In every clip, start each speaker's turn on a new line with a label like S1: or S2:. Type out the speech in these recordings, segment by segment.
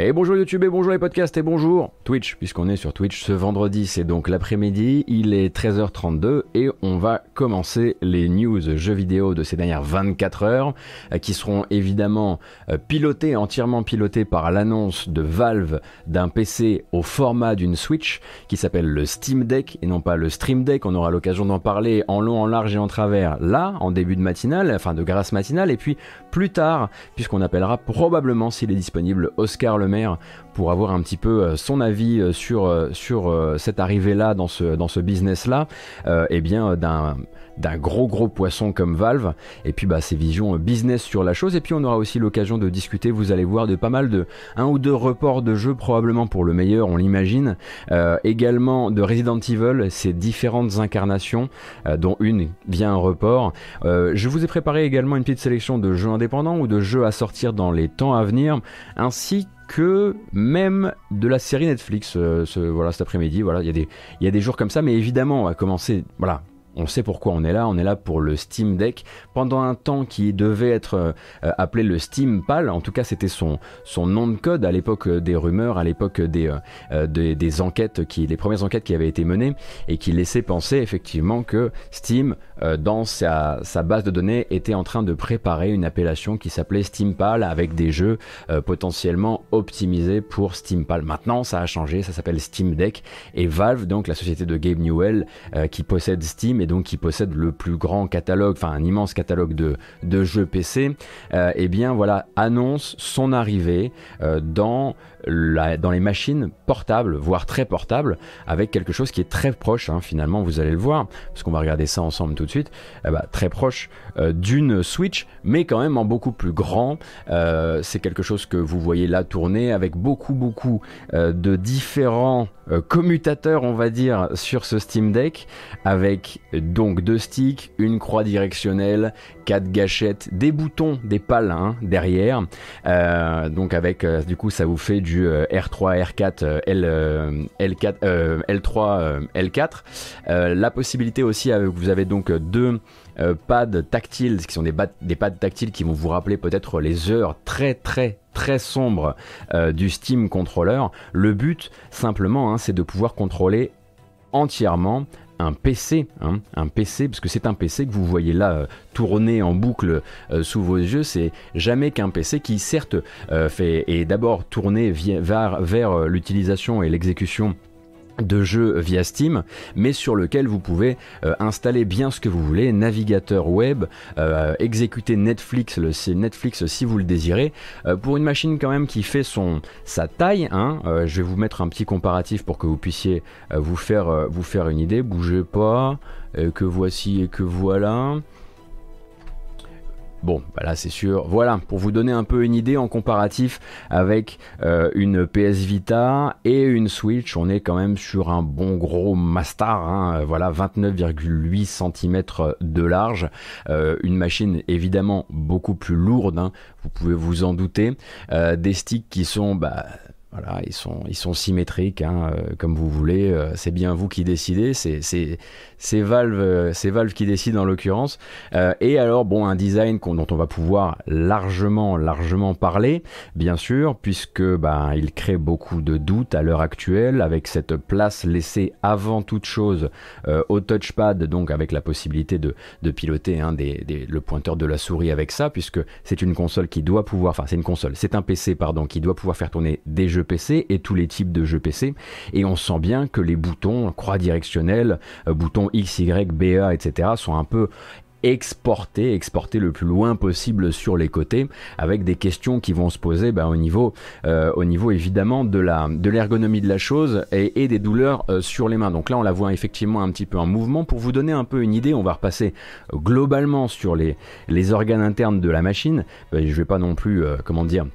S1: Et bonjour YouTube et bonjour les podcasts et bonjour Twitch, puisqu'on est sur Twitch ce vendredi, c'est donc l'après-midi, il est 13h32 et on va commencer les news jeux vidéo de ces dernières 24 heures, euh, qui seront évidemment euh, pilotées, entièrement pilotées par l'annonce de Valve d'un PC au format d'une Switch, qui s'appelle le Steam Deck et non pas le Stream Deck, on aura l'occasion d'en parler en long, en large et en travers là, en début de matinale, enfin de grâce matinale, et puis plus tard, puisqu'on appellera probablement s'il est disponible Oscar Le pour avoir un petit peu euh, son avis euh, sur, euh, sur cette arrivée-là dans ce, dans ce business-là, et eh bien d'un d'un gros gros poisson comme Valve. Et puis bah ses visions business sur la chose. Et puis on aura aussi l'occasion de discuter vous allez voir de pas mal de un ou deux reports de jeux probablement pour le meilleur on l'imagine. Également de Resident Evil ses différentes incarnations dont une vient un report. Je vous ai préparé également une petite sélection de jeux indépendants ou de jeux à sortir dans les temps à venir ainsi que même de la série Netflix euh, voilà cet après-midi il y y a des jours comme ça mais évidemment on va commencer voilà on sait pourquoi on est là, on est là pour le Steam Deck. Pendant un temps qui devait être euh, appelé le Steam Pal, en tout cas c'était son, nom de code à l'époque des rumeurs, à l'époque des, euh, des, enquêtes, qui, les premières enquêtes qui avaient été menées et qui laissaient penser effectivement que Steam, euh, dans sa, sa, base de données, était en train de préparer une appellation qui s'appelait Steam Pal avec des jeux potentiellement optimisés pour Steam Pal. Maintenant ça a changé, ça s'appelle Steam Deck et Valve, donc la société de Gabe Newell qui possède Steam et donc qui possède le plus grand catalogue, enfin un immense catalogue de, jeux PC, euh, eh bien voilà, annonce son arrivée euh, dans les machines portables, voire très portables, avec quelque chose qui est très proche, hein, finalement, vous allez le voir, parce qu'on va regarder ça ensemble tout de suite, eh ben, très proche euh, d'une Switch, mais quand même en beaucoup plus grand. Euh, c'est quelque chose que vous voyez là tourner avec beaucoup, beaucoup euh, de différents commutateurs, on va dire, sur ce Steam Deck, avec donc deux sticks, une croix directionnelle, quatre gâchettes, des boutons, des pales hein, derrière. donc avec, du coup, ça vous fait du R3, R4, L, L4, L3, L4. la possibilité aussi, vous avez donc deux euh, pads tactiles, qui sont des, pads tactiles qui vont vous rappeler peut-être les heures très très très sombres euh, du Steam Controller. Le but, simplement, hein, c'est de pouvoir contrôler entièrement un PC, hein, un PC, parce que c'est un PC que vous voyez là euh, tourner en boucle euh, sous vos yeux, c'est jamais qu'un PC qui certes euh, fait est d'abord tourné vers, vers l'utilisation et l'exécution de jeux via Steam, mais sur lequel vous pouvez euh, installer bien ce que vous voulez, navigateur web, euh, exécuter Netflix, le Netflix si vous le désirez, euh, pour une machine quand même qui fait son sa taille. Hein, je vais vous mettre un petit comparatif pour que vous puissiez vous faire vous faire une idée. Bougez pas, que voici et que voilà. Bon, bah là c'est sûr. Voilà, pour vous donner un peu une idée en comparatif avec euh, une PS Vita et une Switch, on est quand même sur un bon gros Mastar. Hein, voilà, 29,8 cm de large. Euh, une machine évidemment beaucoup plus lourde, hein, vous pouvez vous en douter. Euh, des sticks qui sont... Bah, voilà, ils sont, ils sont symétriques, hein, comme vous voulez. C'est bien vous qui décidez. C'est, c'est, Valve, euh, c'est Valve qui décide en l'occurrence. et alors, bon, un design dont on va pouvoir largement, largement parler, bien sûr, puisque bah, il crée beaucoup de doutes à l'heure actuelle, avec cette place laissée avant toute chose au touchpad, donc avec la possibilité de, de piloter hein, le pointeur de la souris avec ça, puisque c'est une console qui doit pouvoir, enfin c'est une console, c'est un PC pardon, qui doit pouvoir faire tourner des jeux PC et tous les types de jeux PC. Et on sent bien que les boutons, croix directionnelle, euh, X, Y, BA, etc. sont un peu exportés, exportés le plus loin possible sur les côtés, avec des questions qui vont se poser bah, au niveau, euh, au niveau évidemment de l'ergonomie de la chose et, des douleurs euh, sur les mains. Donc là, on la voit effectivement un petit peu en mouvement. Pour vous donner un peu une idée, on va repasser globalement sur les organes internes de la machine. je vais pas non plus, comment dire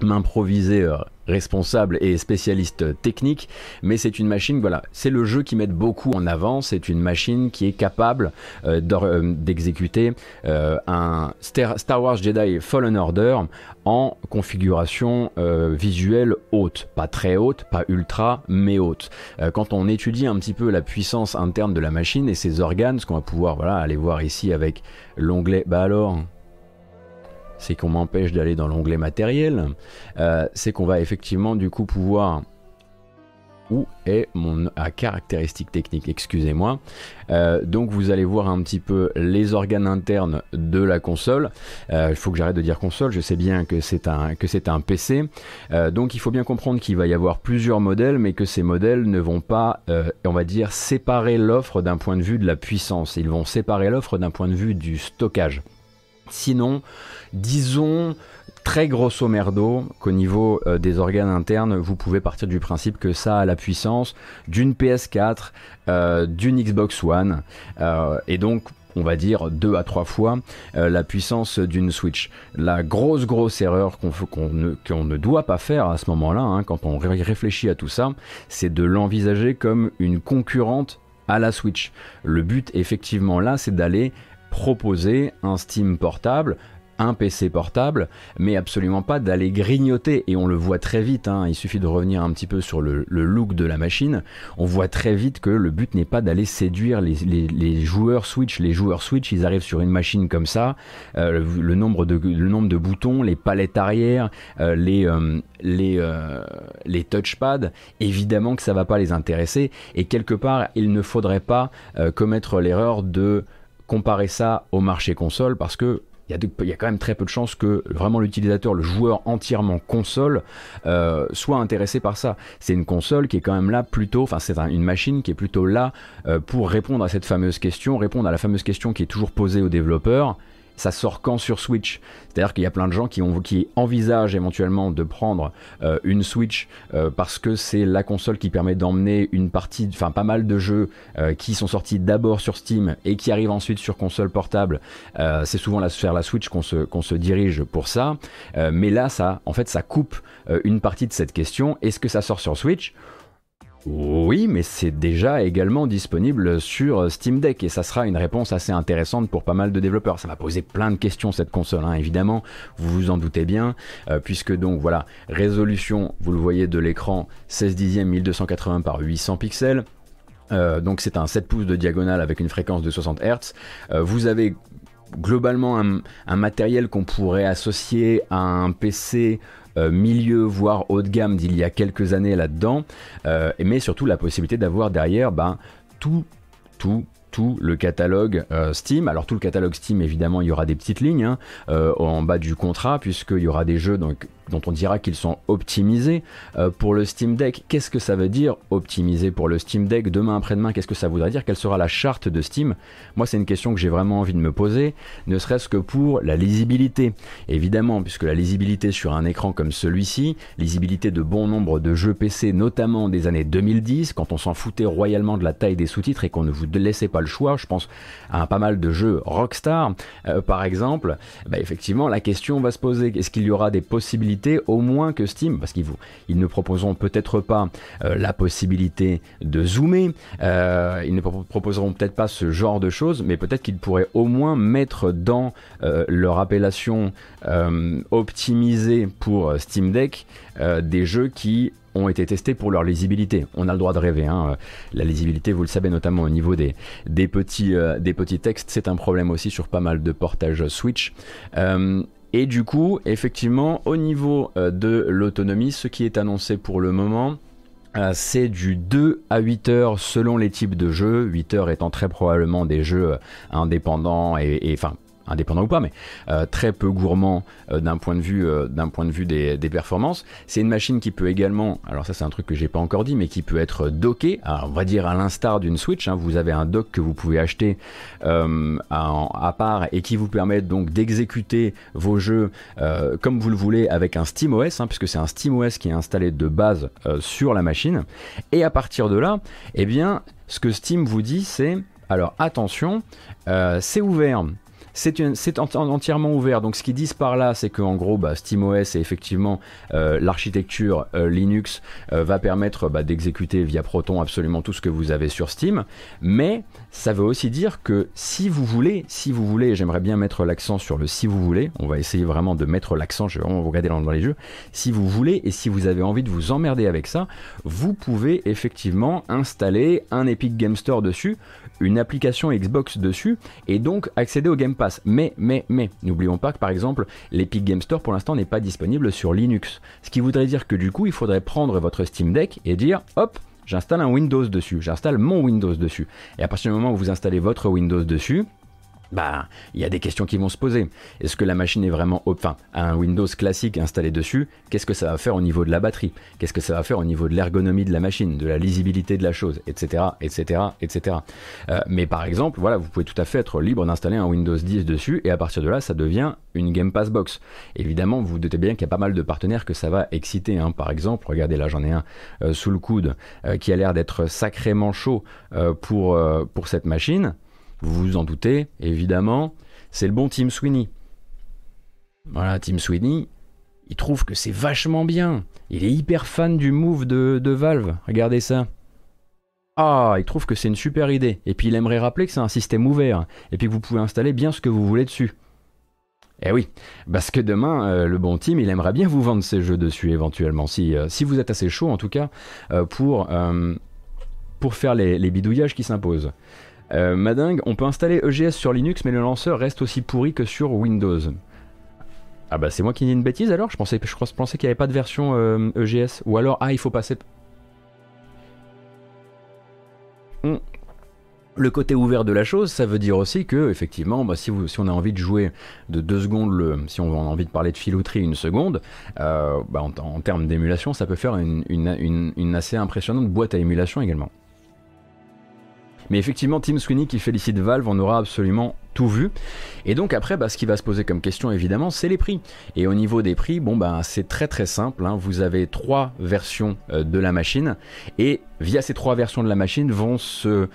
S1: m'improviser responsable et spécialiste technique, mais c'est une machine, voilà, c'est le jeu qui met beaucoup en avant, c'est une machine qui est capable euh, euh, d'exécuter euh, un Star Wars Jedi Fallen Order en configuration visuelle haute, pas très haute, pas ultra, mais haute. quand on étudie un petit peu la puissance interne de la machine et ses organes, ce qu'on va pouvoir voilà, aller voir ici avec l'onglet, bah alors, c'est qu'on m'empêche d'aller dans l'onglet matériel, c'est qu'on va effectivement du coup pouvoir où est mon à caractéristique technique, excusez-moi. Euh, donc vous allez voir un petit peu les organes internes de la console. Euh, il faut que j'arrête de dire console, je sais bien que c'est un, PC. Euh, donc il faut bien comprendre qu'il va y avoir plusieurs modèles, mais que ces modèles ne vont pas, on va dire, séparer l'offre d'un point de vue de la puissance. Ils vont séparer l'offre d'un point de vue du stockage. Sinon, disons très grosso merdo qu'au niveau euh, des organes internes, vous pouvez partir du principe que ça a la puissance d'une PS4, euh, d'une Xbox One, euh, et donc on va dire deux à trois fois la puissance d'une Switch. La grosse grosse erreur qu'on ne, doit pas faire à ce moment-là, hein, quand on réfléchit à tout ça, c'est de l'envisager comme une concurrente à la Switch. Le but effectivement là, c'est d'aller proposer un Steam portable un PC portable, mais absolument pas d'aller grignoter. Et on le voit très vite, hein. il suffit de revenir un petit peu sur le, look de la machine. On voit très vite que le but n'est pas d'aller séduire les, joueurs Switch. Les joueurs Switch, ils arrivent sur une machine comme ça, euh, le, nombre de, boutons, les palettes arrière, euh, les, euh, les touchpads, évidemment que ça va pas les intéresser. Et quelque part, il ne faudrait pas commettre l'erreur de comparer ça au marché console parce que il y, a quand même très peu de chances que vraiment l'utilisateur, le joueur entièrement console, euh, soit intéressé par ça. C'est une console qui est quand même là plutôt, enfin c'est une machine qui est plutôt là euh, pour répondre à cette fameuse question, répondre à la fameuse question qui est toujours posée aux développeurs ça sort quand sur Switch? C'est-à-dire qu'il y a plein de gens qui, envisagent éventuellement de prendre euh, une Switch euh, parce que c'est la console qui permet d'emmener une partie, enfin pas mal de jeux euh, qui sont sortis d'abord sur Steam et qui arrivent ensuite sur console portable. c'est souvent la, vers la Switch qu'on se, qu'on se dirige pour ça. mais là, ça, en fait, ça coupe une partie de cette question. Est-ce que ça sort sur Switch? Oui, mais c'est déjà également disponible sur Steam Deck et ça sera une réponse assez intéressante pour pas mal de développeurs. Ça va poser plein de questions cette console, hein, évidemment, vous vous en doutez bien, euh, puisque donc voilà, résolution, vous le voyez de l'écran, 16 dixièmes 1280 par 800 pixels. Euh, donc c'est un 7 pouces de diagonale avec une fréquence de 60 Hz. Euh, vous avez globalement un matériel qu'on pourrait associer à un PC milieu, voire haut de gamme d'il y a quelques années là-dedans, euh, mais surtout la possibilité d'avoir derrière ben, tout, tout, tout le catalogue euh, Steam. Alors tout le catalogue Steam, évidemment, il y aura des petites lignes hein, en bas du contrat, puisqu'il y aura des jeux donc, dont on dira qu'ils sont optimisés euh, pour le Steam Deck. Qu'est-ce que ça veut dire optimiser pour le Steam Deck Demain après-demain, qu'est-ce que ça voudrait dire Quelle sera la charte de Steam? Moi, c'est une question que j'ai vraiment envie de me poser, ne serait-ce que pour la lisibilité. Évidemment, puisque la lisibilité sur un écran comme celui-ci, lisibilité de bon nombre de jeux PC, notamment des années 2010, quand on s'en foutait royalement de la taille des sous-titres et qu'on ne vous laissait pas le choix, je pense à pas mal de jeux Rockstar, euh, par exemple, bah, effectivement, la question va se poser, est-ce qu'il y aura des possibilités au moins que Steam, parce qu'ils ils ne proposeront peut-être pas euh, la possibilité de zoomer, euh, ils ne proposeront peut-être pas ce genre de choses, mais peut-être qu'ils pourraient au moins mettre dans euh, leur appellation optimisée pour Steam Deck des jeux qui ont été testés pour leur lisibilité. On a le droit de rêver. Hein. La lisibilité, vous le savez, notamment au niveau des, des, petits, des petits textes, c'est un problème aussi sur pas mal de portages Switch. Et du coup, effectivement, au niveau euh, de l'autonomie, ce qui est annoncé pour le moment, euh, c'est du 2 à 8 heures selon les types de jeux, 8 heures étant très probablement des jeux euh, indépendants et, enfin indépendant ou pas, mais euh, très peu gourmand euh, d'un point de vue, euh, des, performances. C'est une machine qui peut également, alors ça c'est un truc que j'ai pas encore dit, mais qui peut être docké, on va dire à l'instar d'une Switch. Hein. vous avez un dock que vous pouvez acheter à, part et qui vous permet donc d'exécuter vos jeux comme vous le voulez avec un SteamOS, hein, puisque c'est un SteamOS qui est installé de base sur la machine. Et à partir de là, eh bien, ce que Steam vous dit, c'est alors attention, c'est ouvert c'est entièrement ouvert. Donc ce qu'ils disent par là, c'est qu'en gros, bah, SteamOS et effectivement euh, l'architecture euh, Linux euh, va permettre bah, d'exécuter via Proton absolument tout ce que vous avez sur Steam. Mais ça veut aussi dire que si vous voulez, si vous voulez, j'aimerais bien mettre l'accent sur le si vous voulez, on va essayer vraiment de mettre l'accent, je vais vraiment vous regarder dans, les jeux, si vous voulez et si vous avez envie de vous emmerder avec ça, vous pouvez effectivement installer un Epic Game Store dessus, une application Xbox dessus et donc accéder au Game Pass. Mais, mais, mais, n'oublions pas que par exemple, l'Epic Game Store pour l'instant n'est pas disponible sur Linux. Ce qui voudrait dire que du coup, il faudrait prendre votre Steam Deck et dire, hop, j'installe un Windows dessus, j'installe mon Windows dessus. Et à partir du moment où vous installez votre Windows dessus, bah, il y a des questions qui vont se poser. Est-ce que la machine est vraiment, enfin, un Windows classique installé dessus, qu'est-ce que ça va faire au niveau de la batterie? Qu'est-ce que ça va faire au niveau de l'ergonomie de la machine, de la lisibilité de la chose, etc., etc., etc. mais par exemple, voilà, vous pouvez tout à fait être libre d'installer un Windows 10 dessus, et à partir de là, ça devient une Game Pass Box. Évidemment, vous vous doutez bien qu'il y a pas mal de partenaires que ça va exciter. Hein. Par exemple, regardez là, j'en ai un euh, sous le coude euh, qui a l'air d'être sacrément chaud euh, pour, pour cette machine. Vous vous en doutez, évidemment, c'est le bon Tim Sweeney. Voilà, Tim Sweeney, il trouve que c'est vachement bien. Il est hyper fan du move de, Valve. Regardez ça. Ah, il trouve que c'est une super idée. Et puis il aimerait rappeler que c'est un système ouvert. Et puis vous pouvez installer bien ce que vous voulez dessus. Eh oui, parce que demain, euh, le bon team, il aimerait bien vous vendre ces jeux dessus éventuellement, si, euh, si vous êtes assez chaud en tout cas, euh, pour, pour faire les bidouillages qui s'imposent. Madingue, on peut installer EGS sur Linux, mais le lanceur reste aussi pourri que sur Windows. Ah bah c'est moi qui dis une bêtise alors? Je pensais, je qu'il n'y avait pas de version EGS. E Ou alors, ah, il faut passer... Hmm le côté ouvert de la chose, ça veut dire aussi que, effectivement, bah, si, si, on a envie de jouer de deux secondes, le, si on a envie de parler de filouterie une seconde, euh, bah, en, termes d'émulation, ça peut faire une, assez impressionnante boîte à émulation également. Mais effectivement, Tim Sweeney qui félicite Valve, on aura absolument tout vu. Et donc après, bah, ce qui va se poser comme question évidemment, c'est les prix. Et au niveau des prix, bon bah c'est très très simple. Hein. Vous avez trois versions euh, de la machine et via ces trois versions de la machine vont se euh,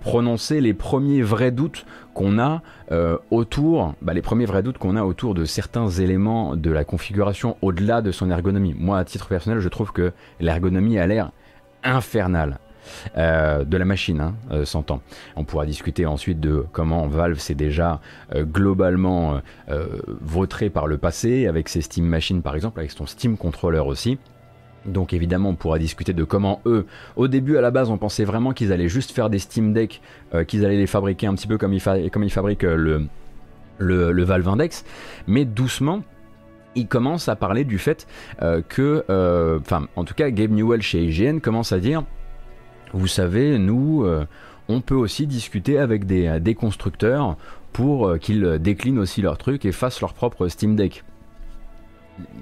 S1: prononcer les premiers vrais doutes qu'on a euh, autour, bah, les premiers vrais doutes qu'on a autour de certains éléments de la configuration au-delà de son ergonomie. Moi, à titre personnel, je trouve que l'ergonomie a l'air infernale. Euh, de la machine, hein, euh, s'entend. On pourra discuter ensuite de comment Valve s'est déjà euh, globalement vautré par le passé, avec ses Steam Machines par exemple, avec son Steam Controller aussi. Donc évidemment, on pourra discuter de comment eux, au début à la base, on pensait vraiment qu'ils allaient juste faire des Steam Deck, qu'ils allaient les fabriquer un petit peu comme ils, fabriquent le, le, Valve Index, mais doucement, ils commencent à parler du fait que, enfin, en tout cas, Gabe Newell chez IGN commence à dire vous savez, nous, euh, on peut aussi discuter avec des, des constructeurs pour euh, qu'ils déclinent aussi leurs trucs et fassent leur propre Steam Deck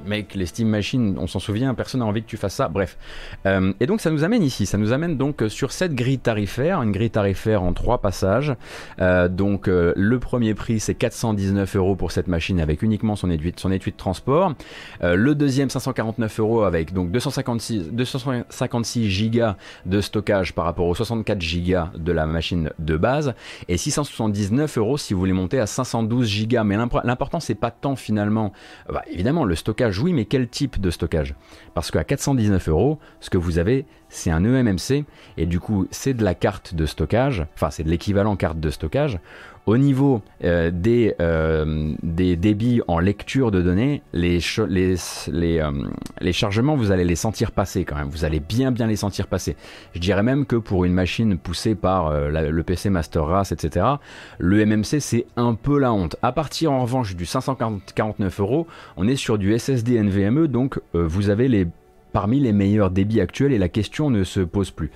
S1: mec, les Steam Machines, on s'en souvient, personne n'a envie que tu fasses ça, bref. Euh, et donc ça nous amène ici, ça nous amène donc sur cette grille tarifaire, une grille tarifaire en trois passages. Euh, donc euh, le premier prix c'est 419 euros pour cette machine avec uniquement son étui, son étui de transport. le deuxième 549 euros avec donc 256, 256 gigas de stockage par rapport aux 64 gigas de la machine de base. Et 679 euros si vous voulez monter à 512 gigas. Mais l'important c'est pas tant finalement, bah, évidemment le stockage, oui, mais quel type de stockage? Parce qu'à 419 euros, ce que vous avez, c'est un EMMC, et du coup, c'est de la carte de stockage, enfin, c'est de l'équivalent carte de stockage. Au niveau euh, des, euh, des débits en lecture de données, les, les, euh, les, chargements, vous allez les sentir passer quand même. Vous allez bien bien les sentir passer. Je dirais même que pour une machine poussée par le PC Master Race, etc., le MMC c'est un peu la honte. À partir en revanche du 549 euros, on est sur du SSD NVMe, donc vous avez les parmi les meilleurs débits actuels et la question ne se pose plus.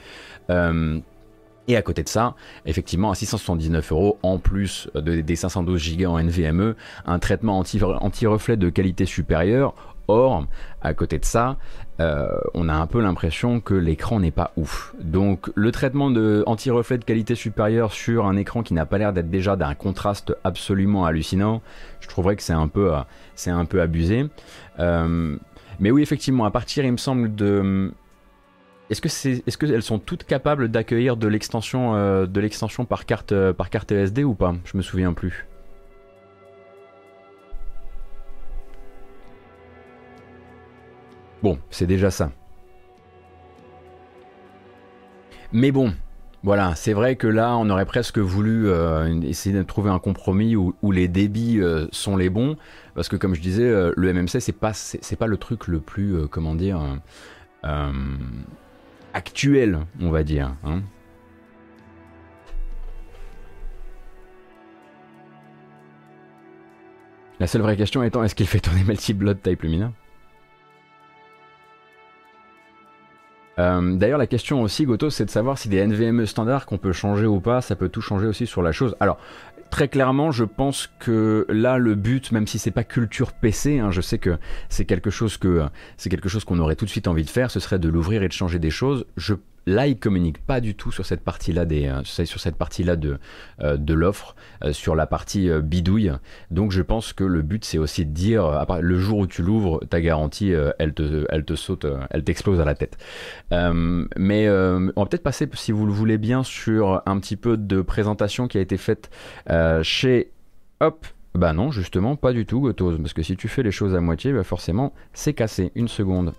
S1: Et à côté de ça, effectivement, à 679 euros, en plus de, des 512 Go en NVMe, un traitement anti-reflet de qualité supérieure. Or, à côté de ça, euh, on a un peu l'impression que l'écran n'est pas ouf. Donc, le traitement de anti-reflet de qualité supérieure sur un écran qui n'a pas l'air d'être déjà d'un contraste absolument hallucinant, je trouverais que c'est un peu, euh, un peu abusé. Euh, mais oui, effectivement, à partir, il me semble, de est-ce que c'est, est-ce qu'elles sont toutes capables d'accueillir de l'extension, euh, de l'extension par carte, euh, carte SD ou pas? Je me souviens plus. Bon, c'est déjà ça. Mais bon, voilà, c'est vrai que là, on aurait presque voulu euh, essayer de trouver un compromis où, les débits sont les bons, parce que comme je disais, le MMC c'est pas c'est, pas le truc le plus comment dire actuel, on va dire. Hein. La seule vraie question étant est-ce qu'il fait tourner Melty Blood Type Lumina Euh, d'ailleurs, la question aussi, Goto, c'est de savoir si des NVMe standards qu'on peut changer ou pas, ça peut tout changer aussi sur la chose. Alors, très clairement, je pense que là, le but, même si c'est pas culture PC, hein, je sais que c'est quelque chose que c'est quelque chose qu'on aurait tout de suite envie de faire, ce serait de l'ouvrir et de changer des choses. Je Là, il communique pas du tout sur cette partie-là euh, sur cette partie-là de, euh, de l'offre, euh, sur la partie bidouille. Donc, je pense que le but, c'est aussi de dire, le jour où tu l'ouvres, ta garantie, elle te, elle te saute, elle t'explose à la tête. mais on va peut-être passer, si vous le voulez bien, sur un petit peu de présentation qui a été faite chez Hop. Bah non, justement, pas du tout, Gotos, parce que si tu fais les choses à moitié, bah forcément, c'est cassé. Une seconde.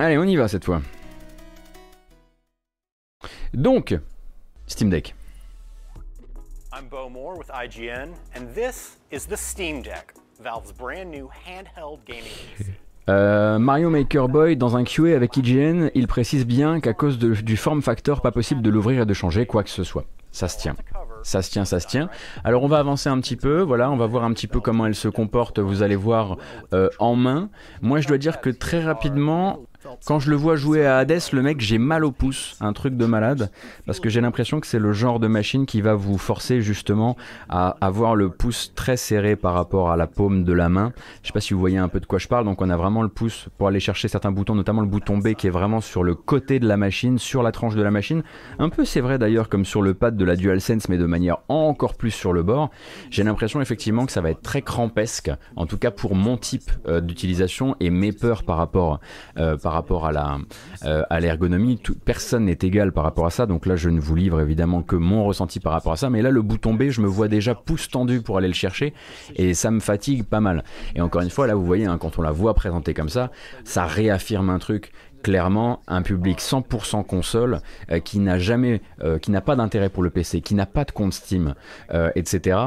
S1: Allez, on y va cette fois. Donc, Steam Deck. I'm Bo Moore with IGN, and this is the Steam Deck, Valve's brand new handheld gaming PC. Euh, Mario Maker Boy, dans un QA avec IGN, il précise bien qu'à cause du form factor, pas possible de l'ouvrir et de changer quoi que ce soit. Ça se tient. Ça se tient, ça se tient. Alors on va avancer un petit peu, voilà, on va voir un petit peu comment elle se comporte, vous allez voir euh, en main. Moi je dois dire que très rapidement, quand je le vois jouer à Hades, le mec, j'ai mal au pouce, un truc de malade, parce que j'ai l'impression que c'est le genre de machine qui va vous forcer justement à avoir le pouce très serré par rapport à la paume de la main. Je sais pas si vous voyez un peu de quoi je parle, donc on a vraiment le pouce pour aller chercher certains boutons, notamment le bouton B qui est vraiment sur le côté de la machine, sur la tranche de la machine. Un peu c'est vrai d'ailleurs comme sur le pad de la DualSense, mais de manière encore plus sur le bord. J'ai l'impression effectivement que ça va être très crampesque, en tout cas pour mon type euh, d'utilisation et mes peurs par rapport, euh, par rapport à la euh, à l'ergonomie. Personne n'est égal par rapport à ça, donc là je ne vous livre évidemment que mon ressenti par rapport à ça. Mais là le bouton B, je me vois déjà pouce tendu pour aller le chercher et ça me fatigue pas mal. Et encore une fois, là vous voyez, hein, quand on la voit présentée comme ça, ça réaffirme un truc clairement un public 100% console euh, qui n'a jamais, euh, qui n'a pas d'intérêt pour le PC, qui n'a pas de compte Steam, euh, etc.,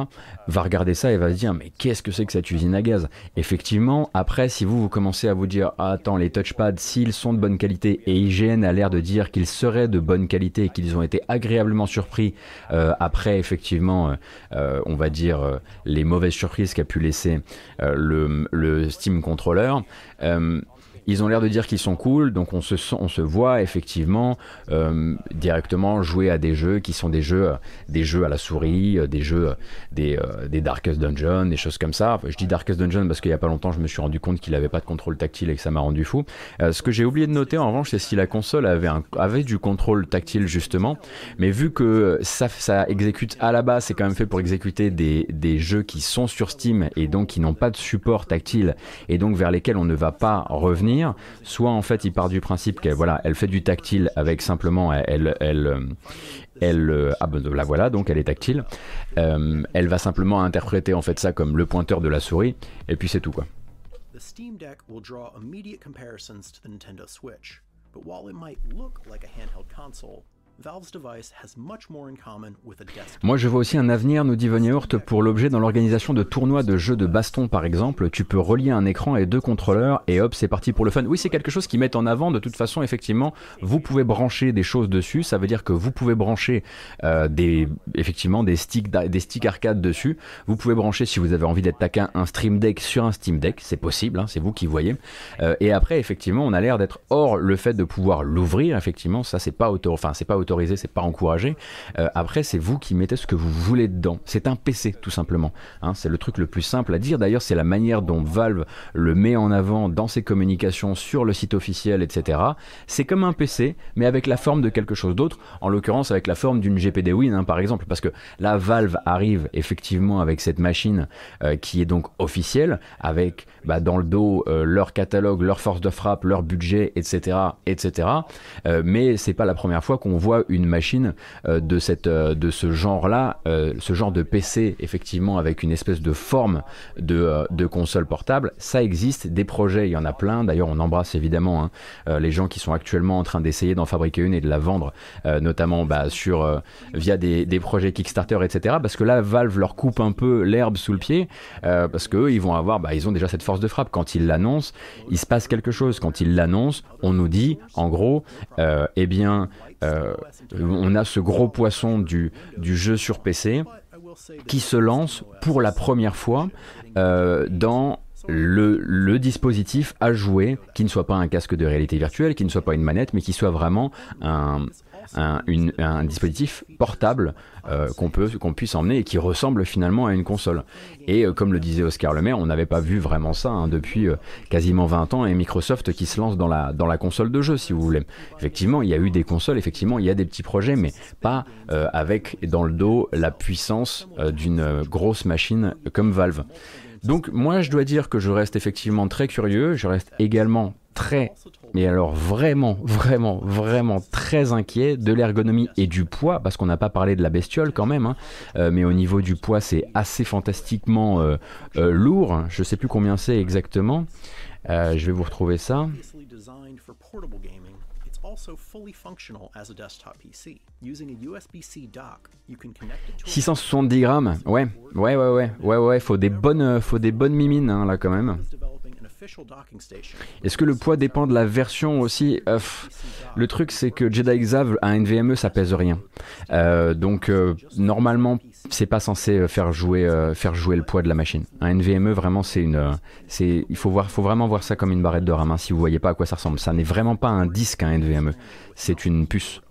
S1: va regarder ça et va se dire mais qu'est-ce que c'est que cette usine à gaz? Effectivement, après, si vous vous commencez à vous dire ah, attends les touchpads s'ils sont de bonne qualité et IGN a l'air de dire qu'ils seraient de bonne qualité et qu'ils ont été agréablement surpris après effectivement, on va dire les mauvaises surprises qu'a pu laisser le, le Steam Controller. Ils ont l'air de dire qu'ils sont cool, donc on se, voit effectivement euh, directement jouer à des jeux qui sont des jeux, des jeux à la souris, euh, des jeux, euh, des, des Darkest Dungeon, des choses comme ça. je dis Darkest Dungeon parce qu'il n'y a pas longtemps, je me suis rendu compte qu'il n'avait pas de contrôle tactile et que ça m'a rendu fou. ce que j'ai oublié de noter en revanche, c'est si la console avait, du contrôle tactile justement, mais vu que ça, exécute à la base, c'est quand même fait pour exécuter des, des jeux qui sont sur Steam et donc qui n'ont pas de support tactile et donc vers lesquels on ne va pas revenir soit en fait il part du principe qu'elle voilà, elle fait du tactile avec simplement elle elle elle, euh, ah ben la voilà donc elle est tactile. Euh, elle va simplement interpréter en fait ça comme le pointeur de la souris et puis c'est tout quoi. But while it might look like a handheld console, moi, je vois aussi un avenir, nous dit Von pour l'objet dans l'organisation de tournois de jeux de baston, par exemple. Tu peux relier un écran et deux contrôleurs, et hop, c'est parti pour le fun. Oui, c'est quelque chose qui met en avant. De toute façon, effectivement, vous pouvez brancher des choses dessus. Ça veut dire que vous pouvez brancher euh, des, effectivement, des sticks, des sticks arcade dessus. Vous pouvez brancher, si vous avez envie d'être taquin, un Stream Deck sur un Steam Deck. C'est possible, hein, c'est vous qui voyez. Euh, et après, effectivement, on a l'air d'être hors le fait de pouvoir l'ouvrir. Effectivement, ça, c'est pas auto, enfin, c'est pas c'est pas encouragé. Euh, après, c'est vous qui mettez ce que vous voulez dedans. C'est un PC, tout simplement. Hein. c'est le truc le plus simple à dire. D'ailleurs, c'est la manière dont Valve le met en avant dans ses communications sur le site officiel, etc. C'est comme un PC, mais avec la forme de quelque chose d'autre. En l'occurrence, avec la forme d'une GPD Win, hein, par exemple, parce que là, Valve arrive effectivement avec cette machine euh, qui est donc officielle, avec bah, dans le dos euh, leur catalogue, leur force de frappe, leur budget, etc., etc. mais c'est pas la première fois qu'on voit une machine de, cette, de ce genre-là, ce genre de PC, effectivement, avec une espèce de forme de, de console portable, ça existe, des projets, il y en a plein. D'ailleurs, on embrasse évidemment hein, les gens qui sont actuellement en train d'essayer d'en fabriquer une et de la vendre, notamment bah, sur, via des, des, projets Kickstarter, etc. Parce que là, Valve leur coupe un peu l'herbe sous le pied, parce qu'eux, ils vont avoir, bah, ils ont déjà cette force de frappe. Quand ils l'annoncent, il se passe quelque chose. Quand ils l'annoncent, on nous dit, en gros, euh, eh bien, euh, on a ce gros poisson du, du jeu sur PC qui se lance pour la première fois euh, dans le, le, dispositif à jouer, qui ne soit pas un casque de réalité virtuelle, qui ne soit pas une manette, mais qui soit vraiment un, un, dispositif portable euh, qu'on peut qu'on puisse emmener et qui ressemble finalement à une console. Et euh, comme le disait Oscar Lemaire, on n'avait pas vu vraiment ça hein, depuis euh, quasiment 20 ans et Microsoft qui se lance dans la, dans la console de jeu, si vous voulez. Effectivement, il y a eu des consoles, effectivement, il y a des petits projets, mais pas avec dans le dos la puissance d'une grosse machine comme Valve. Donc moi, je dois dire que je reste effectivement très curieux, je reste également très, mais alors vraiment, vraiment, vraiment très inquiet de l'ergonomie et du poids, parce qu'on n'a pas parlé de la bestiole quand même, hein. euh, mais au niveau du poids, c'est assez fantastiquement euh, euh, lourd. Je sais plus combien c'est exactement. je vais vous retrouver ça. 670 grammes, ouais, ouais, ouais, ouais, ouais, ouais, faut des bonnes, faut des bonnes mimines hein, là quand même. Est-ce que le poids dépend de la version aussi? Euh, Le truc, c'est que Jedi Xav à NVMe, ça pèse rien. Euh, donc, euh, normalement, c'est pas censé faire jouer, faire jouer le poids de la machine. Un NVMe, vraiment, c'est une. c'est il faut, voir, faut vraiment voir ça comme une barrette de RAM. Hein, si vous voyez pas à quoi ça ressemble. Ça n'est vraiment pas un disque, un NVMe. C'est une puce.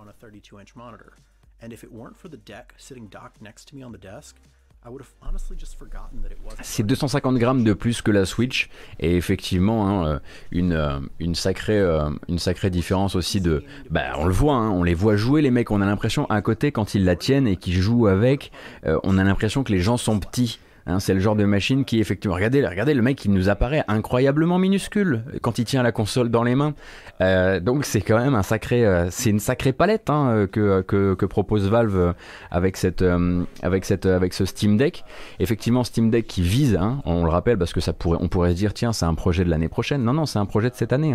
S1: C'est 250 grammes de plus que la Switch et effectivement hein, euh, une, euh, une, sacrée, euh, une sacrée différence aussi de... Bah, on le voit, hein, on les voit jouer les mecs, on a l'impression à côté quand ils la tiennent et qu'ils jouent avec, on a l'impression que les gens sont petits. Hein, c'est le genre de machine qui effectivement, regardez, regardez le mec, il nous apparaît incroyablement minuscule quand il tient la console dans les mains. Euh, donc c'est quand même un sacré, euh, c'est une sacrée palette hein, que, que, que, propose Valve avec cette, euh, avec cette, avec ce Steam Deck. Effectivement, Steam Deck qui vise, hein, on le rappelle parce que ça pourrait, on pourrait se dire tiens, c'est un projet de l'année prochaine. Non, non, c'est un projet de cette année.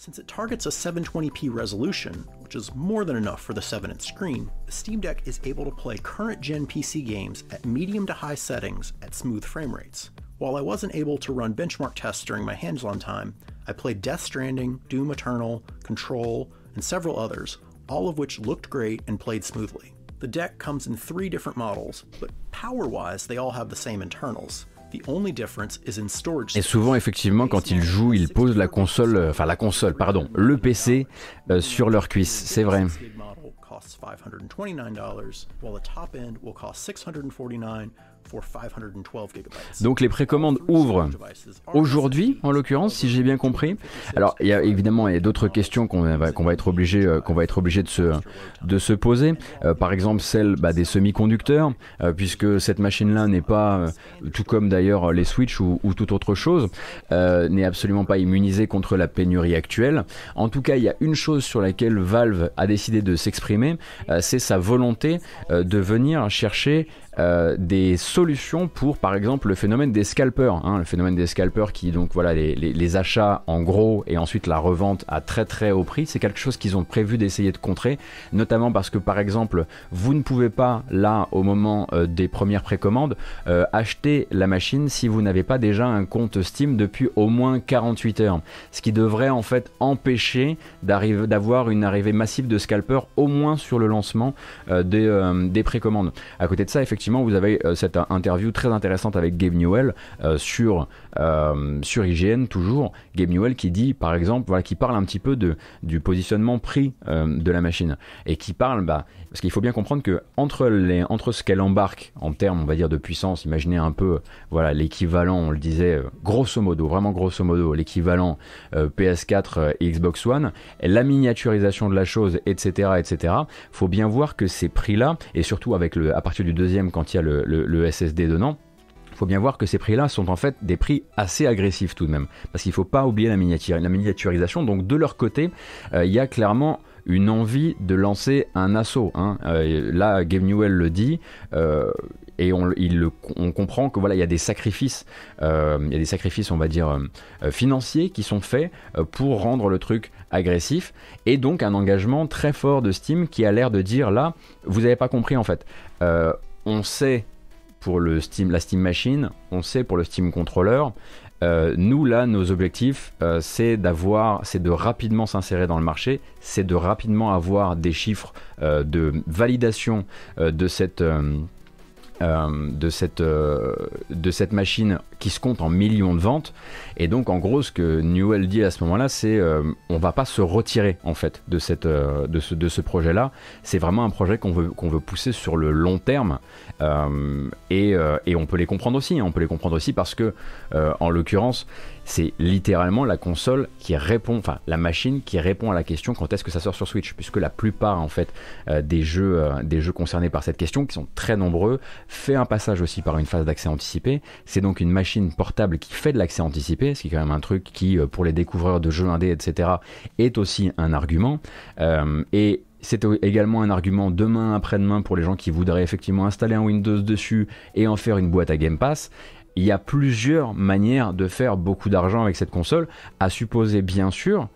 S1: Since it targets a 720p resolution, which is more than enough for the 7-inch screen, the Steam Deck is able to play current-gen PC games at medium to high settings at smooth frame rates. While I wasn't able to run benchmark tests during my hands-on time, I played Death Stranding, Doom Eternal, Control, and several others, all of which looked great and played smoothly. The deck comes in three different models, but power-wise they all have the same internals, Et souvent, effectivement, quand ils jouent, ils posent la console, euh, enfin la console, pardon, le PC euh, sur leur cuisse. C'est vrai. Donc les précommandes ouvrent aujourd'hui, en l'occurrence, si j'ai bien compris. Alors il y a évidemment il y a d'autres questions qu'on va, être obligé euh, qu'on va être obligé de se de se poser. Euh, par exemple celle bah, des semi-conducteurs, euh, puisque cette machine-là n'est pas tout comme d'ailleurs les Switch ou, ou toute autre chose, n'est absolument pas immunisée contre la pénurie actuelle. En tout cas, il y a une chose sur laquelle Valve a décidé de s'exprimer, c'est sa volonté de venir chercher euh, des solutions pour, par exemple, le phénomène des scalpers. Hein, le phénomène des scalpers qui, donc, voilà, les, les, achats en gros et ensuite la revente à très très haut prix, c'est quelque chose qu'ils ont prévu d'essayer de contrer, notamment parce que, par exemple, vous ne pouvez pas, là, au moment euh, des premières précommandes, euh, acheter la machine si vous n'avez pas déjà un compte Steam depuis au moins 48 heures. Ce qui devrait, en fait, empêcher d'avoir une arrivée massive de scalpers, au moins sur le lancement des, des précommandes. À côté de ça, effectivement, vous avez cette interview très intéressante avec Gabe Newell sur, sur IGN, toujours. Gabe Newell qui dit, par exemple, voilà, qui parle un petit peu de, du positionnement prix de la machine et qui parle, bah, parce qu'il faut bien comprendre que entre, les, entre ce qu'elle embarque en termes, on va dire, de puissance, imaginez un peu voilà l'équivalent, on le disait, euh, grosso modo, vraiment grosso modo, l'équivalent euh, PS4 et Xbox One, la miniaturisation de la chose, etc., etc. Faut bien voir que ces prix-là, et surtout avec le, à partir du deuxième quand il y a le, le SSD dedans, faut bien voir que ces prix-là sont en fait des prix assez agressifs tout de même. Parce qu'il ne faut pas oublier la, miniaturisation. Donc de leur côté, euh, il y a clairement une envie de lancer un assaut. Hein. Euh, là, Game Newell le dit. Euh, et on, il, on, comprend que voilà, il y a des sacrifices, il y a des sacrifices, on va dire financiers, qui sont faits pour rendre le truc agressif, et donc un engagement très fort de Steam qui a l'air de dire là, vous n'avez pas compris en fait. on sait pour le Steam, la Steam Machine, on sait pour le Steam Controller. Euh, nous là, nos objectifs, euh, c'est d'avoir, c'est de rapidement s'insérer dans le marché, c'est de rapidement avoir des chiffres euh, de validation de cette de cette de cette machine qui se compte en millions de ventes. Et donc, en gros, ce que Newell dit à ce moment-là, c'est on va pas se retirer en fait de cette de ce de ce projet-là. C'est vraiment un projet qu'on veut qu'on veut pousser sur le long terme. Euh, euh, et, on peut les comprendre aussi. Hein. on peut les comprendre aussi parce que, euh, en l'occurrence, c'est littéralement la console qui répond, enfin la machine qui répond à la question quand est-ce que ça sort sur Switch, puisque la plupart en fait des jeux, des jeux concernés par cette question, qui sont très nombreux, fait un passage aussi par une phase d'accès anticipé. C'est donc une machine portable qui fait de l'accès anticipé, ce qui est quand même un truc qui, pour les découvreurs de jeux indés, etc., est aussi un argument. et c'est également un argument demain après-demain pour les gens qui voudraient effectivement installer un Windows dessus et en faire une boîte à Game Pass. Il y a plusieurs manières de faire beaucoup d'argent avec cette console, à supposer bien sûr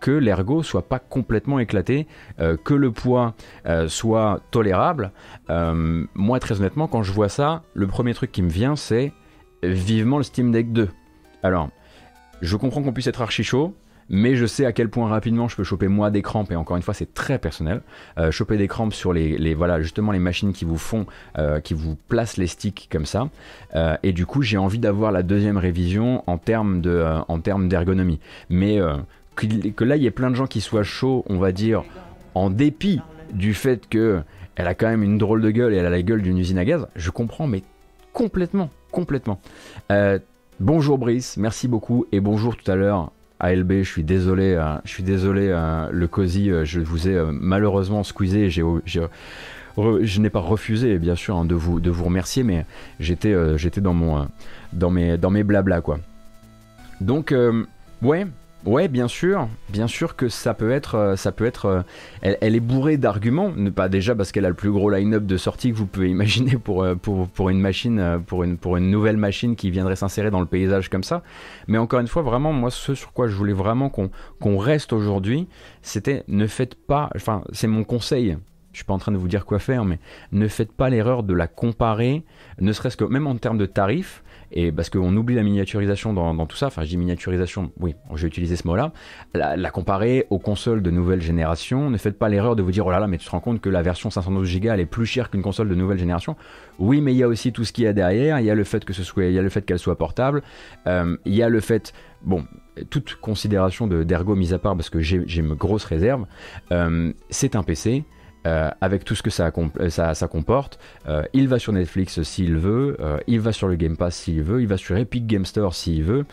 S1: que l'ergo soit pas complètement éclaté, euh, que le poids euh, soit tolérable. Euh, moi très honnêtement quand je vois ça, le premier truc qui me vient c'est vivement le Steam Deck 2. Alors, je comprends qu'on puisse être archi chaud, mais je sais à quel point rapidement je peux choper moi des crampes et encore une fois c'est très personnel. Euh, choper des crampes sur les, voilà justement les machines qui vous font euh, qui vous placent les sticks comme ça. Euh, et du coup j'ai envie d'avoir la deuxième révision en termes de en termes d'ergonomie. Mais que, là il y ait plein de gens qui soient chauds on va dire en dépit du fait que elle a quand même une drôle de gueule et elle a la gueule d'une usine à gaz je comprends mais complètement complètement. Bonjour Brice, merci beaucoup et bonjour tout à l'heure ALB, je suis désolé, euh, je suis désolé, euh, le COSI, euh, je vous ai malheureusement squeezé, j'ai, je n'ai pas refusé, bien sûr, hein, de, vous, remercier, mais j'étais, dans, mes, dans blabla, quoi. Donc, ouais, Ouais, bien sûr, bien sûr que ça peut être, euh, ça peut être, euh, elle, est bourrée d'arguments, pas déjà parce qu'elle a le plus gros line-up de sorties que vous pouvez imaginer pour, euh, pour, pour une machine, pour une, pour une nouvelle machine qui viendrait s'insérer dans le paysage comme ça. Mais encore une fois, vraiment, moi, ce sur quoi je voulais vraiment qu'on qu'on reste aujourd'hui, c'était ne faites pas, enfin, c'est mon conseil. Je suis pas en train de vous dire quoi faire, mais ne faites pas l'erreur de la comparer, ne serait-ce que même en termes de tarifs et parce qu'on oublie la miniaturisation dans, tout ça, enfin je dis miniaturisation, oui, je vais utiliser ce mot-là, la, comparer aux consoles de nouvelle génération, ne faites pas l'erreur de vous dire oh là là, mais tu te rends compte que la version 512 Go elle est plus chère qu'une console de nouvelle génération. Oui, mais il y a aussi tout ce qu'il y a derrière, il y a le fait que soit, il qu'elle soit portable, euh, il y a le fait, bon, toute considération d'ergo mise à part parce que j'ai une grosse réserve, euh, c'est un PC, euh, avec tout ce que ça, ça, comporte. Euh, il va sur Netflix s'il veut, euh, il va sur le Game Pass s'il veut, il va sur Epic Game Store s'il veut.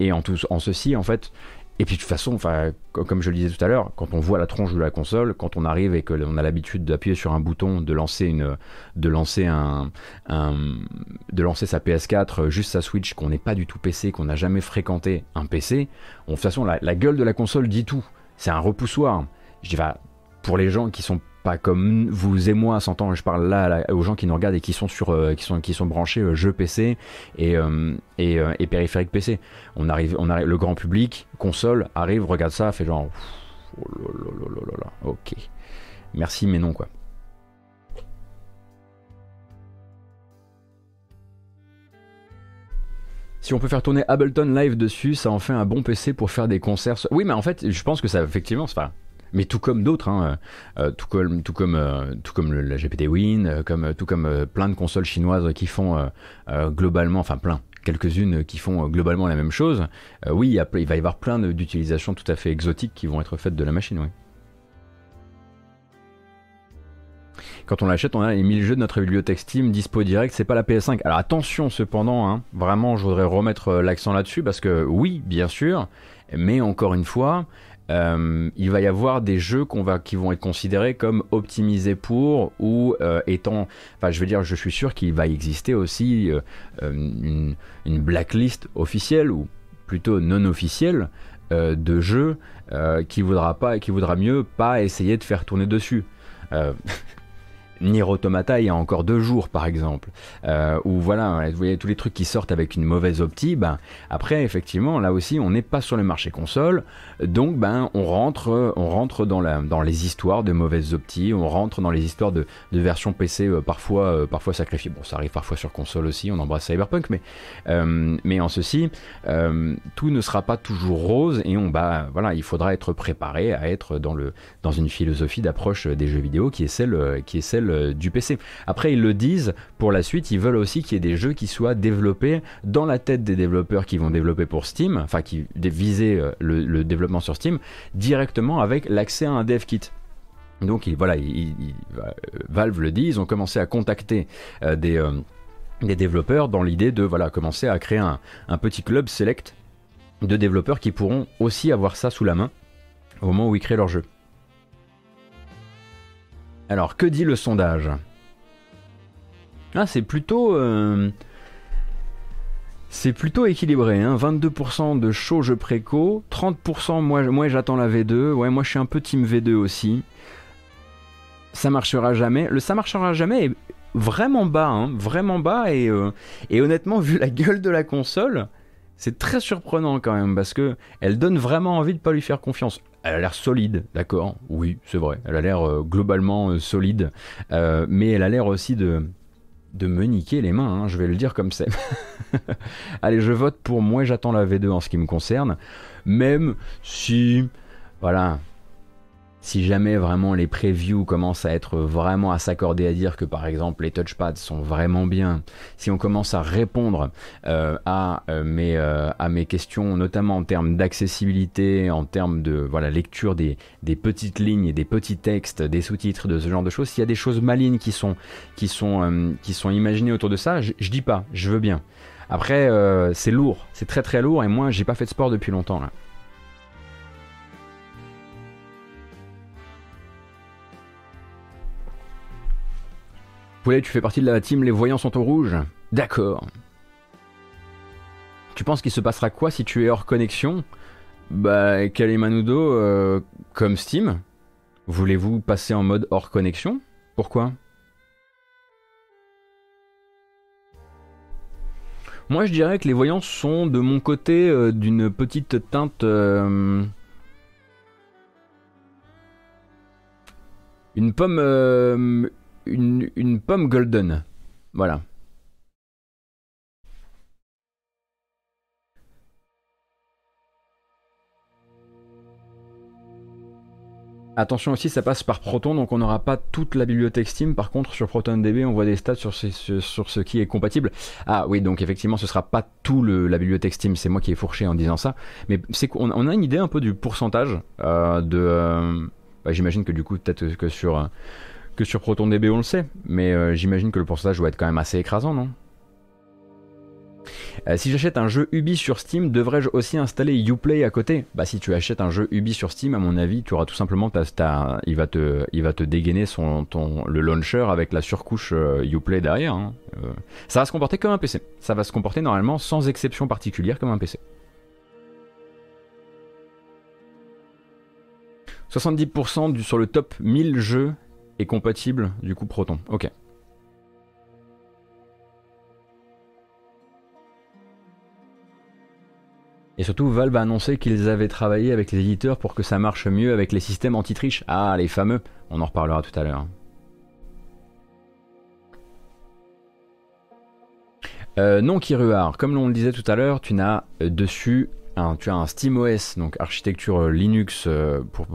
S1: et en, tout, en ceci, en fait, et puis de toute façon, comme je le disais tout à l'heure, quand on voit la tronche de la console, quand on arrive et que l'on a l'habitude d'appuyer sur un bouton, de lancer une, de lancer un, de lancer sa PS4, juste sa Switch, qu'on n'est pas du tout PC, qu'on n'a jamais fréquenté un PC, de toute façon, la, gueule de la console dit tout. C'est un repoussoir. Je dis, va, pour les gens qui sont pas comme vous et moi, s'entend, je parle là, aux gens qui nous regardent et qui sont sur, euh, qui sont, qui sont branchés euh, jeux PC et, euh, et, et, périphériques PC. On arrive, on arrive, le grand public, console, arrive, regarde ça, fait genre, oh là, ok, merci mais non quoi. Si on peut faire tourner Ableton Live dessus, ça en fait un bon PC pour faire des concerts. Oui, mais en fait, je pense que ça, effectivement, pas mais tout comme d'autres, hein, tout comme, tout comme, tout comme la GPT Win, comme, tout comme plein de consoles chinoises qui font globalement, enfin plein, quelques-unes qui font globalement la même chose. oui, il, va y avoir plein d'utilisations tout à fait exotiques qui vont être faites de la machine, oui. quand on l'achète, on a les 1000 jeux de notre bibliothèque Steam dispo direct, c'est pas la PS5. Alors attention cependant, hein, vraiment je voudrais remettre euh, l'accent là-dessus parce que oui, bien sûr, mais encore une fois, euh, il va y avoir des jeux qu'on va, qui vont être considérés comme optimisés pour ou euh, étant. Enfin, je veux dire, je suis sûr qu'il va exister aussi une, blacklist officielle ou plutôt non officielle de jeux qui voudra pas, qui voudra mieux pas essayer de faire tourner dessus. Nier Automata il y a encore deux jours par exemple, euh, ou voilà, vous voyez tous les trucs qui sortent avec une mauvaise optique, ben, après effectivement là aussi on n'est pas sur le marché console, donc ben on rentre, on rentre dans, la, dans les histoires de mauvaises optiques, on rentre dans les histoires de, de versions PC euh, parfois, euh, parfois sacrifiées, bon ça arrive parfois sur console aussi, on embrasse Cyberpunk, mais, euh, mais en ceci, tout ne sera pas toujours rose et on bah voilà, il faudra être préparé à être dans, le, dans une philosophie d'approche des jeux vidéo qui est celle, qui est celle euh, du PC. Après, ils le disent, pour la suite, ils veulent aussi qu'il y ait des jeux qui soient développés dans la tête des développeurs qui vont développer pour Steam, enfin qui viser euh, le, développement sur Steam, directement avec l'accès à un dev kit. Donc voilà, Valve le dit, ils ont commencé à contacter euh, des, des, développeurs dans l'idée de voilà, commencer à créer un, un, petit club select de développeurs qui pourront aussi avoir ça sous la main au moment où ils créent leur jeu. Alors, que dit le sondage Ah, c'est plutôt... Euh, c'est plutôt équilibré, hein. 22% de chaud jeu préco, 30% moi, j'attends la V2, ouais moi je suis un peu team V2 aussi. Ça marchera jamais, le ça marchera jamais vraiment bas, hein. Vraiment bas et, euh, et honnêtement vu la gueule de la console, c'est très surprenant quand même parce que elle donne vraiment envie de pas lui faire confiance. Elle a l'air solide, d'accord? Oui, c'est vrai. Elle a l'air euh, globalement euh, solide, euh, mais elle a l'air aussi de de me niquer les mains, hein, je vais le dire comme c'est. Allez, je vote pour moi, j'attends la V2 en ce qui me concerne, même si, voilà, si jamais vraiment les previews commencent à être vraiment à s'accorder à dire que par exemple les touchpads sont vraiment bien, si on commence à répondre euh, à, euh, mes, euh, à mes questions, notamment en termes d'accessibilité, en termes de voilà, lecture des, des petites lignes des petits textes, des sous-titres, de ce genre de choses, s'il y a des choses malignes qui sont, qui sont, qui sont imaginées autour de ça, je dis pas, je veux bien. Après, c'est lourd, c'est très très lourd et moi j'ai pas fait de sport depuis longtemps là. Poulet, tu fais partie de la team Les Voyants sont au rouge? D'accord. Tu penses qu'il se passera quoi si tu es hors connexion? Bah, Kalimanudo, euh, comme Steam, voulez-vous passer en mode hors connexion? Pourquoi? Moi, je dirais que les voyants sont de mon côté euh, d'une petite teinte. Euh, une pomme une, pomme golden. Voilà. Attention aussi, ça passe par Proton, donc on n'aura pas toute la bibliothèque Steam. Par contre, sur ProtonDB, on voit des stats sur ce, qui est compatible. Ah oui, donc effectivement, ce sera pas tout la bibliothèque Steam. C'est moi qui ai fourché en disant ça. Mais c'est qu'on on a une idée un peu du pourcentage euh, de. Euh, bah, j'imagine que du coup, peut-être que sur que sur ProtonDB, on le sait, mais euh, j'imagine que le pourcentage doit être quand même assez écrasant, non? Euh, si j'achète un jeu Ubi sur Steam, devrais-je aussi installer Uplay à côté? Bah si tu achètes un jeu Ubi sur Steam, à mon avis, tu auras tout simplement il va te il va te dégainer son ton le launcher avec la surcouche euh, Uplay derrière. Hein. ça va se comporter comme un PC. Ça va se comporter normalement sans exception particulière comme un PC. 70% du, sur le top 1000 jeux est compatible du coup Proton. Ok. Et surtout, Valve a annoncé qu'ils avaient travaillé avec les éditeurs pour que ça marche mieux avec les systèmes anti-triche. Ah, les fameux. On en reparlera tout à l'heure. Euh, non, Kiruar, comme l'on le disait tout à l'heure, tu n'as euh, dessus tu as un SteamOS, donc architecture Linux pour,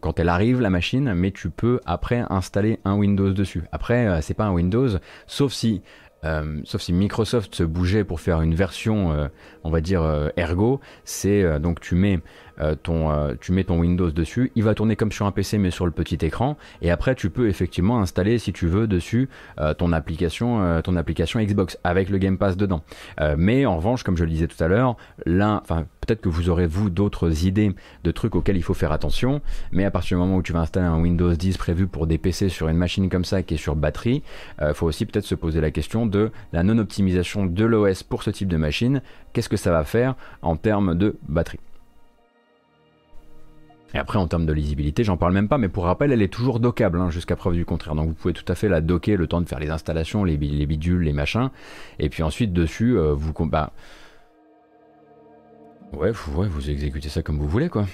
S1: quand elle arrive la machine, mais tu peux après installer un Windows dessus. Après, c'est pas un Windows, sauf si euh, Microsoft se bougeait pour faire une version, euh, on va dire euh, ergo, c'est donc tu mets ton, tu mets ton Windows dessus, il va tourner comme sur un PC mais sur le petit écran, et après tu peux effectivement installer si tu veux dessus ton application, ton application Xbox avec le Game Pass dedans. mais en revanche, comme je le disais tout à l'heure, peut-être que vous aurez vous d'autres idées de trucs auxquels il faut faire attention, mais à partir du moment où tu vas installer un Windows 10 prévu pour des PC sur une machine comme ça qui est sur batterie, il faut aussi peut-être se poser la question de la non-optimisation de l'OS pour ce type de machine, qu'est-ce que ça va faire en termes de batterie? Et après, en termes de lisibilité, j'en parle même pas, mais pour rappel, elle est toujours dockable hein, jusqu'à preuve du contraire. Donc vous pouvez tout à fait la docker le temps de faire les installations, les, bidules, les machins. Et puis ensuite, dessus, euh, vous. Bah, ouais, ouais, vous exécutez ça comme vous voulez, quoi.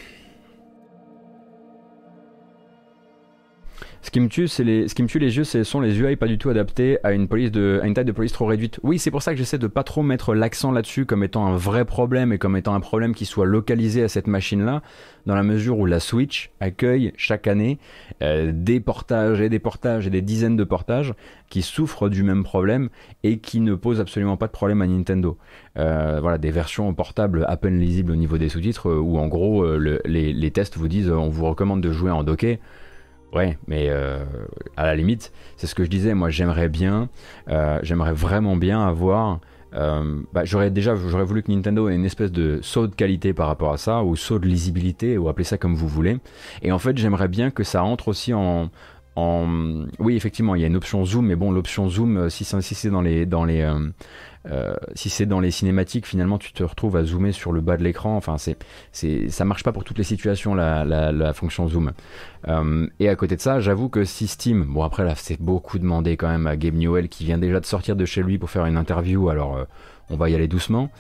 S1: Ce qui me tue, c'est les, ce qui me tue les yeux, ce sont les UI pas du tout adaptés à une police de, à une taille de police trop réduite. Oui, c'est pour ça que j'essaie de pas trop mettre l'accent là-dessus comme étant un vrai problème et comme étant un problème qui soit localisé à cette machine-là, dans la mesure où la Switch accueille chaque année euh, des portages et des portages et des dizaines de portages qui souffrent du même problème et qui ne posent absolument pas de problème à Nintendo. Euh, voilà, des versions portables à peine lisibles au niveau des sous-titres euh, où en gros les, les, tests vous disent on vous recommande de jouer en docké. Ouais, mais euh, à la limite, c'est ce que je disais. Moi, j'aimerais bien, euh, j'aimerais vraiment bien avoir. Euh, bah, j'aurais déjà, j'aurais voulu que Nintendo ait une espèce de saut de qualité par rapport à ça, ou saut de lisibilité, ou appelez ça comme vous voulez. Et en fait, j'aimerais bien que ça rentre aussi en, oui, effectivement, il y a une option zoom, mais bon, l'option zoom, si, c'est dans les, dans les, si c'est dans les cinématiques, finalement, tu te retrouves à zoomer sur le bas de l'écran. Enfin, c'est, c'est, ça marche pas pour toutes les situations la, la, fonction zoom. Euh, et à côté de ça, j'avoue que si Steam, bon après là, c'est beaucoup demandé quand même à Gabe Newell qui vient déjà de sortir de chez lui pour faire une interview. Alors, euh, on va y aller doucement.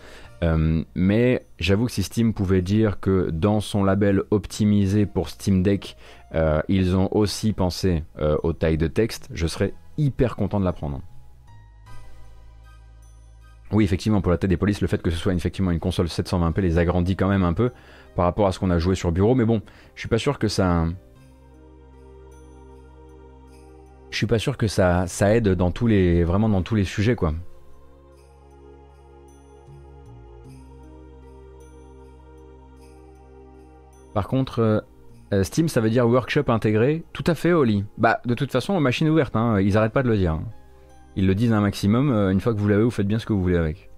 S1: mais j'avoue que si Steam pouvait dire que dans son label optimisé pour Steam Deck, ils ont aussi pensé aux tailles de texte, je serais hyper content de l'apprendre. Oui, effectivement, pour la tête des polices, le fait que ce soit effectivement une console 720p les agrandit quand même un peu par rapport à ce qu'on a joué sur bureau. Mais bon, je suis pas sûr que ça. Suis pas sûr que ça, aide dans tous les, vraiment dans tous les sujets, quoi. Par contre, euh, euh, Steam, ça veut dire workshop intégré. Tout à fait, Oli. Bah, de toute façon, machine ouverte, hein, ils arrêtent pas de le dire. Ils le disent un maximum, euh, une fois que vous l'avez, vous faites bien ce que vous voulez avec.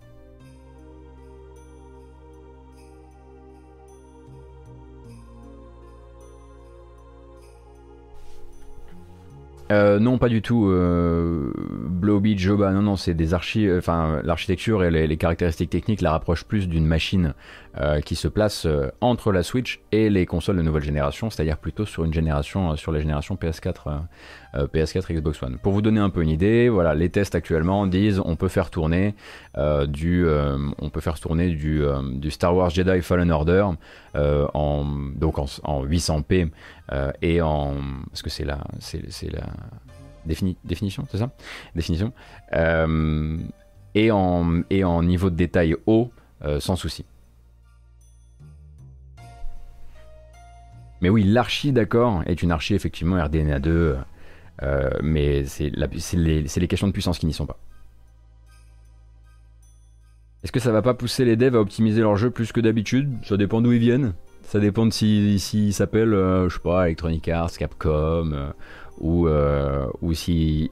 S1: Euh, non, pas du tout. Euh, Blowbeat, Joba, non, non, c'est des archives. Enfin, l'architecture et les, caractéristiques techniques la rapprochent plus d'une machine qui se place entre la Switch et les consoles de nouvelle génération, c'est-à-dire plutôt sur une génération, sur les générations PS4 euh, PS4 Xbox One. Pour vous donner un peu une idée, voilà, les tests actuellement disent on peut faire tourner euh, du, euh, on peut faire tourner du, du, Star Wars Jedi Fallen Order en donc en, 800p et en parce que c'est la c'est la définition, c'est ça? Définition. et, en, et en niveau de détail haut, sans souci. Mais oui, l'archi, d'accord, est une archi effectivement RDNA 2 euh, mais c'est les, questions de puissance qui n'y sont pas. Est-ce que ça va pas pousser les devs à optimiser leur jeu plus que d'habitude? Ça dépend d'où ils viennent. Ça dépend de s'ils si, s'appellent, euh, je sais pas, Electronic Arts, Capcom, euh, ou, ou si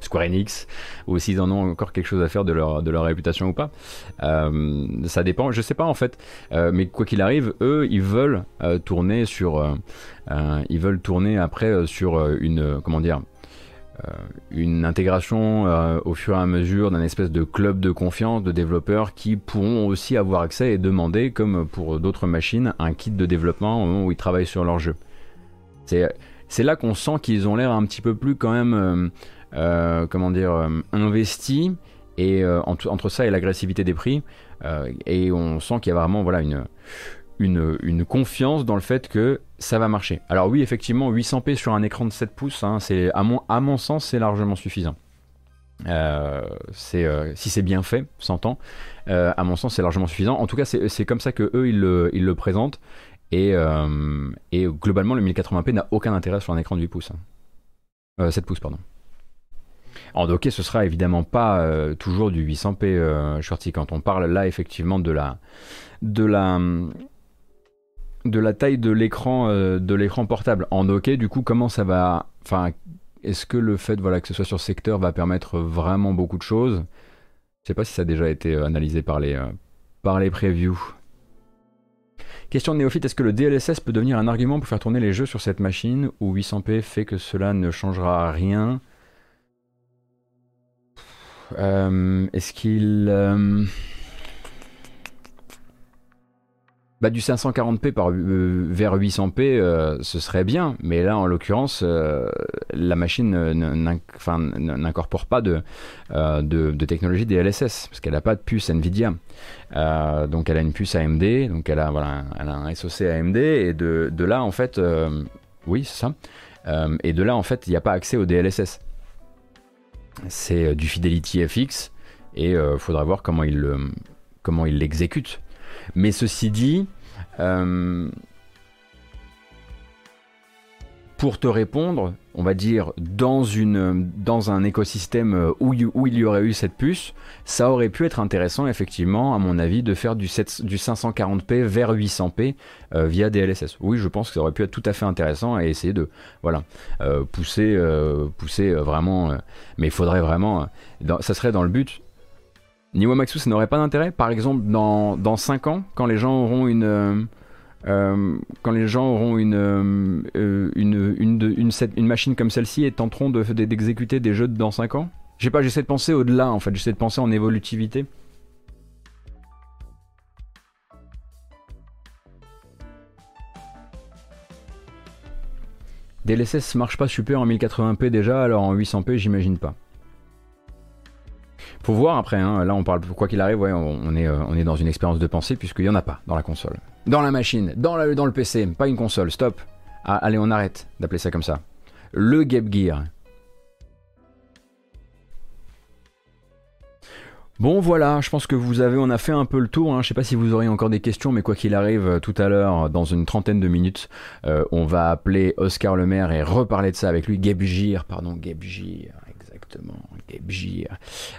S1: Square Enix, ou s'ils en ont encore quelque chose à faire de leur, de leur réputation ou pas. Euh, ça dépend, je sais pas en fait. Euh, mais quoi qu'il arrive, eux, ils veulent euh, tourner sur, ils veulent tourner après sur une, comment dire, une intégration au fur et à mesure d'un espèce de club de confiance de développeurs qui pourront aussi avoir accès et demander, comme pour d'autres machines, un kit de développement au moment où ils travaillent sur leur jeu. C'est c'est là qu'on sent qu'ils ont l'air un petit peu plus quand même, euh, euh, comment dire, euh, investis. Et entre, ça et l'agressivité des prix, et on sent qu'il y a vraiment voilà une, confiance dans le fait que ça va marcher. Alors oui, effectivement, 800p sur un écran de 7 pouces, hein, à mon, sens, c'est largement suffisant. si c'est bien fait, s'entend. à mon sens, c'est largement suffisant. En tout cas, c'est comme ça que eux ils le, ils le présentent. Et, et, globalement, le 1080p n'a aucun intérêt sur un écran de 8 pouces. 7 pouces, pardon. En docké, ce sera évidemment pas euh, toujours du 800p euh, shorty quand on parle là effectivement de la de la de la taille de l'écran euh, de l'écran portable. En docké, du coup, comment ça va Enfin, est-ce que le fait voilà que ce soit sur secteur va permettre vraiment beaucoup de choses? Je sais pas si ça a déjà été analysé par les par les previews. Question de néophyte, est-ce que le DLSS peut devenir un argument pour faire tourner les jeux sur cette machine ou 800p fait que cela ne changera rien? Euh, est-ce qu'il... Euh, bah, du 540p par, euh, vers 800p, ce serait bien, mais là en l'occurrence, la machine n'incorpore pas de, technologie DLSS, parce qu'elle n'a pas de puce Nvidia. donc elle a une puce AMD, donc elle a, un SoC AMD, et de, là en fait, oui c'est ça, et de là en fait il n'y a pas accès au DLSS c'est euh, du Fidelity FX et il euh, faudra voir comment il l'exécute. Mais ceci dit, euh, pour te répondre, on va dire, dans, une, dans un écosystème où, où, il y aurait eu cette puce, ça aurait pu être intéressant, effectivement, à mon avis, de faire du, du 540p vers 800p euh, via DLSS. Oui, je pense que ça aurait pu être tout à fait intéressant et essayer de voilà, euh, pousser, euh, pousser vraiment. mais il faudrait vraiment. ça serait dans le but. Maxus, ça n'aurait pas d'intérêt Par exemple, dans, dans 5 ans, quand les gens auront une euh, quand les gens auront une, euh, une, une, machine comme celle-ci et tenteront d'exécuter des jeux dans 5 ans? Je sais pas, j'essaie de penser au-delà en fait, j'essaie de penser en évolutivité. DLSS marche pas super en 1080p déjà, alors en 800p j'imagine pas. Faut voir après, hein. là on parle, quoi qu'il arrive, on, est, euh, on est dans une expérience de pensée puisqu'il n'y en a pas dans la console. Dans la machine, dans, le PC, pas une console, stop. Ah, allez, on arrête d'appeler ça comme ça. Le Game Gear. Bon voilà, je pense que vous avez, on a fait un peu le tour. Hein. Je sais pas si vous auriez encore des questions, mais quoi qu'il arrive, euh, tout à l'heure, dans une trentaine de minutes, euh, on va appeler Oscar Lemaire et reparler de ça avec lui. Gear, pardon,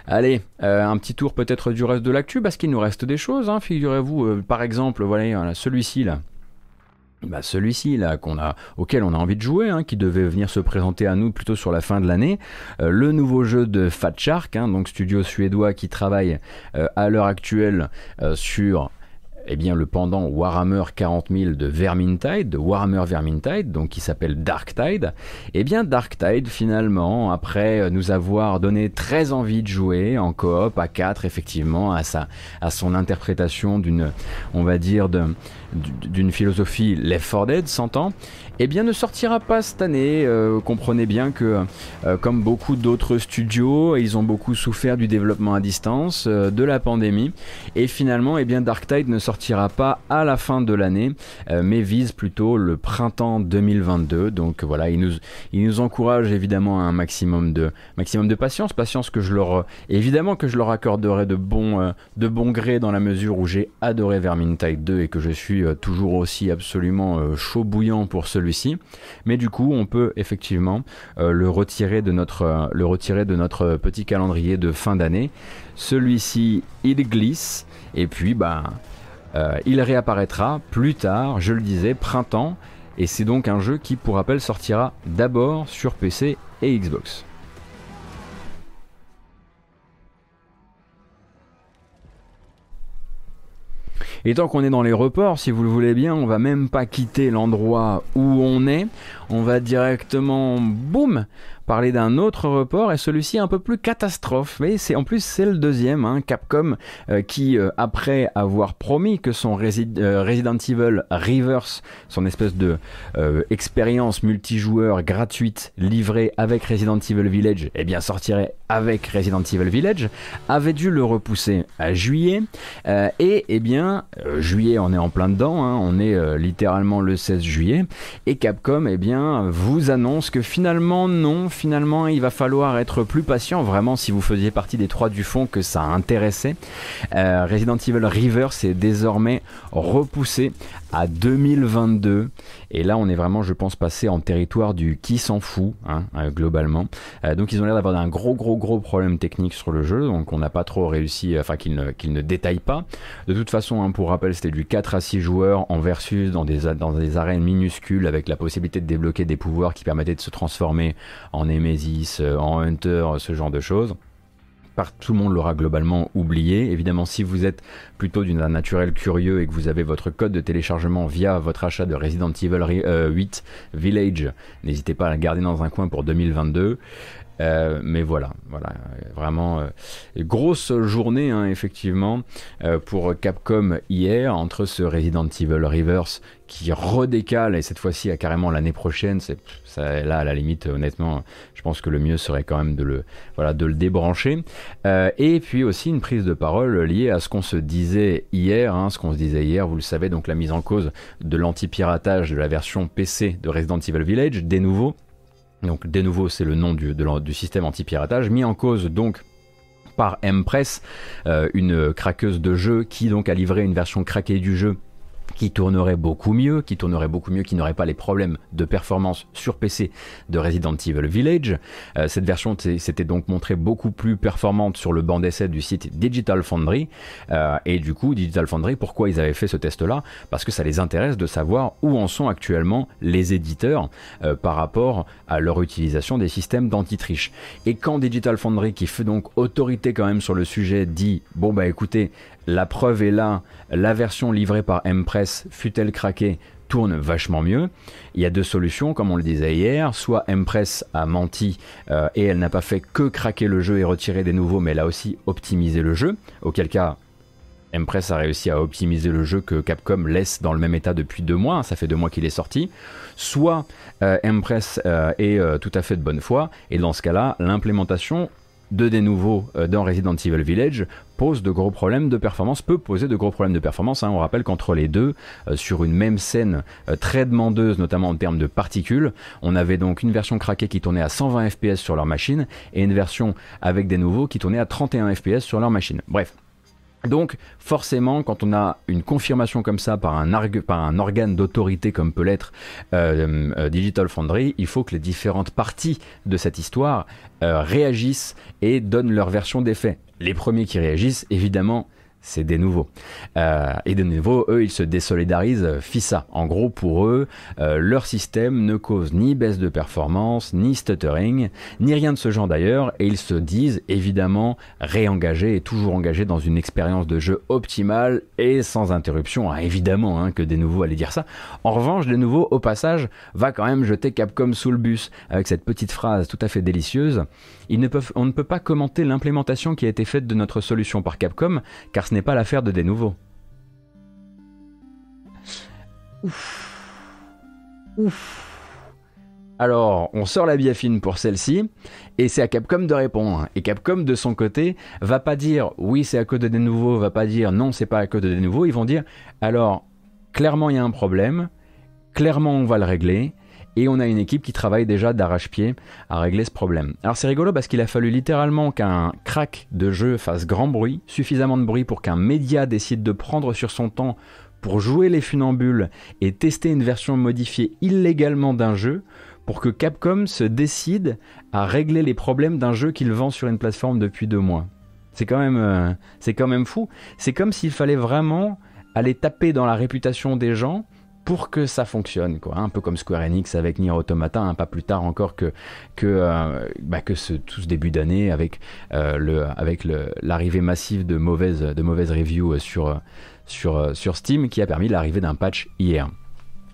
S1: Allez, euh, un petit tour peut-être du reste de l'actu, parce qu'il nous reste des choses, hein, figurez-vous. Euh, par exemple, voilà, celui-ci là. Bah celui-ci là qu'on a, auquel on a envie de jouer, hein, qui devait venir se présenter à nous plutôt sur la fin de l'année, euh, le nouveau jeu de Fat Shark, hein, donc studio suédois qui travaille à l'heure actuelle sur eh bien, le pendant Warhammer 40 000 de Vermintide, de Warhammer Vermintide, donc qui s'appelle Darktide, eh bien, Darktide, finalement, après nous avoir donné très envie de jouer en coop à 4, effectivement, à, sa, à son interprétation d'une, on va dire, d'une philosophie Left 4 Dead, s'entend, eh bien ne sortira pas cette année. Euh, comprenez bien que, euh, comme beaucoup d'autres studios, ils ont beaucoup souffert du développement à distance, euh, de la pandémie, et finalement, eh bien Darktide ne sortira pas à la fin de l'année, mais vise plutôt le printemps 2022. Donc voilà, ils nous, ils nous encouragent évidemment à un maximum de, maximum de patience, patience que je leur, évidemment que je leur accorderai de bon, de bon gré dans la mesure où j'ai adoré Vermintide 2 et que je suis toujours aussi absolument chaud bouillant pour ce Mais du coup, on peut effectivement euh, le, retirer de notre, euh, le retirer de notre petit calendrier de fin d'année. Celui-ci, il glisse. Et puis, bah, il réapparaîtra plus tard, je le disais, printemps. Et c'est donc un jeu qui, pour rappel, sortira d'abord sur PC et Xbox. Et tant qu'on est dans les reports, si vous le voulez bien, on va même pas quitter l'endroit où on est. On va directement, boum, parler d'un autre report et celui-ci un peu plus catastrophe. Mais c'est en plus c'est le deuxième, hein, Capcom, euh, qui euh, après avoir promis que son euh, Resident Evil Reverse, son espèce de expérience multijoueur gratuite livrée avec Resident Evil Village, eh bien sortirait avec Resident Evil Village, avait dû le repousser à juillet. et eh bien juillet, on est en plein dedans, hein, on est littéralement le 16 juillet, et Capcom eh bien vous annonce que finalement non finalement, il va falloir être plus patient, vraiment, si vous faisiez partie des trois du fond que ça intéressait. Euh, Resident Evil River est désormais repoussé à 2022. Et là, on est vraiment, je pense, passé en territoire du qui s'en fout, hein, euh, globalement. Euh, donc, ils ont l'air d'avoir un gros, gros, gros problème technique sur le jeu. Donc, on n'a pas trop réussi, enfin, qu'ils ne, qu ne détaillent pas. De toute façon, hein, pour rappel, c'était du 4 à 6 joueurs en versus dans des, dans des arènes minuscules avec la possibilité de débloquer des pouvoirs qui permettaient de se transformer en Nemesis, euh, en Hunter, ce genre de choses tout le monde l'aura globalement oublié. Évidemment, si vous êtes plutôt d'une naturel curieux et que vous avez votre code de téléchargement via votre achat de Resident Evil 8 euh, Village, n'hésitez pas à le garder dans un coin pour 2022. Euh, mais voilà, voilà, vraiment euh, grosse journée hein, effectivement pour Capcom hier entre ce Resident Evil Reverse qui redécale et cette fois-ci à carrément l'année prochaine. C'est là à la limite, honnêtement, pense que le mieux serait quand même de le débrancher. Euh, et puis aussi une prise de parole liée à ce qu'on se disait hier, hein, ce qu'on se disait hier, vous le savez, donc la mise en cause de l'anti-piratage de la version PC de Resident Evil Village, des nouveaux. Donc des nouveaux, c'est le nom du, du système anti-piratage, mis en cause donc par Mpress, euh, une craqueuse de jeu qui donc a livré une version craquée du jeu qui tournerait beaucoup mieux, qui tournerait beaucoup mieux, qui n'aurait pas les problèmes de performance sur PC de Resident Evil Village. Euh, cette version s'était donc montrée beaucoup plus performante sur le banc d'essai du site Digital Foundry. Euh, et du coup, Digital Foundry, pourquoi ils avaient fait ce test-là? Parce que ça les intéresse de savoir où en sont actuellement les éditeurs euh, par rapport à leur utilisation des systèmes d'anti-triche. Et quand Digital Foundry, qui fait donc autorité quand même sur le sujet, dit bon bah écoutez, la preuve est là, la version livrée par Mpress, fut-elle craquée, tourne vachement mieux. Il y a deux solutions, comme on le disait hier. Soit Mpress a menti euh, et elle n'a pas fait que craquer le jeu et retirer des nouveaux, mais elle a aussi optimisé le jeu. Auquel cas, Mpress a réussi à optimiser le jeu que Capcom laisse dans le même état depuis deux mois. Ça fait deux mois qu'il est sorti. Soit euh, Mpress euh, est tout à fait de bonne foi. Et dans ce cas-là, l'implémentation de des nouveaux dans Resident Evil Village pose de gros problèmes de performance, peut poser de gros problèmes de performance. Hein. On rappelle qu'entre les deux, euh, sur une même scène euh, très demandeuse, notamment en termes de particules, on avait donc une version craquée qui tournait à 120 fps sur leur machine et une version avec des nouveaux qui tournait à 31 fps sur leur machine. Bref, donc forcément, quand on a une confirmation comme ça par un, organe d'autorité comme peut l'être euh, Digital Foundry, il faut que les différentes parties de cette histoire réagissent et donnent leur version des faits. Les premiers qui réagissent, évidemment, c'est des nouveaux. Euh, et de nouveau, eux, ils se désolidarisent euh, FISA. En gros, pour eux, euh, leur système ne cause ni baisse de performance, ni stuttering, ni rien de ce genre d'ailleurs, et ils se disent évidemment réengagés et toujours engagés dans une expérience de jeu optimale et sans interruption. Ah, évidemment hein, que des nouveaux allaient dire ça. En revanche, des nouveaux, au passage, va quand même jeter Capcom sous le bus avec cette petite phrase tout à fait délicieuse. Ils ne peuvent, on ne peut pas commenter l'implémentation qui a été faite de notre solution par Capcom, car ce n'est pas l'affaire de des nouveaux. Ouf. Ouf. Alors, on sort la biafine pour celle-ci, et c'est à Capcom de répondre. Et Capcom, de son côté, va pas dire oui, c'est à cause de des nouveaux, va pas dire non, c'est pas à cause de des nouveaux. Ils vont dire alors, clairement, il y a un problème, clairement, on va le régler, et on a une équipe qui travaille déjà d'arrache-pied à régler ce problème. Alors c'est rigolo parce qu'il a fallu littéralement qu'un crack de jeu fasse grand bruit, suffisamment de bruit pour qu'un média décide de prendre sur son temps pour jouer les funambules et tester une version modifiée illégalement d'un jeu pour que Capcom se décide à régler les problèmes d'un jeu qu'il vend sur une plateforme depuis deux mois. C'est quand même, euh, c'est quand même fou. C'est comme s'il fallait vraiment aller taper dans la réputation des gens pour que ça fonctionne. Un peu comme Square Enix avec Nier Automata, un pas plus tard encore que euh, bah, tout ce début d'année avec euh, l'arrivée massive de mauvaises de reviews sur sur Steam qui a permis l'arrivée d'un patch hier.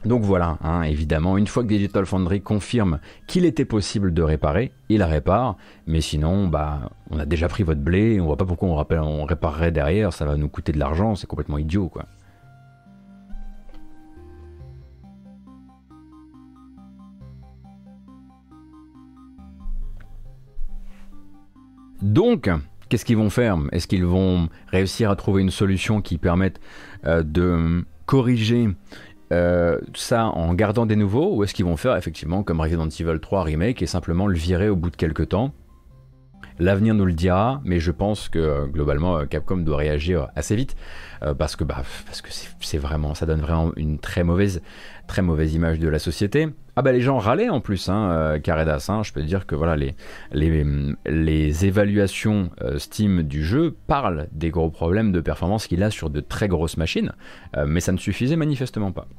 S1: Donc voilà, hein, évidemment, une fois que Digital Foundry confirme qu'il était possible de réparer, il répare, mais sinon, bah, on a déjà pris votre blé, on voit pas pourquoi on, rappelle, réparerait derrière, ça va nous coûter de l'argent, c'est complètement idiot, quoi. Donc, qu'est-ce qu'ils vont faire? Est-ce qu'ils vont réussir à trouver une solution qui permette euh, de corriger ça en gardant des nouveaux? Ou est-ce qu'ils vont faire effectivement comme Resident Evil 3 Remake et simplement le virer au bout de quelques temps? L'avenir nous le dira, mais je pense que globalement Capcom doit réagir assez vite parce que bah, parce que c'est vraiment ça donne vraiment une très mauvaise très mauvaise image de la société. Ah bah les gens râlaient en plus, hein, euh, Caredas, je peux dire que voilà, les, les, les évaluations euh, Steam du jeu parlent des gros problèmes de performance qu'il a sur de très grosses machines, euh, mais ça ne suffisait manifestement pas.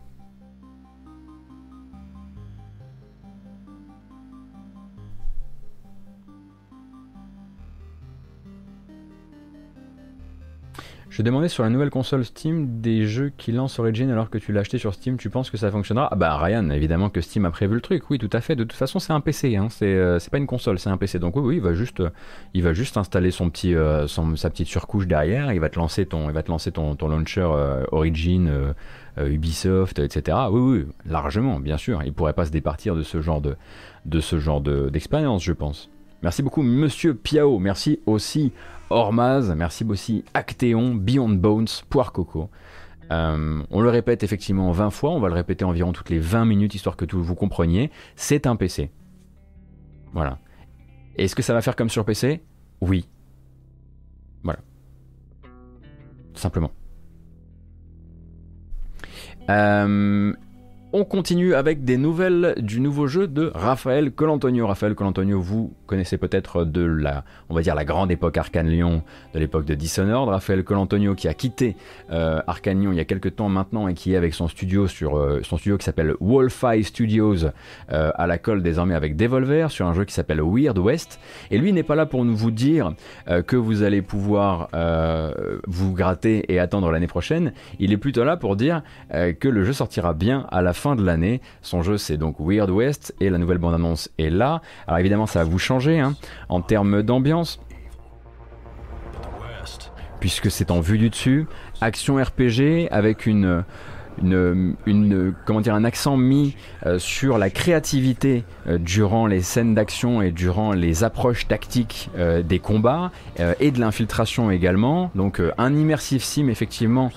S1: Je demandais sur la nouvelle console Steam des jeux qui lancent Origin alors que tu l'as acheté sur Steam, tu penses que ça fonctionnera? Ah bah Ryan, évidemment que Steam a prévu le truc, oui tout à fait, de toute façon c'est un PC, hein. Euh, c'est pas une console, c'est un PC, donc oui, oui, il va juste, euh, il va juste installer son petit, euh, sa petite surcouche derrière, il va te lancer ton, il va te lancer ton, launcher Origin, Ubisoft, etc. Oui, oui, largement, bien sûr, il pourrait pas se départir de ce genre de, de ce genre d'expérience, je pense. Merci beaucoup Monsieur Piao, merci aussi Ormaz, merci aussi Actéon, Beyond Bones, Poire Coco. Euh, on le répète effectivement 20 fois, on va le répéter environ toutes les 20 minutes histoire que tout vous compreniez. C'est un PC. Voilà. Est-ce que ça va faire comme sur PC Oui. Voilà. Simplement. Euh, on continue avec des nouvelles du nouveau jeu de Raphaël Colantonio. Raphaël Colantonio, vous connaissez peut-être de la, on va dire la grande époque Arcane Lyon, de l'époque de Dishonored. Raphaël Colantonio qui a quitté euh, Arcane Lyon il y a quelques temps maintenant et qui est avec son studio sur euh, son studio qui s'appelle Wolfeye Studios euh, à la colle désormais avec Devolver sur un jeu qui s'appelle Weird West. Et lui n'est pas là pour nous vous dire que vous allez pouvoir vous gratter et attendre l'année prochaine. Il est plutôt là pour dire que le jeu sortira bien à la fin de l'année. Son jeu c'est donc Weird West et la nouvelle bande-annonce est là. Alors évidemment ça va vous changer hein, en termes d'ambiance puisque c'est en vue du dessus, action RPG avec une, une, comment dire, un accent mis euh, sur la créativité euh, durant les scènes d'action et durant les approches tactiques euh, des combats et de l'infiltration également. Donc un immersive sim effectivement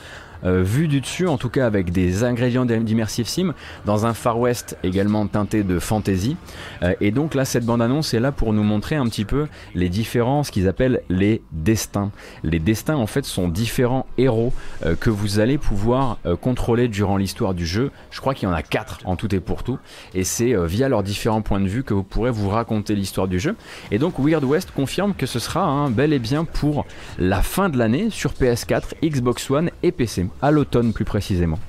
S1: euh, vu du dessus, en tout cas avec des ingrédients d'immersive sim, dans un Far West également teinté de fantasy. Euh, et donc là, cette bande-annonce est là pour nous montrer un petit peu les différences qu'ils appellent les destins. Les destins, en fait, sont différents héros euh, que vous allez pouvoir contrôler durant l'histoire du jeu. Je crois qu'il y en a quatre en tout et pour tout. Et c'est via leurs différents points de vue que vous pourrez vous raconter l'histoire du jeu. Et donc Weird West confirme que ce sera un bel et bien pour la fin de l'année sur PS4, Xbox One et PC à l'automne plus précisément.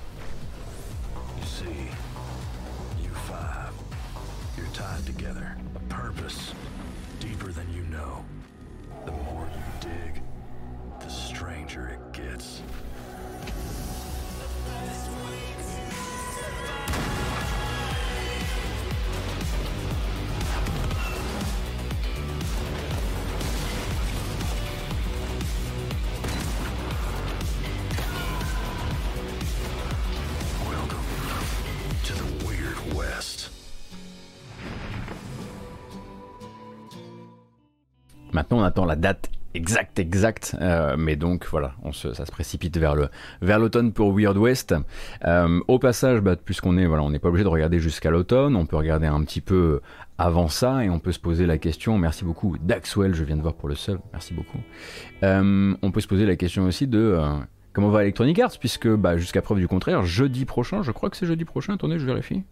S1: Maintenant, on attend la date exacte, exacte. Euh, mais donc voilà, on ça se précipite vers l'automne pour Weird West. Euh, au passage, bah, puisqu'on est voilà, on n'est pas obligé de regarder jusqu'à l'automne. On peut regarder un petit peu avant ça et on peut se poser la question. Merci beaucoup, Daxwell. Je viens de voir pour le seul. Merci beaucoup. Euh, on peut se poser la question aussi de comment va Electronic Arts, puisque bah, jusqu'à preuve du contraire, jeudi prochain, je crois que c'est jeudi prochain. Attendez, je vérifie.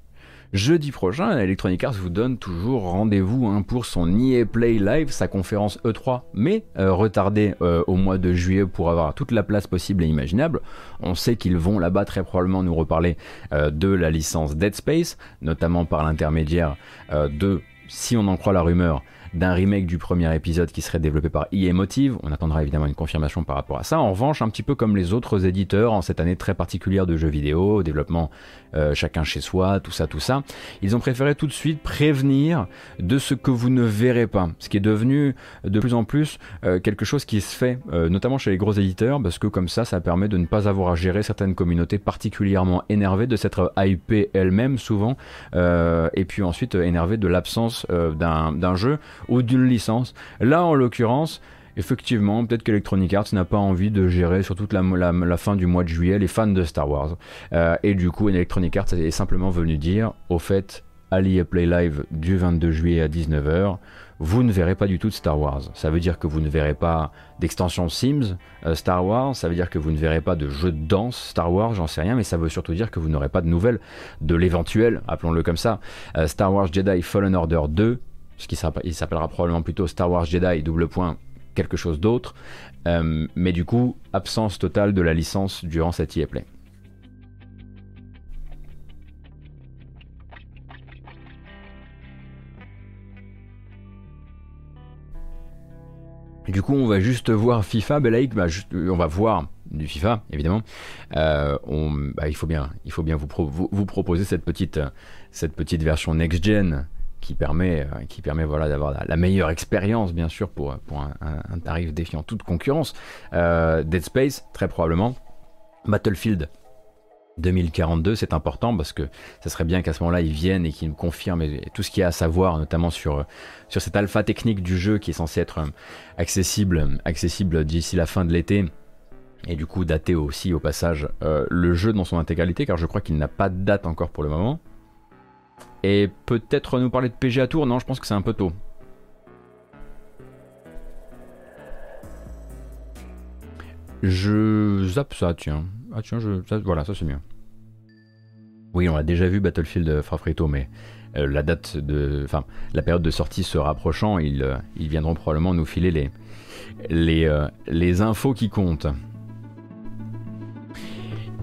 S1: Jeudi prochain, Electronic Arts vous donne toujours rendez-vous hein, pour son EA Play Live, sa conférence E3, mais euh, retardée euh, au mois de juillet pour avoir toute la place possible et imaginable. On sait qu'ils vont là-bas très probablement nous reparler euh, de la licence Dead Space, notamment par l'intermédiaire de, si on en croit la rumeur, d'un remake du premier épisode qui serait développé par EA Motive. On attendra évidemment une confirmation par rapport à ça. En revanche, un petit peu comme les autres éditeurs en cette année très particulière de jeux vidéo, développement euh, chacun chez soi, tout ça, tout ça, ils ont préféré tout de suite prévenir de ce que vous ne verrez pas. Ce qui est devenu de plus en plus euh, quelque chose qui se fait, euh, notamment chez les gros éditeurs, parce que comme ça, ça permet de ne pas avoir à gérer certaines communautés particulièrement énervées de s'être IP elles-mêmes souvent, et puis ensuite énervées de l'absence d'un jeu ou d'une licence. Là, en l'occurrence, effectivement, peut-être qu'Electronic Arts n'a pas envie de gérer sur toute la, fin du mois de juillet les fans de Star Wars. Euh, et du coup, Electronic Arts est simplement venu dire, au fait, Ali Play Live du 22 juillet à 19h, vous ne verrez pas du tout de Star Wars. Ça veut dire que vous ne verrez pas d'extension Sims euh, Star Wars, ça veut dire que vous ne verrez pas de jeu de danse Star Wars, j'en sais rien, mais ça veut surtout dire que vous n'aurez pas de nouvelles de l'éventuel, appelons-le comme ça, euh, Star Wars Jedi Fallen Order 2, ce qui s'appellera probablement plutôt Star Wars Jedi double point quelque chose d'autre, euh, mais du coup, absence totale de la licence durant cette EA Play. Du coup, on va juste voir FIFA, Belaïk, bah, on va voir du FIFA, évidemment. Euh, bah, il faut bien, vous, proposer cette petite, cette petite version next-gen qui permet, euh, qui permet voilà, d'avoir la, meilleure expérience, bien sûr, pour, pour un, tarif défiant toute concurrence. Euh, Dead Space, très probablement. Battlefield 2042, c'est important parce que ça serait bien qu'à ce moment-là, ils viennent et qu'ils nous confirment tout ce qu'il y a à savoir, notamment sur, sur cette alpha technique du jeu qui est censé être euh, accessible, accessible d'ici la fin de l'été. Et du coup, dater aussi au passage le jeu dans son intégralité, car je crois qu'il n'a pas de date encore pour le moment. Et peut-être nous parler de PG à tour Non, je pense que c'est un peu tôt. Je zappe ça, tiens. Ah tiens, je, voilà, ça c'est mieux. Oui, on a déjà vu Battlefield Frafrito, mais euh, la date de, enfin, la période de sortie se rapprochant, ils, euh, viendront probablement nous filer les, euh, les infos qui comptent.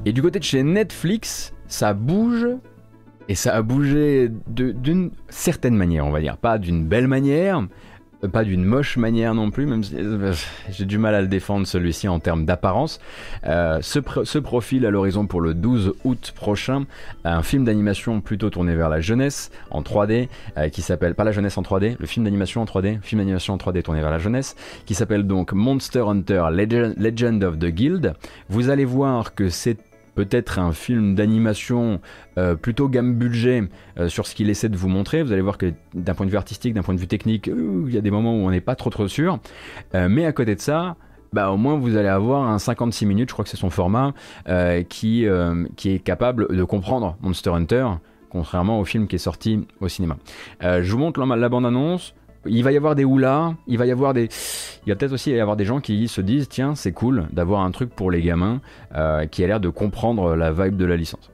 S1: Et du côté de chez Netflix, ça bouge et ça a bougé d'une certaine manière, on va dire. Pas d'une belle manière, pas d'une moche manière non plus, même si euh, j'ai du mal à le défendre celui-ci en termes d'apparence. Euh, ce, profil à l'horizon pour le 12 août prochain, un film d'animation plutôt tourné vers la jeunesse en 3D, euh, qui s'appelle, pas la jeunesse en 3D, le film d'animation en 3D, film d'animation en 3D tourné vers la jeunesse, qui s'appelle donc Monster Hunter Legend of the Guild. Vous allez voir que c'est peut-être un film d'animation euh, plutôt gamme budget euh, sur ce qu'il essaie de vous montrer. Vous allez voir que d'un point de vue artistique, d'un point de vue technique, il y a des moments où on n'est pas trop trop sûr. Euh, mais à côté de ça, bah, au moins vous allez avoir un 56 minutes, je crois que c'est son format, qui, qui est capable de comprendre Monster Hunter, contrairement au film qui est sorti au cinéma. je vous montre la bande-annonce il va y avoir des houlas, il va y avoir des, il va peut-être aussi y avoir des gens qui se disent tiens c'est cool d'avoir un truc pour les gamins euh, qui a l'air de comprendre la vibe de la licence.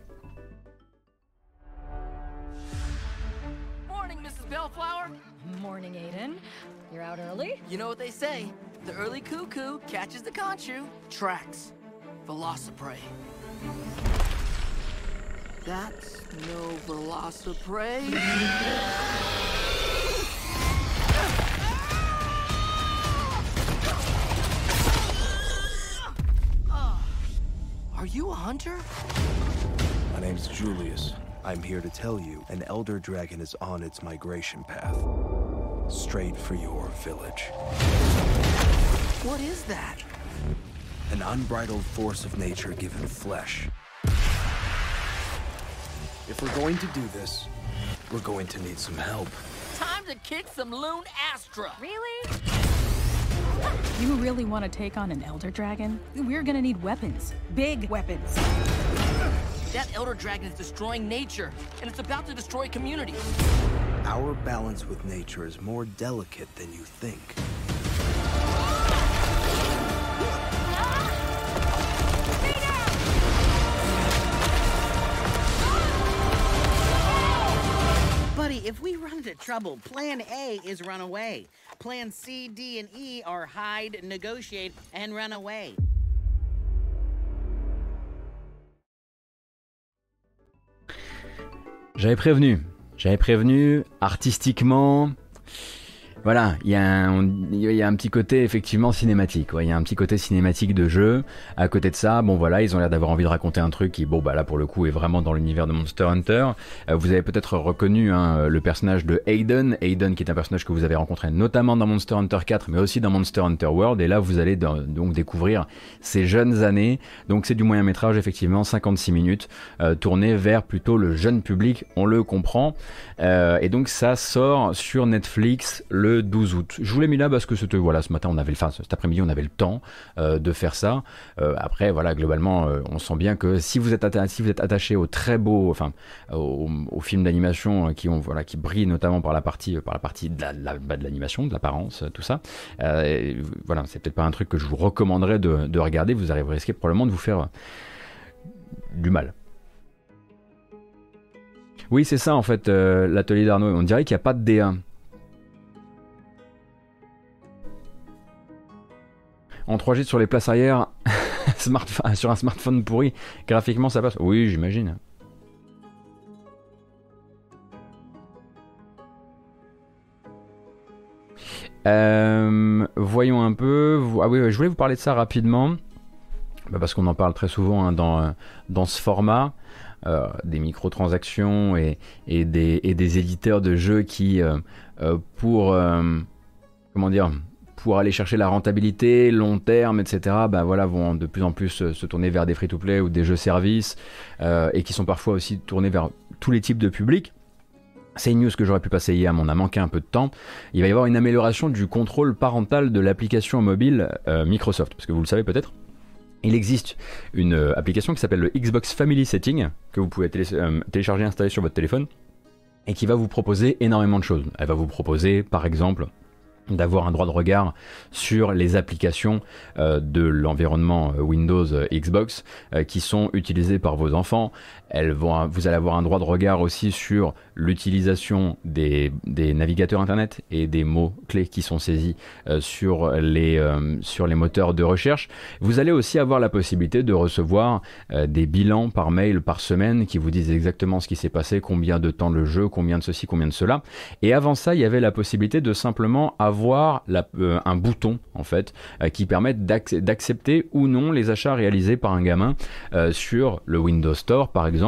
S1: Morning, Mrs. Bellflower. Morning, Aiden. You're out early? You know what they say. The early cuckoo catches the conchu. Tracks. Velociprey. That's no Velociprey.
S2: Are you a hunter? My name's Julius. I'm here to tell you an elder dragon is on its migration path. Straight for your village.
S3: What is that?
S2: An unbridled force of nature given flesh. If we're going to do this, we're going to need some help.
S3: Time to kick some loon Astra!
S4: Really? You really want to take on an Elder Dragon? We're gonna need weapons. Big weapons.
S3: That Elder Dragon is destroying nature, and it's about to destroy communities.
S2: Our balance with nature is more delicate than you think.
S3: If we run into trouble, plan A is run away. Plan C, D, and E are hide, negotiate, and run away.
S1: J'avais prévenu, j'avais prévenu artistiquement, voilà, il y, a un, petit côté effectivement cinématique. Il y a un petit côté cinématique de jeu. À côté de ça, bon voilà, ils ont l'air d'avoir envie de raconter un truc qui, bon bah là pour le coup, est vraiment dans l'univers de Monster Hunter. Euh, vous avez peut-être reconnu hein, le personnage de Aiden. Aiden qui est un personnage que vous avez rencontré notamment dans Monster Hunter 4, mais aussi dans Monster Hunter World. Et là, vous allez donc découvrir ses jeunes années. Donc c'est du moyen métrage effectivement, 56 minutes, euh, tourné vers plutôt le jeune public. On le comprend. Euh, et donc ça sort sur Netflix le le 12 août. Je vous l'ai mis là parce que voilà ce matin on avait enfin cet après-midi on avait le temps euh, de faire ça. Euh, après voilà globalement euh, on sent bien que si vous êtes si vous êtes attaché aux très beaux enfin aux, films d'animation qui ont voilà qui brillent notamment par la partie par la partie de bah, l'animation, de l'apparence, tout ça. voilà c'est peut-être pas un truc que je vous recommanderais de, de regarder. Vous arriverez risquer probablement de vous faire du mal. Oui, c'est ça en fait, l'atelier d'Arnaud. On dirait qu'il n'y a pas de D1. En 3G sur les places arrière, sur un smartphone pourri, graphiquement ça passe. Oui, j'imagine. Euh, voyons un peu. Ah oui, je voulais vous parler de ça rapidement. Bah, parce qu'on en parle très souvent hein, dans, euh, dans ce format. Euh, des microtransactions et, des, éditeurs de jeux qui, pour comment dire, pour aller chercher la rentabilité, long terme, etc., bah voilà, vont de plus en plus euh, se tourner vers des free-to-play ou des jeux services, euh, et qui sont parfois aussi tournés vers tous les types de publics. C'est une news que j'aurais pu passer hier, mais on a manqué un peu de temps. Il va y avoir une amélioration du contrôle parental de l'application mobile euh, Microsoft, parce que vous le savez peut-être. Il existe une application qui s'appelle le Xbox Family Setting, que vous pouvez télécharger et installer sur votre téléphone, et qui va vous proposer énormément de choses. Elle va vous proposer, par exemple, d'avoir un droit de regard sur les applications euh, de l'environnement euh, Windows euh, Xbox qui sont utilisées par vos enfants. Vous allez avoir un droit de regard aussi sur l'utilisation des, navigateurs Internet et des mots-clés qui sont saisis sur, les, sur les moteurs de recherche. Vous allez aussi avoir la possibilité de recevoir des bilans par mail par semaine qui vous disent exactement ce qui s'est passé, combien de temps le jeu, combien de ceci, combien de cela. Et avant ça, il y avait la possibilité de simplement avoir euh, un bouton en fait euh, qui permette d'accepter ou non les achats réalisés par un gamin euh, sur le Windows Store par exemple.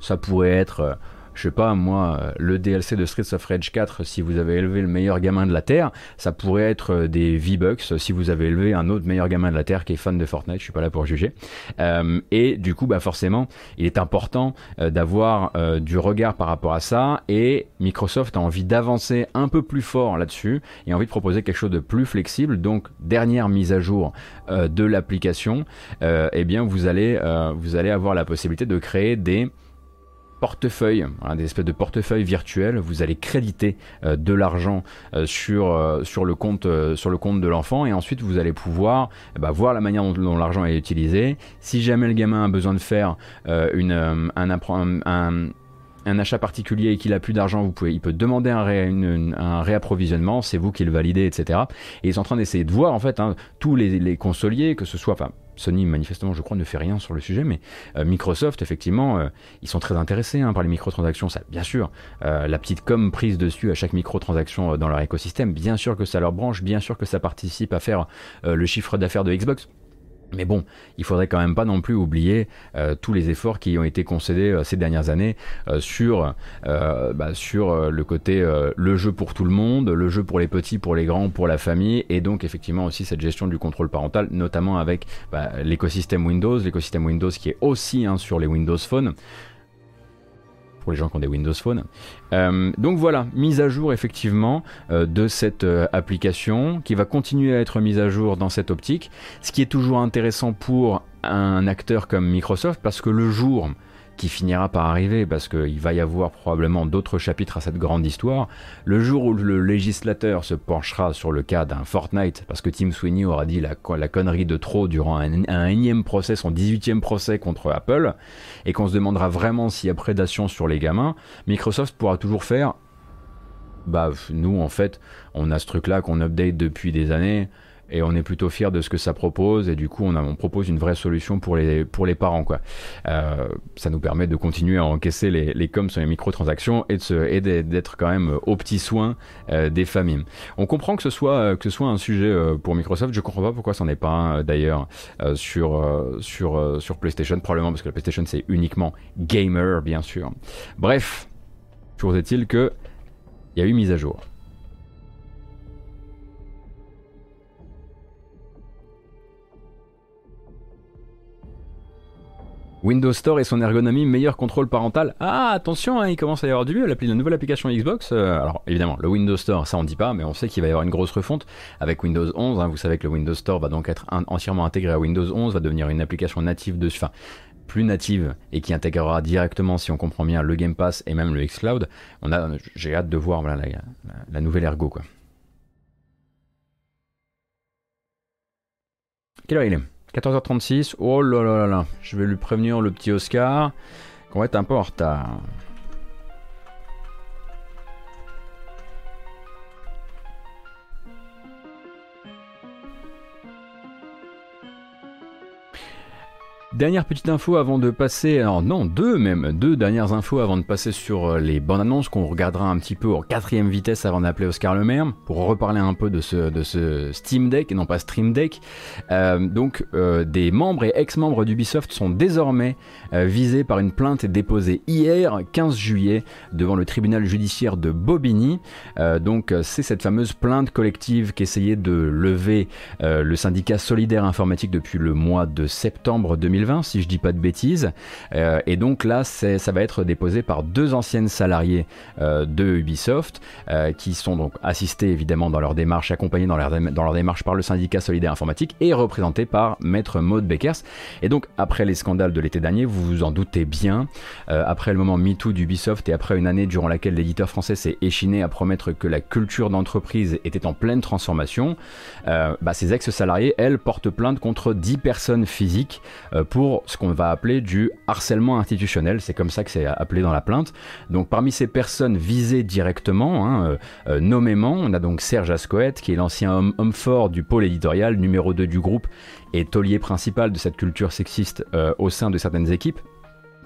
S1: Ça pourrait être je sais pas, moi, euh, le DLC de Streets of Rage 4, si vous avez élevé le meilleur gamin de la Terre, ça pourrait être euh, des V-Bucks si vous avez élevé un autre meilleur gamin de la Terre qui est fan de Fortnite, je suis pas là pour juger. Euh, et du coup, bah forcément, il est important d'avoir du regard par rapport à ça, et Microsoft a envie d'avancer un peu plus fort là-dessus, et envie de proposer quelque chose de plus flexible, donc dernière mise à jour de l'application, eh bien vous allez, vous allez avoir la possibilité de créer des portefeuille, des espèces de portefeuilles virtuels. Vous allez créditer euh, de l'argent euh, sur, euh, sur, le compte, de l'enfant et ensuite vous allez pouvoir eh ben, voir la manière dont, l'argent est utilisé. Si jamais le gamin a besoin de faire un, achat particulier et qu'il a plus d'argent, vous pouvez, il peut demander un, un réapprovisionnement, c'est vous qui le validez, etc. Et ils sont en train d'essayer de voir en fait hein, tous les, les consoliers, que ce soit, enfin Sony manifestement je crois ne fait rien sur le sujet, mais euh, Microsoft effectivement euh, ils sont très intéressés hein, par les microtransactions, ça bien sûr, euh, la petite com prise dessus à chaque microtransaction dans leur écosystème, bien sûr que ça leur branche, bien sûr que ça participe à faire le chiffre d'affaires de Xbox. Mais bon, il faudrait quand même pas non plus oublier euh, tous les efforts qui ont été concédés euh, ces dernières années euh, sur, bah, sur le côté le jeu pour tout le monde, le jeu pour les petits, pour les grands, pour la famille, et donc effectivement aussi cette gestion du contrôle parental, notamment avec bah, l'écosystème Windows, l'écosystème Windows qui est aussi hein, sur les Windows Phone les gens qui ont des Windows Phone. Euh, donc voilà, mise à jour effectivement euh, de cette euh, application qui va continuer à être mise à jour dans cette optique, ce qui est toujours intéressant pour un acteur comme Microsoft parce que le jour qui finira par arriver parce qu'il va y avoir probablement d'autres chapitres à cette grande histoire. Le jour où le législateur se penchera sur le cas d'un Fortnite, parce que Tim Sweeney aura dit la, connerie de trop durant un, énième procès, son 18e procès contre Apple, et qu'on se demandera vraiment s'il y a prédation sur les gamins, Microsoft pourra toujours faire bah nous en fait on a ce truc là qu'on update depuis des années et on est plutôt fier de ce que ça propose et du coup on, propose une vraie solution pour les, pour les parents quoi. Euh, ça nous permet de continuer à encaisser les, les coms sur les microtransactions et, d'être quand même aux petits soins euh, des familles. On comprend que ce soit, que ce soit un sujet euh, pour Microsoft, je comprends pas pourquoi c'en est pas un d'ailleurs sur, sur, sur PlayStation, probablement parce que la PlayStation c'est uniquement gamer bien sûr. Bref, toujours est-il que il y a eu mise à jour. Windows Store et son ergonomie, meilleur contrôle parental. Ah, attention, hein, il commence à y avoir du mieux. La nouvelle application Xbox. Euh, alors, évidemment, le Windows Store, ça on dit pas, mais on sait qu'il va y avoir une grosse refonte avec Windows 11. Hein. vous savez que le Windows Store va donc être entièrement intégré à Windows 11, va devenir une application native dessus. Enfin, plus native et qui intégrera directement, si on comprend bien, le Game Pass et même le xCloud. On a, j'ai hâte de voir la, nouvelle ergo, quoi. Quelle heure est? 14h36. Oh là là là là. Je vais lui prévenir le petit Oscar qu'on va être un peu en retard. Dernière petite info avant de passer, alors non, deux même, deux dernières infos avant de passer sur euh, les bandes annonces qu'on regardera un petit peu en quatrième vitesse avant d'appeler Oscar Le Maire, pour reparler un peu de ce, de ce Steam Deck et non pas Stream Deck. Euh, donc, euh, des membres et ex-membres d'Ubisoft sont désormais visés par une plainte déposée hier, 15 juillet, devant le tribunal judiciaire de Bobigny. donc, c'est cette fameuse plainte collective qu'essayait de lever le syndicat solidaire informatique depuis le mois de septembre 2020 si je dis pas de bêtises. Euh, et donc là, ça va être déposé par deux anciennes salariées euh, de Ubisoft, euh, qui sont donc assistés évidemment dans leur démarche, accompagnés dans leur, dans démarche par le syndicat solidaire informatique et représentés par Maître Maud Beckers. Et donc après les scandales de l'été dernier, vous vous en doutez bien, après le moment MeToo d'Ubisoft et après une année durant laquelle l'éditeur français s'est échiné à promettre que la culture d'entreprise était en pleine transformation, bah, ces ex-salariés, elles, portent plainte contre 10 personnes physiques pour ce qu'on va appeler du harcèlement institutionnel. C'est comme ça que c'est appelé dans la plainte. Donc parmi ces personnes visées directement, hein, euh, euh, nommément, on a donc Serge Ascoët, qui est l'ancien homme, fort du pôle éditorial, numéro 2 du groupe, et taulier principal de cette culture sexiste euh, au sein de certaines équipes.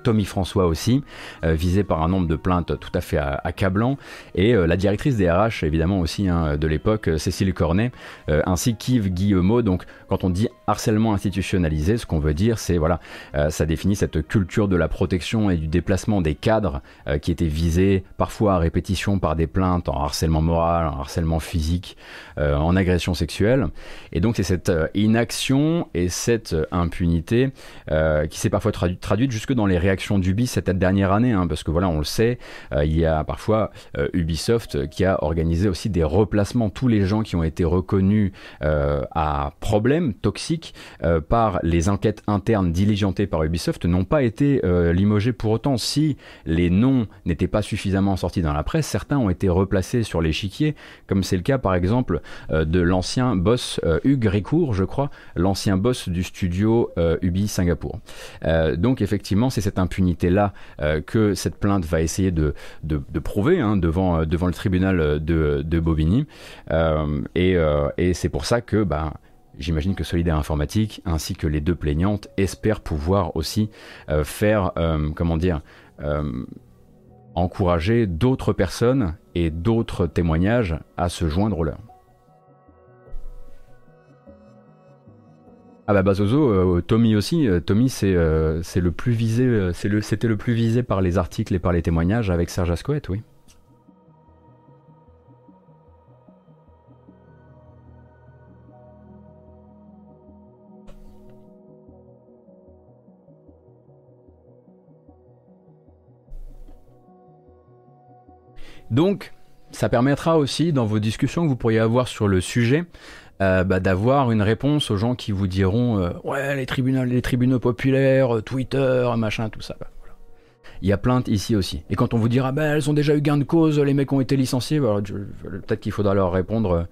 S1: Tommy François aussi, visé par un nombre de plaintes tout à fait accablant, et la directrice des RH évidemment aussi hein, de l'époque, Cécile Cornet, ainsi qu'Yves Guillemot. Donc quand on dit harcèlement institutionnalisé, ce qu'on veut dire, c'est voilà, ça définit cette culture de la protection et du déplacement des cadres qui étaient visés parfois à répétition par des plaintes en harcèlement moral, en harcèlement physique, en agression sexuelle. Et donc c'est cette inaction et cette impunité qui s'est parfois traduite jusque dans les réactions action d'Ubi cette dernière année, hein, parce que voilà, on le sait, euh, il y a parfois euh, Ubisoft qui a organisé aussi des replacements. Tous les gens qui ont été reconnus euh, à problème toxique par les enquêtes internes diligentées par Ubisoft n'ont pas été limogés pour autant. Si les noms n'étaient pas suffisamment sortis dans la presse, certains ont été replacés sur l'échiquier, comme c'est le cas par exemple de l'ancien boss Hugues Ricourt, je crois, l'ancien boss du studio Ubi Singapour. donc effectivement, c'est cette impunité-là euh, que cette plainte va essayer de, prouver hein, devant, euh, le tribunal de, de Bobigny. Euh, et, c'est pour ça que bah, J'imagine que Solidaire Informatique ainsi que les deux plaignantes espèrent pouvoir aussi faire, comment dire, encourager d'autres personnes et d'autres témoignages à se joindre au leur. Ah bah Bazozo, euh, Tommy aussi. Euh, Tommy c'est euh, le plus visé, c'est le c'était le plus visé par les articles et par les témoignages avec Serge Ascoët, oui. Donc, ça permettra aussi dans vos discussions que vous pourriez avoir sur le sujet euh, bah, d'avoir une réponse aux gens qui vous diront euh, ouais les tribunaux, les tribunaux populaires, euh, Twitter, machin, tout ça. Bah, Il y a plainte ici aussi. Et quand on vous dira bah elles ont déjà eu gain de cause, les mecs ont été licenciés, bah, peut-être qu'il faudra leur répondre.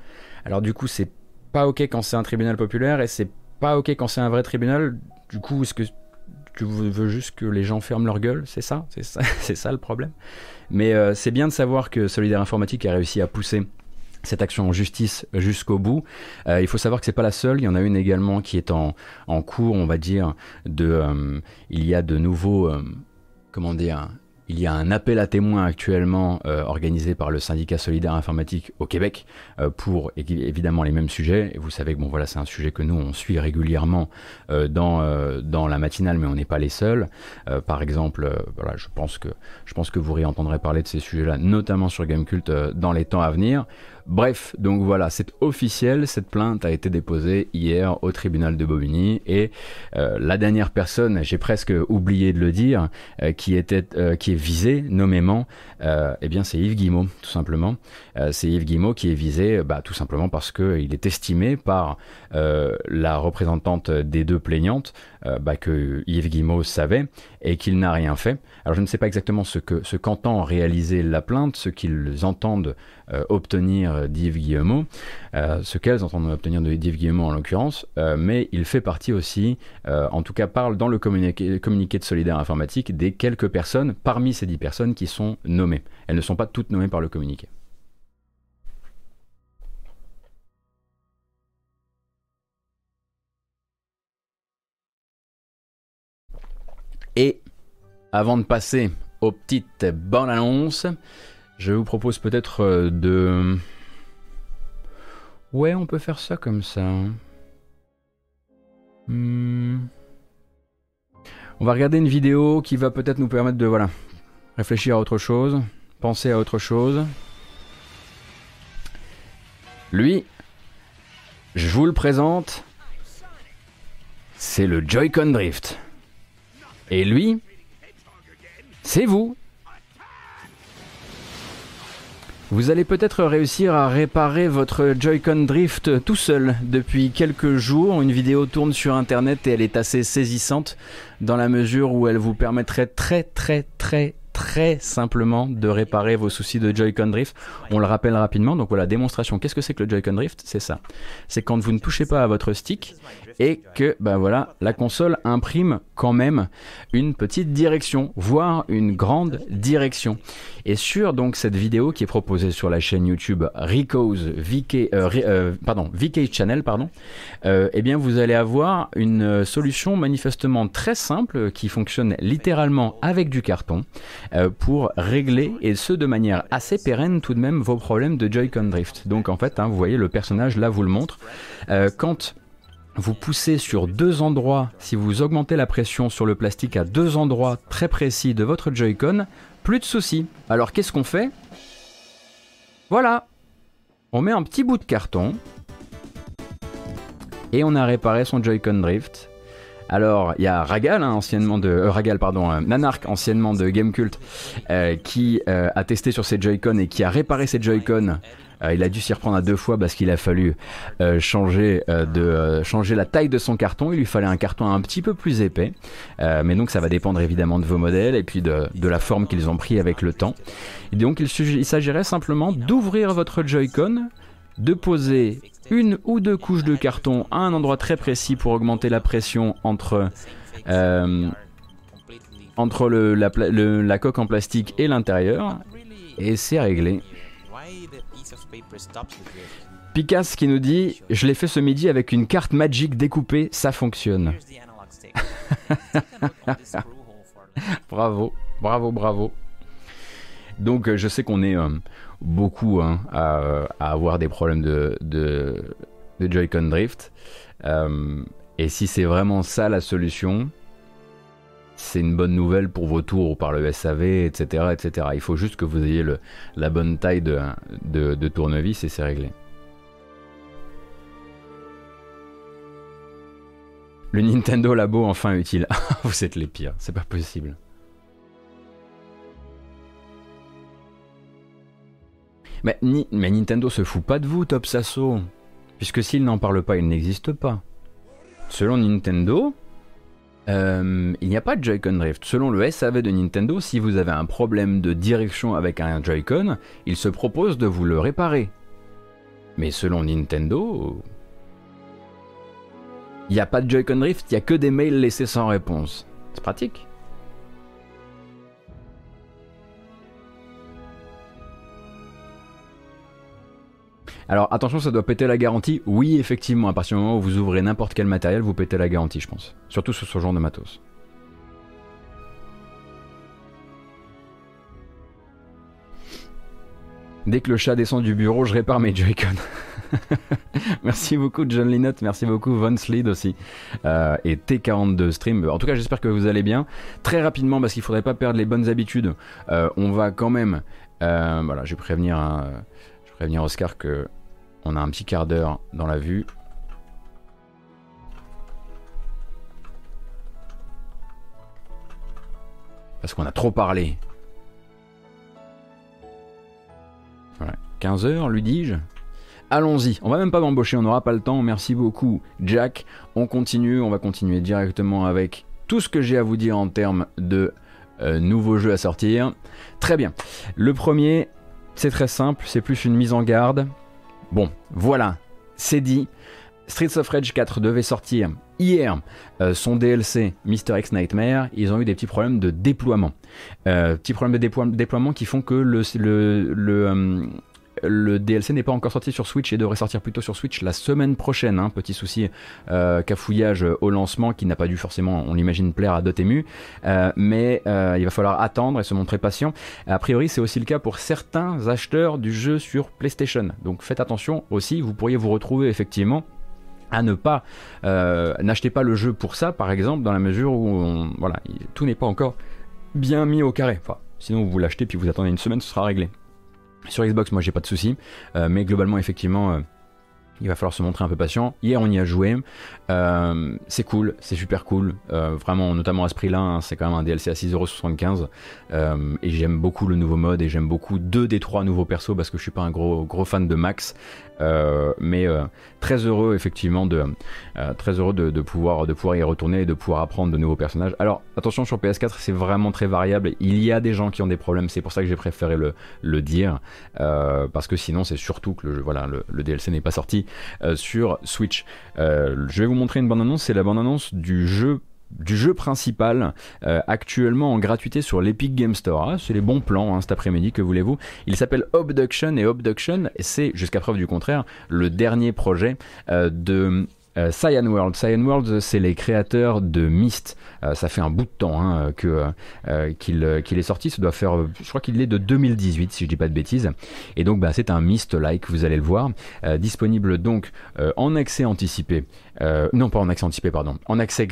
S1: alors du coup c'est pas ok quand c'est un tribunal populaire et c'est pas ok quand c'est un vrai tribunal. Du coup est-ce que tu veux juste que les gens ferment leur gueule? C'est ça? C'est ça, ça le problème? Mais c'est bien de savoir que Solidaire Informatique a réussi à pousser cette action en justice jusqu'au bout. Euh, il faut savoir que c'est pas la seule. Il y en a une également qui est en, cours, on va dire. De, euh, il y a de nouveaux, euh, comment dire, il y a un appel à témoins actuellement euh, organisé par le syndicat solidaire informatique au Québec euh, pour évidemment les mêmes sujets. Et vous savez que bon voilà c'est un sujet que nous on suit régulièrement euh, dans dans la matinale, mais on n'est pas les seuls. par exemple, voilà, je pense que je pense que vous réentendrez parler de ces sujets-là, notamment sur Gamecult dans les temps à venir. Bref, donc voilà, c'est officiel, cette plainte a été déposée hier au tribunal de Bobigny et euh, la dernière personne, j'ai presque oublié de le dire, euh, euh, qui est visée nommément, eh bien c'est Yves Guillemot, tout simplement. c'est Yves Guillemot qui est visé bah, tout simplement parce qu'il est estimé par la représentante des deux plaignantes bah, que Yves Guillemot savait et qu'il n'a rien fait. Alors je ne sais pas exactement ce que ce qu'entend réaliser la plainte, ce qu'ils entendent euh, obtenir d'Yves Guillemot, euh, ce qu'elles entendent obtenir de Yves Guillemot en l'occurrence, euh, mais il fait partie aussi, en tout cas parle dans le communiqué, communiqué de Solidaire Informatique, des quelques personnes parmi ces dix personnes qui sont nommées. Elles ne sont pas toutes nommées par le communiqué. Et avant de passer aux petites bonnes annonces, je vous propose peut-être euh, de... Ouais, on peut faire ça comme ça. Hmm. On va regarder une vidéo qui va peut-être nous permettre de voilà, réfléchir à autre chose, penser à autre chose. Lui, je vous le présente, c'est le Joy-Con Drift. Et lui, c'est vous. Vous allez peut-être réussir à réparer votre Joy-Con Drift tout seul. Depuis quelques jours, une vidéo tourne sur internet et elle est assez saisissante dans la mesure où elle vous permettrait très très très très simplement de réparer vos soucis de Joy-Con Drift. On le rappelle rapidement, donc voilà, démonstration. Qu'est-ce que c'est que le Joy-Con Drift? C'est ça. C'est quand vous ne touchez pas à votre stick et que ben voilà, la console imprime quand même une petite direction, voire une grande direction. Et sur donc cette vidéo qui est proposée sur la chaîne YouTube Rico's VK, euh, euh, pardon, VK Channel, pardon, euh, eh bien vous allez avoir une solution manifestement très simple qui fonctionne littéralement avec du carton pour régler et ce de manière assez pérenne tout de même vos problèmes de Joy-Con drift. Donc en fait, hein, vous voyez le personnage là vous le montre. quand vous poussez sur deux endroits, si vous augmentez la pression sur le plastique à deux endroits très précis de votre Joy-Con, plus de soucis. Alors qu'est-ce qu'on fait? Voilà On met un petit bout de carton et on a réparé son Joy-Con Drift. Alors, il y a Ragal, hein, anciennement de euh, Ragal, pardon, euh, Nanark, anciennement de Gamecult, euh, qui a testé sur ses Joy-Con et qui a réparé ses Joy-Con il a dû s'y reprendre à deux fois parce qu'il a fallu changer, de, changer la taille de son carton. Il lui fallait un carton un petit peu plus épais. mais donc ça va dépendre évidemment de vos modèles et puis de, la forme qu'ils ont pris avec le temps. Et donc il s'agirait simplement d'ouvrir votre Joy-Con, de poser une ou deux couches de carton à un endroit très précis pour augmenter la pression entre entre le, la, coque en plastique et l'intérieur. Et c'est réglé. Picasso qui nous dit Je l'ai fait ce midi avec une carte magique découpée, ça fonctionne. bravo, bravo, bravo. Donc euh, je sais qu'on est euh, beaucoup hein, à, avoir des problèmes de, Joy-Con Drift. Euh, et si c'est vraiment ça la solution, c'est une bonne nouvelle pour vos tours par le SAV, etc., etc. Il faut juste que vous ayez la bonne taille de, de, tournevis et c'est réglé. Le Nintendo Labo enfin utile. vous êtes les pires, c'est pas possible. Mais, Nintendo se fout pas de vous, Top Sasso. Puisque s'il n'en parle pas, il n'existe pas. Selon Nintendo, euh, il n'y a pas de Joy-Con Drift. Selon le SAV de Nintendo, si vous avez un problème de direction avec un Joy-Con, il se propose de vous le réparer. Mais selon Nintendo, il n'y a pas de Joy-Con Drift, il n'y a que des mails laissés sans réponse. C'est pratique. Alors attention, ça doit péter la garantie. Oui, effectivement, à partir du moment où vous ouvrez n'importe quel matériel, vous pétez la garantie, je pense. Surtout sur ce genre de matos. Dès que le chat descend du bureau, je répare mes Joy-Con. merci beaucoup John Linott, merci beaucoup Von Slid aussi. Euh, et T42 Stream. En tout cas, j'espère que vous allez bien. Très rapidement, parce qu'il ne faudrait pas perdre les bonnes habitudes, euh, on va quand même... Euh, voilà, je vais prévenir un prévenir Oscar que on a un petit quart d'heure dans la vue. Parce qu'on a trop parlé. Voilà. 15 heures, lui dis-je Allons-y, on va même pas m'embaucher, on n'aura pas le temps, merci beaucoup Jack. On continue, on va continuer directement avec tout ce que j'ai à vous dire en termes de euh, nouveaux jeux à sortir. Très bien, le premier, c'est très simple, c'est plus une mise en garde. Bon, voilà, c'est dit. Streets of Rage 4 devait sortir hier euh, son DLC Mr. X Nightmare, ils ont eu des petits problèmes de déploiement. Euh, petits problèmes de déploiement qui font que le, le, le DLC n'est pas encore sorti sur Switch et devrait sortir plutôt sur Switch la semaine prochaine. Hein. Petit souci euh, cafouillage au lancement qui n'a pas dû forcément, on l'imagine, plaire à Dotemu. Euh, mais euh, il va falloir attendre et se montrer patient. A priori, c'est aussi le cas pour certains acheteurs du jeu sur PlayStation. Donc faites attention aussi, vous pourriez vous retrouver effectivement à ne pas n'achetez pas le jeu pour ça par exemple dans la mesure où tout n'est pas encore bien mis au carré sinon vous l'achetez puis vous attendez une semaine ce sera réglé sur Xbox, moi j'ai pas de soucis, euh, mais globalement, effectivement, euh, il va falloir se montrer un peu patient. Hier, on y a joué. Euh, c'est cool, c'est super cool. vraiment, notamment à ce prix-là, hein, c'est quand même un DLC à 6,75€. et j'aime beaucoup le nouveau mode et j'aime beaucoup deux des trois nouveaux persos parce que je suis pas un gros, gros fan de Max. Euh, mais euh, très heureux effectivement de euh, très heureux de, pouvoir de pouvoir y retourner et de pouvoir apprendre de nouveaux personnages. Alors attention sur PS4 c'est vraiment très variable. Il y a des gens qui ont des problèmes. C'est pour ça que j'ai préféré le, le dire parce que sinon c'est surtout que le voilà le, DLC n'est pas sorti sur Switch. je vais vous montrer une bande annonce. C'est la bande annonce du jeu du jeu principal euh, actuellement en gratuité sur l'Epic Game Store. Ah, c'est les bons plans hein, cet après-midi, que voulez-vous Il s'appelle Obduction et Obduction, c'est jusqu'à preuve du contraire le dernier projet euh, de euh, Cyan World. Cyan World, c'est les créateurs de Myst. Ça fait un bout de temps hein, qu'il est sorti. Ça doit faire, je crois qu'il est de 2018, si je dis pas de bêtises. Et donc, bah, c'est un Myst-like, vous allez le voir, disponible donc en accès anticipé. Non, pas en accès anticipé, pardon. En accès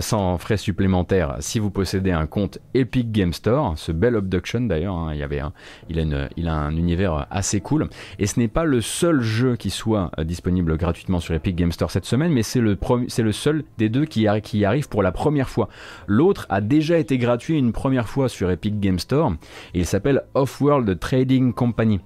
S1: sans frais supplémentaires si vous possédez un compte Epic Game Store. Ce bel Obduction d'ailleurs, hein, il y avait, il a une, il a un univers assez cool. Et ce n'est pas le seul jeu qui soit disponible gratuitement sur Epic Game Store cette semaine mais c'est le, seul des deux qui, qui arrive pour la première fois. L'autre a déjà été gratuit une première fois sur Epic Game Store, il s'appelle Off-World Trading Company.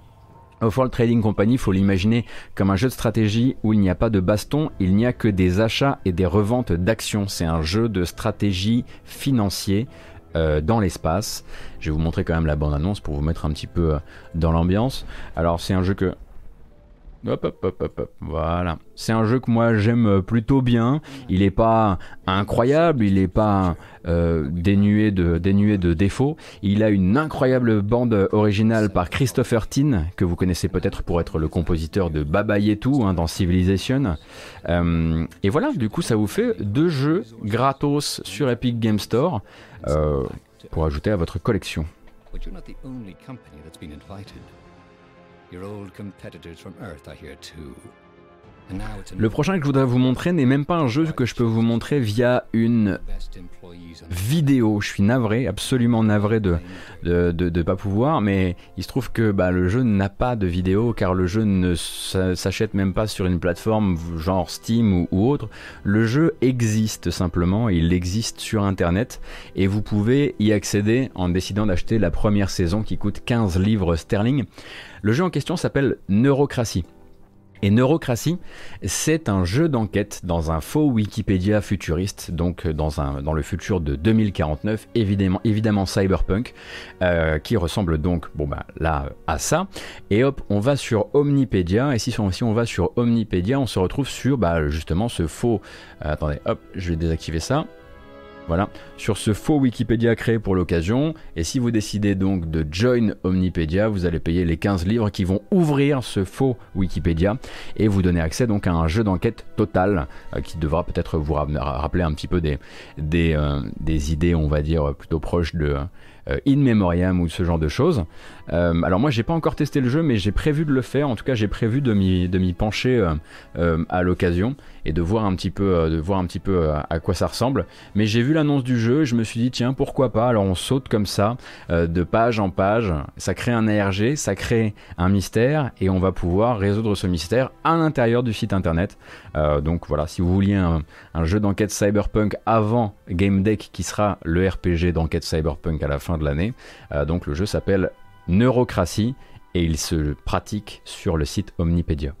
S1: Off-World Trading Company, faut l'imaginer comme un jeu de stratégie où il n'y a pas de baston, il n'y a que des achats et des reventes d'actions. C'est un jeu de stratégie financier euh, dans l'espace. Je vais vous montrer quand même la bande-annonce pour vous mettre un petit peu euh, dans l'ambiance. Alors c'est un jeu que Hop, hop, hop, hop, hop. Voilà. C'est un jeu que moi j'aime plutôt bien. Il n'est pas incroyable, il n'est pas euh, dénué, de, dénué de défauts. Il a une incroyable bande originale par Christopher Tin, que vous connaissez peut-être pour être le compositeur de Baba Yetu hein, dans Civilization. Euh, et voilà, du coup ça vous fait deux jeux gratos sur Epic Game Store euh, pour ajouter à votre collection. Your old competitors from Earth are here too. Le prochain que je voudrais vous montrer n'est même pas un jeu que je peux vous montrer via une vidéo. Je suis navré, absolument navré de ne pas pouvoir, mais il se trouve que bah, le jeu n'a pas de vidéo car le jeu ne s'achète même pas sur une plateforme genre Steam ou, ou, autre. Le jeu existe simplement, il existe sur Internet et vous pouvez y accéder en décidant d'acheter la première saison qui coûte 15 livres sterling. Le jeu en question s'appelle Neurocratie. Et Neurocratie, c'est un jeu d'enquête dans un faux Wikipédia futuriste, donc dans, un, dans le futur de 2049, évidemment, cyberpunk, euh, qui ressemble donc, bah là, à ça. Et hop, on va sur Omnipédia, et si, si on va sur Omnipédia, on se retrouve sur bah, justement ce faux... Euh, attendez, hop, je vais désactiver ça. Voilà, sur ce faux Wikipédia créé pour l'occasion. Et si vous décidez donc de join Omnipedia, vous allez payer les 15 livres qui vont ouvrir ce faux Wikipédia et vous donner accès donc à un jeu d'enquête total euh, qui devra peut-être vous rappeler un petit peu euh, des, idées, on va dire, plutôt proches de, in memoriam ou ce genre de choses. alors moi j'ai pas encore testé le jeu mais j'ai prévu de le faire, en tout cas j'ai prévu de m'y pencher à l'occasion et de voir un petit peu, de voir un petit peu à quoi ça ressemble. Mais j'ai vu l'annonce du jeu, je me suis dit tiens pourquoi pas, alors on saute comme ça de page en page, ça crée un ARG, ça crée un mystère et on va pouvoir résoudre ce mystère à l'intérieur du site internet. donc voilà, si vous vouliez un jeu d'enquête cyberpunk avant Game Deck qui sera le RPG d'enquête cyberpunk à la fin de l'année. Euh, donc le jeu s'appelle Neurocratie et il se pratique sur le site Omnipedia.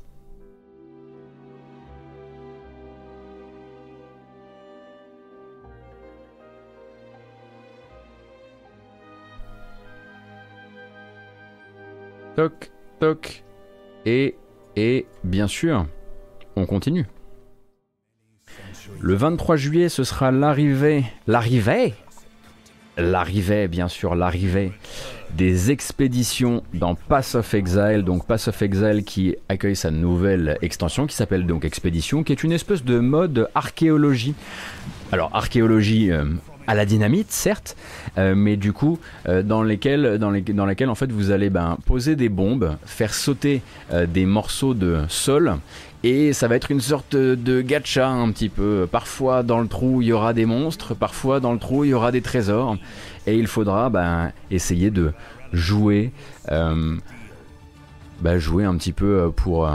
S1: Toc, toc. Et, et bien sûr, on continue. Le 23 juillet, ce sera l'arrivée, l'arrivée, l'arrivée, bien sûr, l'arrivée des expéditions dans Pass of Exile. Donc Pass of Exile qui accueille sa nouvelle extension qui s'appelle donc Expédition, qui est une espèce de mode archéologie. Alors archéologie. Euh, à la dynamite, certes, euh, mais du coup, euh, dans, lesquelles en fait vous allez ben, poser des bombes, faire sauter des morceaux de sol et ça va être une sorte de gacha un petit peu. Parfois dans le trou il y aura des monstres, parfois dans le trou il y aura des trésors. Et il faudra ben, essayer de jouer, euh, ben, jouer un petit peu pour,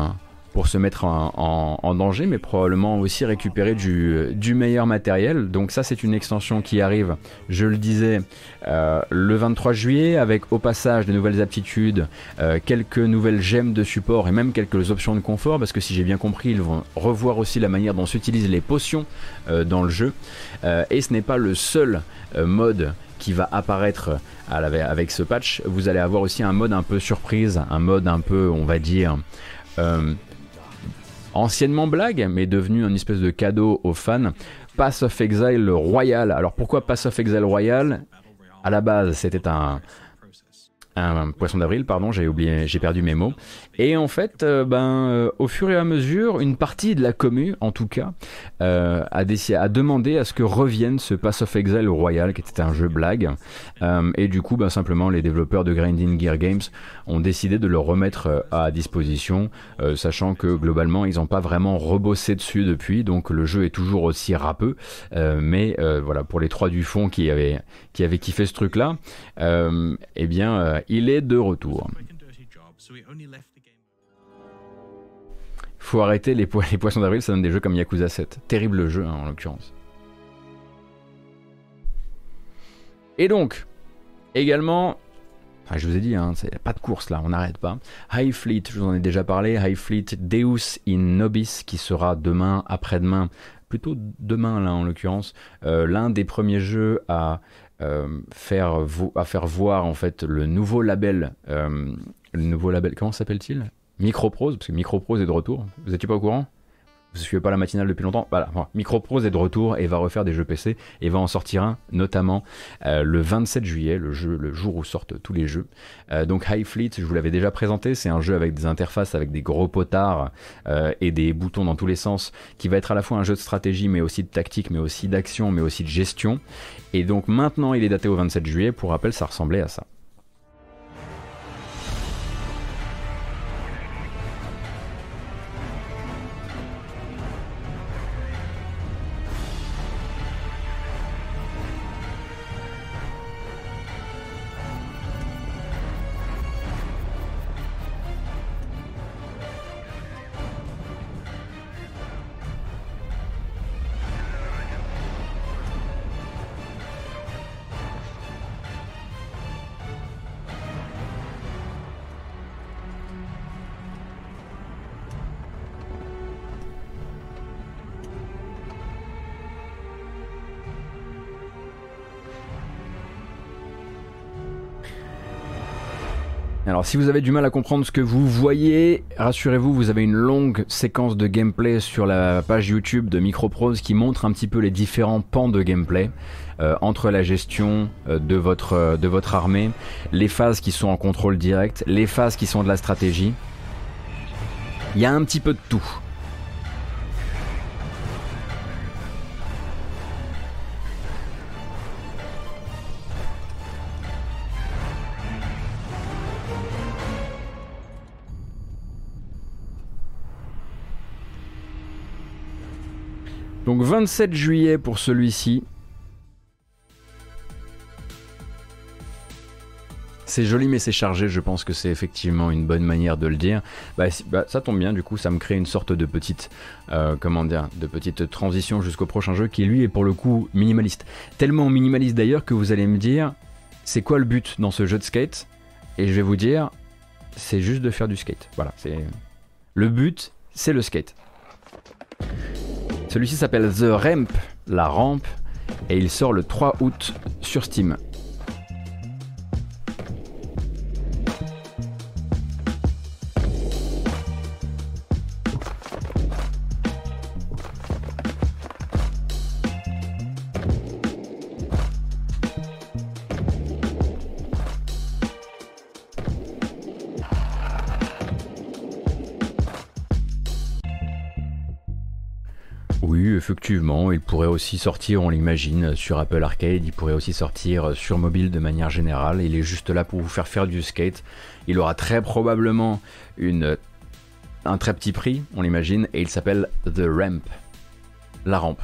S1: pour se mettre en, danger, mais probablement aussi récupérer du, meilleur matériel. Donc ça c'est une extension qui arrive, je le disais, euh, le 23 juillet, avec au passage de nouvelles aptitudes, euh, quelques nouvelles gemmes de support et même quelques options de confort, parce que si j'ai bien compris, ils vont revoir aussi la manière dont s'utilisent les potions euh, dans le jeu. et ce n'est pas le seul mode qui va apparaître avec ce patch. Vous allez avoir aussi un mode un peu surprise, un mode un peu, on va dire, anciennement blague, mais devenu un espèce de cadeau aux fans. Pass of Exile Royal. Alors pourquoi Pass of Exile Royal? À la base, c'était un, poisson d'avril, pardon, j'ai oublié, j'ai perdu mes mots. Et en fait, euh, ben, euh, au fur et à mesure, une partie de la commu, en tout cas, euh, a demandé à ce que revienne ce Pass of Exile Royal, qui était un jeu blague. et du coup, ben, simplement, les développeurs de Grinding Gear Games ont décidé de le remettre à disposition, sachant que globalement, ils n'ont pas vraiment rebossé dessus depuis, donc le jeu est toujours aussi râpeux. mais voilà, pour les trois du fond qui avaient, qui avaient kiffé ce truc-là, eh bien, il est de retour. Faut arrêter les, poissons d'avril, ça donne des jeux comme Yakuza 7. Terrible jeu hein, en l'occurrence. Et donc, également, je vous ai dit, hein, c'est pas de course là, on n'arrête pas. High Fleet, je vous en ai déjà parlé. High Fleet Deus in Nobis, qui sera demain, après-demain, plutôt demain là en l'occurrence, euh, l'un des premiers jeux à euh, faire, à faire voir en fait le nouveau label, euh, le nouveau label, comment s'appelle-t-il? Microprose, parce que Microprose est de retour. Vous n'étiez pas au courant? Vous ne suivez pas la matinale depuis longtemps Voilà, Microprose est de retour et va refaire des jeux PC et va en sortir un, notamment euh, le 27 juillet, le, jour où sortent tous les jeux. donc High Fleet, je vous l'avais déjà présenté, c'est un jeu avec des interfaces, avec des gros potards et des boutons dans tous les sens, qui va être à la fois un jeu de stratégie, mais aussi de tactique, mais aussi d'action, mais aussi de gestion. Et donc maintenant il est daté au 27 juillet, pour rappel ça ressemblait à ça. Alors si vous avez du mal à comprendre ce que vous voyez, rassurez-vous, vous avez une longue séquence de gameplay sur la page YouTube de Microprose qui montre un petit peu les différents pans de gameplay euh, entre la gestion euh, euh, de votre armée, les phases qui sont en contrôle direct, les phases qui sont de la stratégie. Il y a un petit peu de tout. Donc 27 juillet pour celui-ci. C'est joli mais c'est chargé, je pense que c'est effectivement une bonne manière de le dire. Bah, bah, ça tombe bien, du coup ça me crée une sorte de petite, euh, comment dire, de petite transition jusqu'au prochain jeu qui lui est pour le coup minimaliste. Tellement minimaliste d'ailleurs que vous allez me dire, c'est quoi le but dans ce jeu de skate? Et je vais vous dire, c'est juste de faire du skate. Voilà, c'est le but, c'est le skate. Celui-ci s'appelle The Ramp, la rampe, et il sort le 3 août sur Steam. Effectivement, il pourrait aussi sortir, on l'imagine, sur Apple Arcade, il pourrait aussi sortir sur mobile de manière générale. Il est juste là pour vous faire faire du skate. Il aura très probablement un très petit prix, on l'imagine, et il s'appelle The Ramp. La rampe.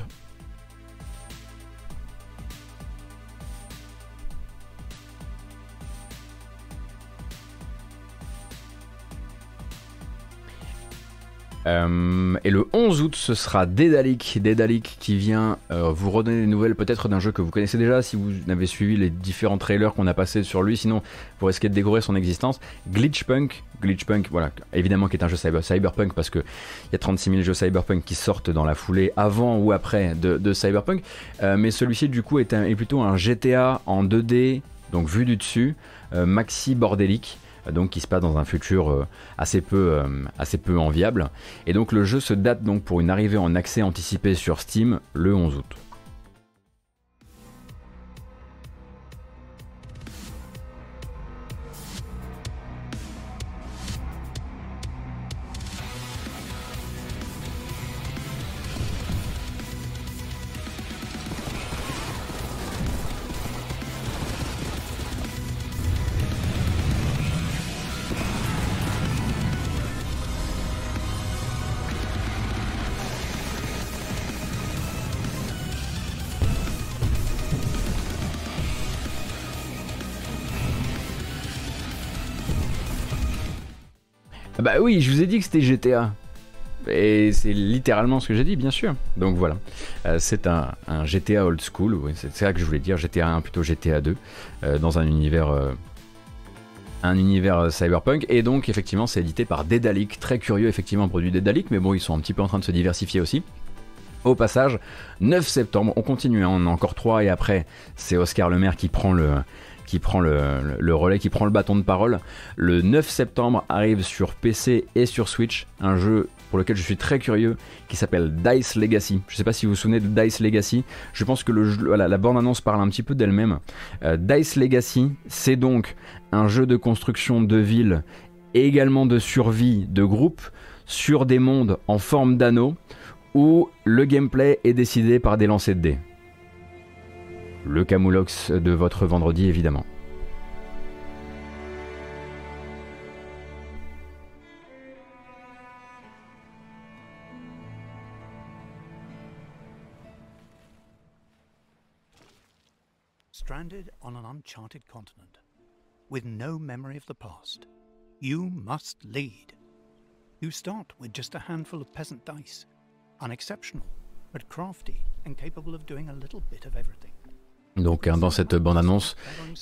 S1: Euh, et le 11 août, ce sera Dédalic, Dédalic qui vient euh, vous redonner des nouvelles peut-être d'un jeu que vous connaissez déjà si vous avez suivi les différents trailers qu'on a passés sur lui. Sinon, vous risquez de découvrir son existence. Glitchpunk, Glitchpunk, voilà, évidemment qui est un jeu cyber, cyberpunk parce que il y a 36 000 jeux cyberpunk qui sortent dans la foulée avant ou après de, cyberpunk. Euh, mais celui-ci du coup est, est, plutôt un GTA en 2D, donc vu du dessus, maxi bordélique donc qui se passe dans un futur euh, assez peu, euh, assez peu enviable. Et donc le jeu se date donc pour une arrivée en accès anticipé sur Steam le 11 août. Bah oui, je vous ai dit que c'était GTA. Et c'est littéralement ce que j'ai dit, bien sûr. Donc voilà, euh, c'est un, GTA old school, c'est ça que je voulais dire, GTA 1 plutôt GTA 2, euh, dans un univers, euh, un univers cyberpunk. Et donc effectivement, c'est édité par Dedalic, très curieux effectivement produit Dedalic, mais bon, ils sont un petit peu en train de se diversifier aussi. Au passage, 9 septembre, on continue, hein, on a encore 3 et après, c'est Oscar Le Maire qui prend le, qui prend le, relais, qui prend le bâton de parole. Le 9 septembre arrive sur PC et sur Switch un jeu pour lequel je suis très curieux qui s'appelle Dice Legacy. Je ne sais pas si vous vous souvenez de Dice Legacy. Je pense que la bande-annonce parle un petit peu d'elle-même. Euh, Dice Legacy, c'est donc un jeu de construction de ville et également de survie de groupe sur des mondes en forme d'anneau où le gameplay est décidé par des lancers de dés le camoulox de votre vendredi évidemment.
S5: Stranded on an uncharted continent, with no memory of the past, you must lead. You start with just a handful of peasant dice, unexceptional, but crafty and capable of doing a little bit of everything.
S1: Donc hein, dans cette bande-annonce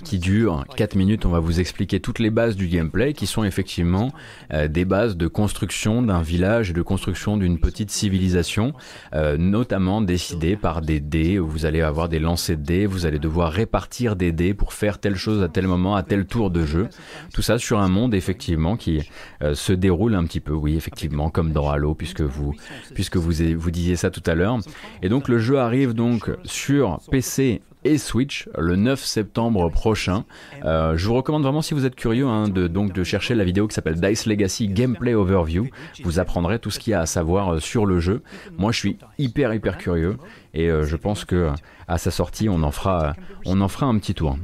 S1: qui dure 4 minutes, on va vous expliquer toutes les bases du gameplay qui sont effectivement euh, des bases de construction d'un village et de construction d'une petite civilisation, euh, notamment décidées par des dés. Vous allez avoir des lancers de dés, vous allez devoir répartir des dés pour faire telle chose à tel moment, à tel tour de jeu. Tout ça sur un monde effectivement qui euh, se déroule un petit peu, oui effectivement, comme dans Halo, puisque vous, puisque vous, vous disiez ça tout à l'heure. Et donc le jeu arrive donc sur PC et Switch le 9 septembre prochain. Euh, je vous recommande vraiment si vous êtes curieux hein, de, donc de chercher la vidéo qui s'appelle Dice Legacy Gameplay Overview. Vous apprendrez tout ce qu'il y a à savoir euh, sur le jeu. Moi je suis hyper hyper curieux et euh, je pense que à sa sortie on en fera, on en fera un petit tour.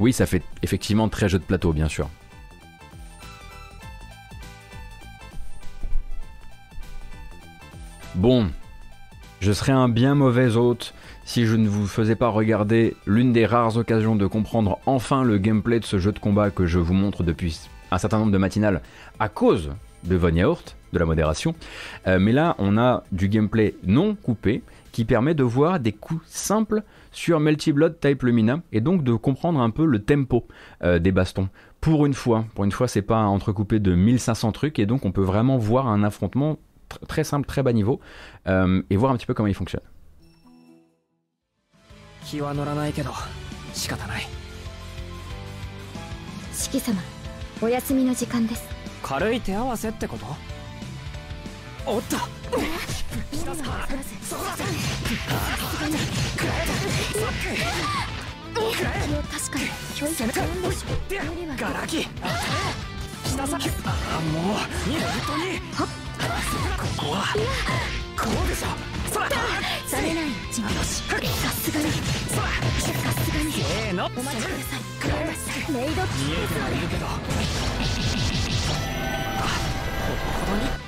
S1: Oui ça fait effectivement très jeu de plateau bien sûr. Bon, je serais un bien mauvais hôte si je ne vous faisais pas regarder l'une des rares occasions de comprendre enfin le gameplay de ce jeu de combat que je vous montre depuis un certain nombre de matinales à cause de Von de la modération. Euh, mais là, on a du gameplay non coupé qui permet de voir des coups simples sur Melty Blood Type Lumina et donc de comprendre un peu le tempo euh, des bastons. Pour une fois, pour une fois, c'est pas entrecoupé de 1500 trucs et donc on peut vraiment voir un affrontement très simple, très bas niveau euh, et voir un petit peu comment il fonctionne.
S6: 気は乗らないけど仕方ない
S7: 四季様お休みの時間です
S6: 軽い手合わせってことおっと
S7: 確かに教育
S6: ガラキしなさいああもう。本当にここは。こうでしょそら
S7: されないうちにさすがに
S6: そら
S7: さすがに
S6: せーの
S7: お待ちくださいメイド
S6: 見えては。いるけどあほどに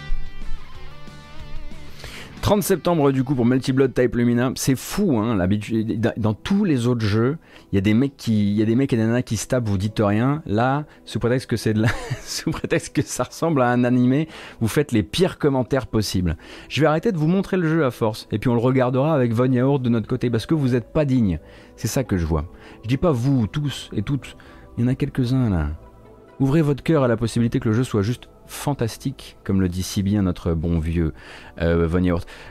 S1: 30 septembre du coup pour Multi Blood Type Lumina, c'est fou hein, dans tous les autres jeux, il y a des mecs qui il y a des mecs et des nanas qui se tapent, vous dites rien. Là, sous prétexte que c'est de la... sous prétexte que ça ressemble à un animé, vous faites les pires commentaires possibles. Je vais arrêter de vous montrer le jeu à force et puis on le regardera avec Von Yaourt de notre côté parce que vous êtes pas digne. C'est ça que je vois. Je dis pas vous tous et toutes, il y en a quelques-uns là. Ouvrez votre cœur à la possibilité que le jeu soit juste fantastique, comme le dit si bien notre bon vieux euh, Von.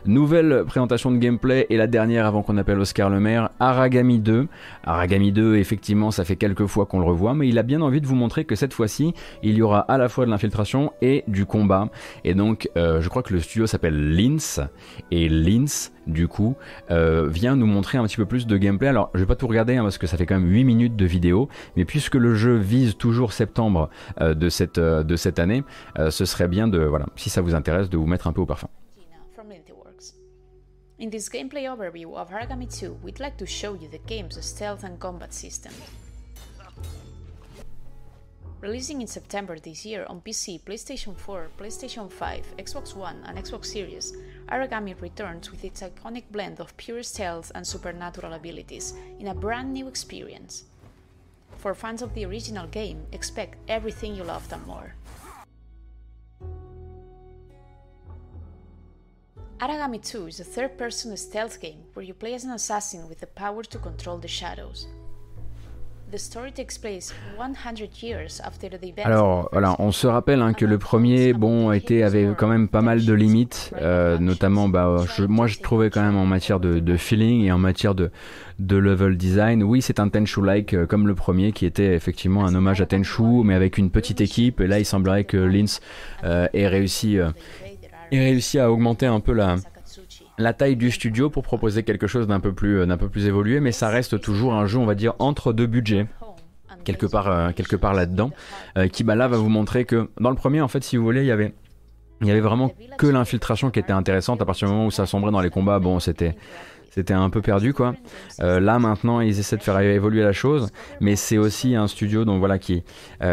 S1: Nouvelle présentation de gameplay et la dernière avant qu'on appelle Oscar Le Maire, Aragami 2. Aragami 2, effectivement, ça fait quelques fois qu'on le revoit, mais il a bien envie de vous montrer que cette fois-ci, il y aura à la fois de l'infiltration et du combat. Et donc, euh, je crois que le studio s'appelle Lins, et Lins, du coup, euh, vient nous montrer un petit peu plus de gameplay. Alors, je vais pas tout regarder hein, parce que ça fait quand même 8 minutes de vidéo, mais puisque le jeu vise toujours septembre euh, de, cette, euh, de cette année, ce serait bien de, voilà, si ça vous intéresse, de vous mettre un peu au parfum.
S8: In this gameplay overview of Haragami 2, we'd like to show you the game's stealth and combat. Releasing in September this year on PC, PlayStation 4, PlayStation 5, Xbox One, and Xbox Series, Aragami returns with its iconic blend of pure stealth and supernatural abilities in a brand new experience. For fans of the original game, expect everything you loved and more. Aragami 2 is a third person stealth game where you play as an assassin with the power to control the shadows.
S1: Alors voilà, on se rappelle hein, que le premier, bon, était avait quand même pas mal de limites, euh, notamment, bah, moi je trouvais quand même en matière de, feeling et en matière de, level design. Oui, c'est un Tenchu-like euh, comme le premier, qui était effectivement un hommage à Tenchu, mais avec une petite équipe. Et là, il semblerait que Lins euh, réussi, euh, ait réussi à augmenter un peu la, la taille du studio pour proposer quelque chose d'un peu plus euh, d'un peu plus évolué, mais ça reste toujours un jeu, on va dire, entre deux budgets quelque part, euh, quelque part là-dedans, euh, qui bah, là va vous montrer que dans le premier, en fait, si vous voulez, il y avait, il y avait vraiment que l'infiltration qui était intéressante. À partir du moment où ça sombrait dans les combats, bon, c'était, c'était un peu perdu, quoi. Là maintenant, ils essaient de faire évoluer la chose, mais c'est aussi un studio, donc voilà, qui,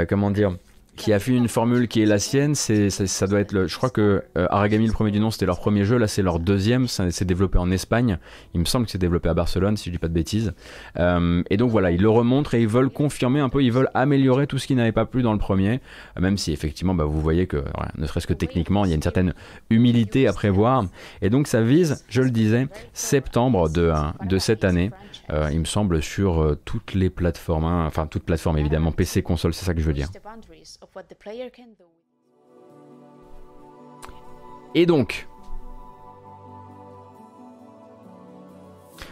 S1: comment dire, qui a fait une formule qui est la sienne. C'est, ça, doit être le, je crois que euh, Aragami, le premier du nom, c'était leur premier jeu. Là, c'est leur deuxième. C'est développé en Espagne. Il me semble que c'est développé à Barcelone, si je dis pas de bêtises. Euh, et donc voilà, ils le remontrent et ils veulent confirmer un peu, ils veulent améliorer tout ce qui n'avait pas plu dans le premier. Euh, même si effectivement, bah, vous voyez que, ne serait-ce que techniquement, il y a une certaine humilité à prévoir. Et donc ça vise, je le disais, septembre de, de cette année. Euh, il me semble sur euh, toutes les plateformes, hein, enfin toutes plateformes évidemment, PC, console, c'est ça que je veux dire. Et donc,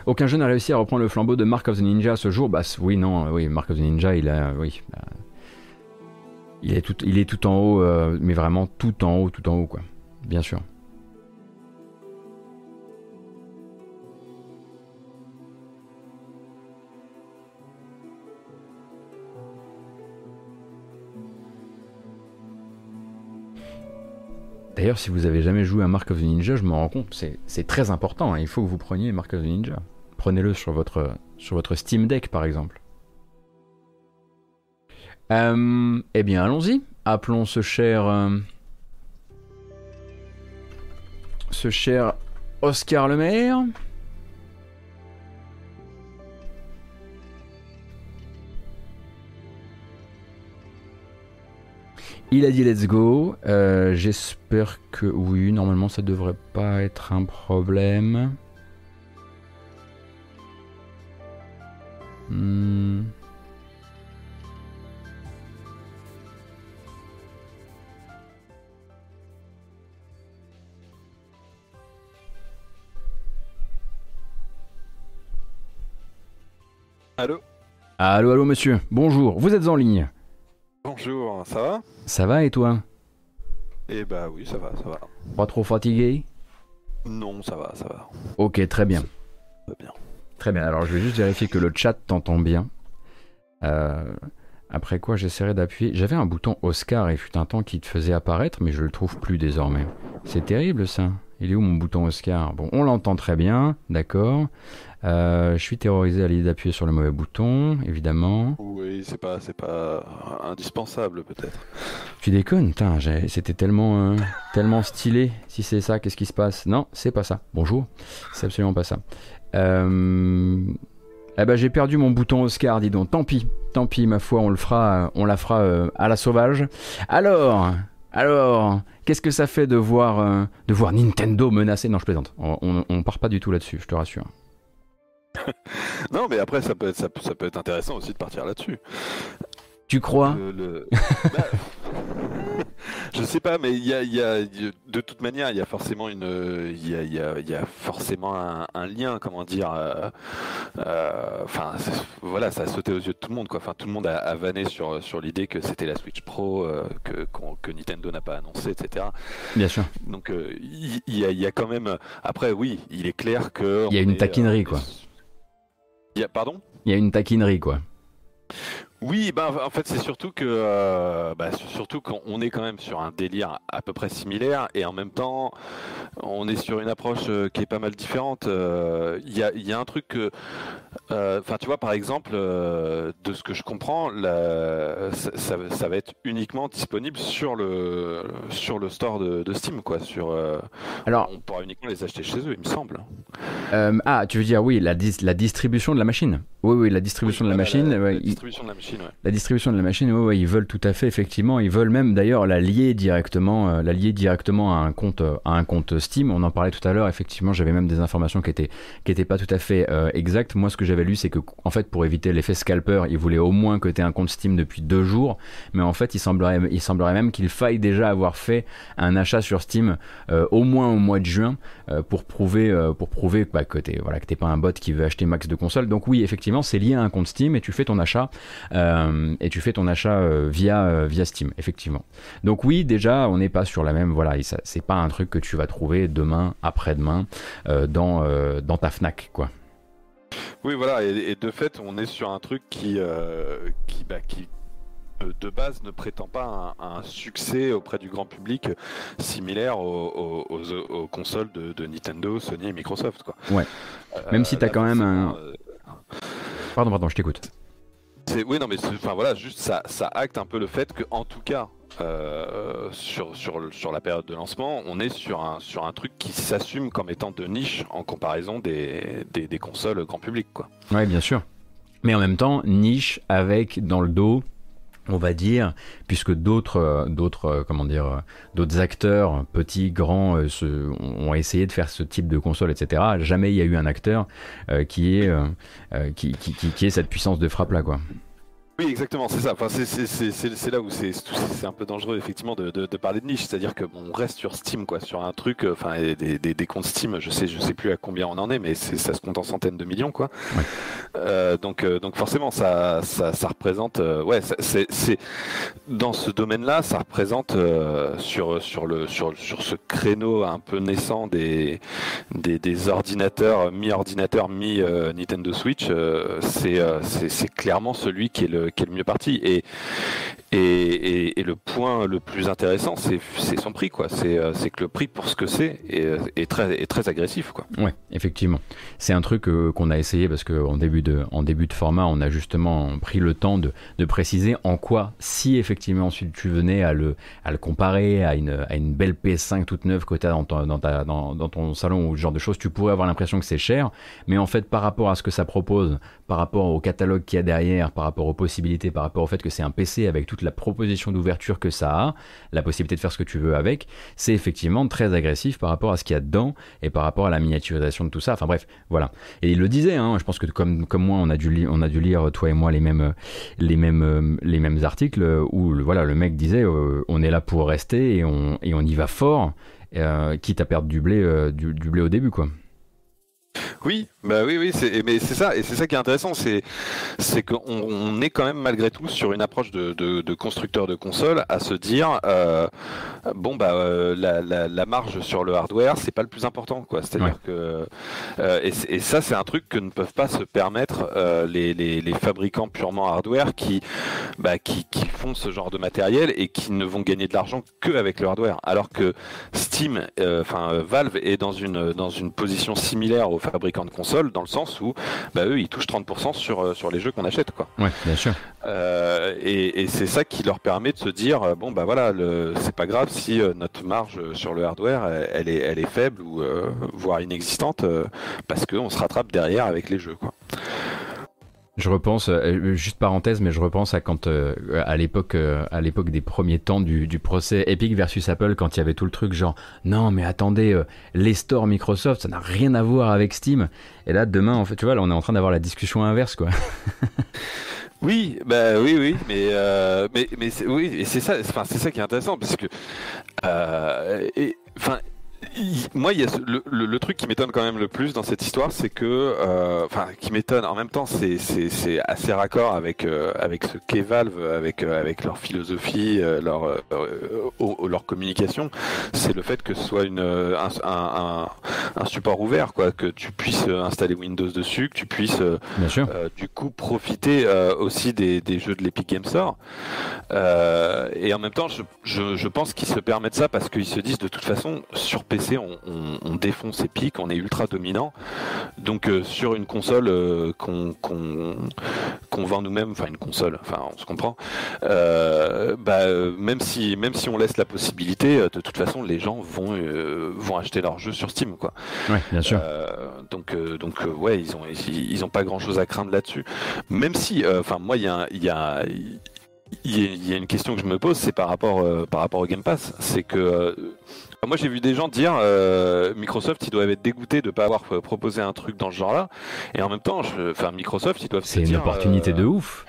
S1: aucun jeu n'a réussi à reprendre le flambeau de Mark of the Ninja à ce jour. Bah oui, non, euh, oui, Mark of the Ninja, il a, oui, il est tout, il est tout en haut, mais vraiment tout en haut, tout en haut, quoi. Bien sûr. D'ailleurs, si vous avez jamais joué à Mark of the Ninja, je me rends compte, c'est très important. hein, Il faut que vous preniez Mark of the Ninja. Prenez-le sur votre, Steam Deck, par exemple. Euh, eh bien, allons-y. Appelons ce cher. euh, ce cher Oscar Lemaire. Il a dit let's go. Euh, j'espère que oui, normalement ça devrait pas être un problème. Hmm.
S9: Allô?
S1: Allô, allô, monsieur. Bonjour. Vous êtes en ligne.
S9: Bonjour, ça va?
S1: Ça va et toi?
S9: Eh bah oui, ça va, ça va.
S1: Pas trop fatigué?
S9: Non, ça va, ça va.
S1: Ok, très bien.
S9: Très bien.
S1: Très bien. Alors, je vais juste vérifier que le chat t'entend bien. Euh, après quoi, j'essaierai d'appuyer. J'avais un bouton Oscar et fut un temps qui te faisait apparaître, mais je le trouve plus désormais. C'est terrible ça. Il est où mon bouton Oscar? Bon, on l'entend très bien, d'accord. Euh, je suis terrorisé à l'idée d'appuyer sur le mauvais bouton, évidemment.
S9: Oui, c'est pas, c'est pas indispensable peut-être.
S1: Tu déconnes, c'était tellement, euh, tellement stylé. Si c'est ça, qu'est-ce qui se passe? Non, c'est pas ça. Bonjour, c'est absolument pas ça. Euh... Eh ben, j'ai perdu mon bouton Oscar, dis donc. Tant pis, tant pis, ma foi, on le fera, on la fera euh, à la sauvage. Alors, alors, qu'est-ce que ça fait de voir, de voir Nintendo menacé Non, je plaisante. On, on, on part pas du tout là-dessus, je te rassure.
S9: Non, mais après, ça peut être, ça, peut- ça peut être intéressant aussi de partir là-dessus.
S1: Tu crois
S9: Le- le- Bah, je sais pas, mais il y a, il y a- de toute manière, il y a forcément une, il y a, il y a- il y a forcément un, un lien, comment dire. euh, euh, voilà, ça a sauté aux yeux de tout le monde, quoi. Enfin, tout le monde a, a vanné sur sur l'idée que c'était la Switch Pro, euh, que Nintendo n'a pas annoncé, etc.
S1: Bien sûr.
S9: Donc, il y, a, il y a quand même. Après, oui, il est clair que.
S1: Il y a une
S9: est,
S1: taquinerie, quoi.
S9: Y a, pardon?
S1: Il y a une taquinerie, quoi.
S9: Oui, bah, en fait, c'est surtout que, euh, bah, surtout qu'on est quand même sur un délire à peu près similaire et en même temps, on est sur une approche euh, qui est pas mal différente. Euh, Il y, a, il y a un truc que, enfin, tu vois, par exemple, de ce que je comprends, la- ça, ça- ça va être uniquement disponible sur le sur le store de, de Steam, quoi. Sur,
S1: Alors-
S9: on pourra uniquement les acheter chez eux, il me semble.
S1: Ah, tu veux dire, oui, la, dis- la distribution de la machine. Oui, oui, la distribution de la
S9: Voilà,
S1: machine.
S9: la,
S1: ouais,
S9: la
S1: ils-
S9: distribution de la machine,
S1: La distribution de la machine, ouais, ils veulent tout à fait, effectivement, ils veulent même d'ailleurs la lier directement, euh, à un compte, Steam. On en parlait tout à l'heure. Effectivement, j'avais même des informations qui étaient, qui étaient pas tout à fait euh, exactes. Moi, ce que j'avais lu, c'est que, en fait, pour éviter l'effet scalper, ils voulaient au moins que tu aies un compte Steam depuis deux jours. Mais en fait, il semblerait, même qu'il faille déjà avoir fait un achat sur Steam euh, au moins au mois de juin pour prouver, pour prouver bah, que t'es, voilà, que t'es pas un bot qui veut acheter max de consoles. Donc oui, effectivement, c'est lié à un compte Steam et tu fais ton achat euh, et tu fais ton achat euh, via euh, via Steam, effectivement. Donc oui, déjà, on n'est pas sur la même. Voilà, c'est pas un truc que tu vas trouver demain, après-demain, dans dans ta Fnac, quoi.
S9: Oui, voilà, et, et de fait, on est sur un truc qui, qui, bah, qui de base ne prétend pas un, un succès auprès du grand public similaire aux, aux- aux- aux consoles de, de Nintendo, Sony et Microsoft. Quoi.
S1: Ouais. Même si t'as
S9: là,
S1: quand même un- Pardon, pardon, je t'écoute.
S9: Oui, non, mais enfin voilà, juste ça, acte un peu le fait que, en tout cas, euh, sur, la période de lancement, on est sur un, sur un truc qui s'assume comme étant de niche en comparaison des, des, consoles grand public. Quoi.
S1: Bien sûr. Mais en même temps, niche avec dans le dos, on va dire, puisque d'autres, euh, d'autres, euh, comment dire, euh, d'autres acteurs, petits, grands, ont essayé de faire ce type de console, etc. Jamais il y a eu un acteur qui est, cette puissance de frappe là, quoi.
S9: Oui, exactement, c'est ça. Enfin, c'est- là où c'est un peu dangereux, effectivement, de, de- de parler de niche. C'est-à-dire que bon, on reste sur Steam, quoi, sur un truc, euh, enfin, des, des- des comptes Steam, je sais, je sais plus à combien on en est, mais ça se compte en centaines de millions, quoi.
S1: Ouais.
S9: Euh, donc, euh, donc forcément, ça, ça, ça représente, euh, ouais, c'est dans ce domaine-là, ça représente euh, sur sur le sur sur ce créneau un peu naissant des des, des ordinateurs mi-ordinateur mi euh, Nintendo Switch, c'est c'est clairement celui qui est le qui est le mieux parti et Et, et, le point le plus intéressant, c'est son prix, quoi. C'est que le prix pour ce que c'est est, très, est très agressif, quoi.
S1: Ouais, effectivement. C'est un truc qu'on a essayé parce qu'en début, de, en début de format, on a justement pris le temps de, de préciser en quoi, si effectivement ensuite tu venais à le, à le comparer à une, à une belle PS5 toute neuve que tu as dans ton, dans, ta, dans ton salon ou ce genre de choses, tu pourrais avoir l'impression que c'est cher. Mais en fait, par rapport à ce que ça propose, par rapport au catalogue qu'il y a derrière, par rapport aux possibilités, par rapport au fait que c'est un PC avec toute la proposition d'ouverture que ça a, la possibilité de faire ce que tu veux avec, c'est effectivement très agressif par rapport à ce qu'il y a dedans et par rapport à la miniaturisation de tout ça. Enfin bref, voilà. Et il le disait, hein, je pense que comme, comme moi, on a, dû on a dû lire, toi et moi, les mêmes, les mêmes, les mêmes articles où voilà, le mec disait euh, on est là pour rester et on, et on y va fort, euh, quitte à perdre du blé, euh, du, du blé au début, quoi.
S9: Oui, bah oui, oui, c'est, mais c'est ça, et c'est ça qui est intéressant, c'est, c'est qu'on on est quand même malgré tout sur une approche de, de, de constructeur de console à se dire, euh, bon bah euh, la, la, la, marge sur le hardware, c'est pas le plus important, quoi. C'est-à-dire que euh, et, et, ça, c'est un truc que ne peuvent pas se permettre les, les, les, fabricants purement hardware qui, bah, qui, qui font ce genre de matériel et qui ne vont gagner de l'argent que avec le hardware, alors que Steam, enfin Valve est dans une dans une position similaire aux fabricants de consoles dans le sens où bah, eux ils touchent 30% sur, euh, sur les jeux qu'on achète quoi.
S1: Ouais, bien sûr.
S9: Euh, et, et c'est ça qui leur permet de se dire euh, bon bah voilà c'est pas grave si notre marge sur le hardware elle, est elle est faible ou euh, voire inexistante parce qu'on se rattrape derrière avec les jeux quoi.
S1: Je repense, euh, juste parenthèse, mais je repense à quand, euh, à l'époque, euh, à l'époque des premiers temps du, du, procès Epic versus Apple, quand il y avait tout le truc genre, non mais attendez, les stores Microsoft, ça n'a rien à voir avec Steam. Et là, demain, en fait, tu vois, là, on est en train d'avoir la discussion inverse, quoi.
S9: Oui, bah oui, oui, mais euh, mais mais oui, et c'est ça, enfin c'est ça qui est intéressant parce que euh, moi, il y a le, le, le, truc qui m'étonne quand même le plus dans cette histoire, c'est que, euh, enfin, qui m'étonne en même temps, c'est c'est assez raccord avec euh, avec ce qu'est Valve, avec euh, avec leur philosophie, leur leur communication. C'est le fait que ce soit une un, un, un, support ouvert, quoi, que tu puisses installer Windows dessus, que tu puisses du coup profiter aussi des, des jeux de l'Epic Game Store. et en même temps, je je, je pense qu'ils se permettent ça parce qu'ils se disent de toute façon sur PC, on, on, on, défonce ses pics, on est ultra dominant. Donc euh, sur une console euh, qu'on qu vend nous-mêmes, enfin une console, enfin on se comprend, euh, bah, même si même si on laisse la possibilité, de toute façon les gens vont vont acheter leur jeu sur Steam, quoi.
S1: Ouais, bien sûr.
S9: donc donc ouais, ils ont ils, ont pas grand chose à craindre là-dessus. Même si, enfin moi il y a il y a il y, a une question que je me pose, c'est par rapport euh, par rapport au Game Pass, c'est que euh, moi j'ai vu des gens dire euh, Microsoft ils doivent être dégoûtés de ne pas avoir proposé un truc dans ce genre-là, et en même temps, je, enfin Microsoft ils doivent.
S1: C'est une opportunité de ouf.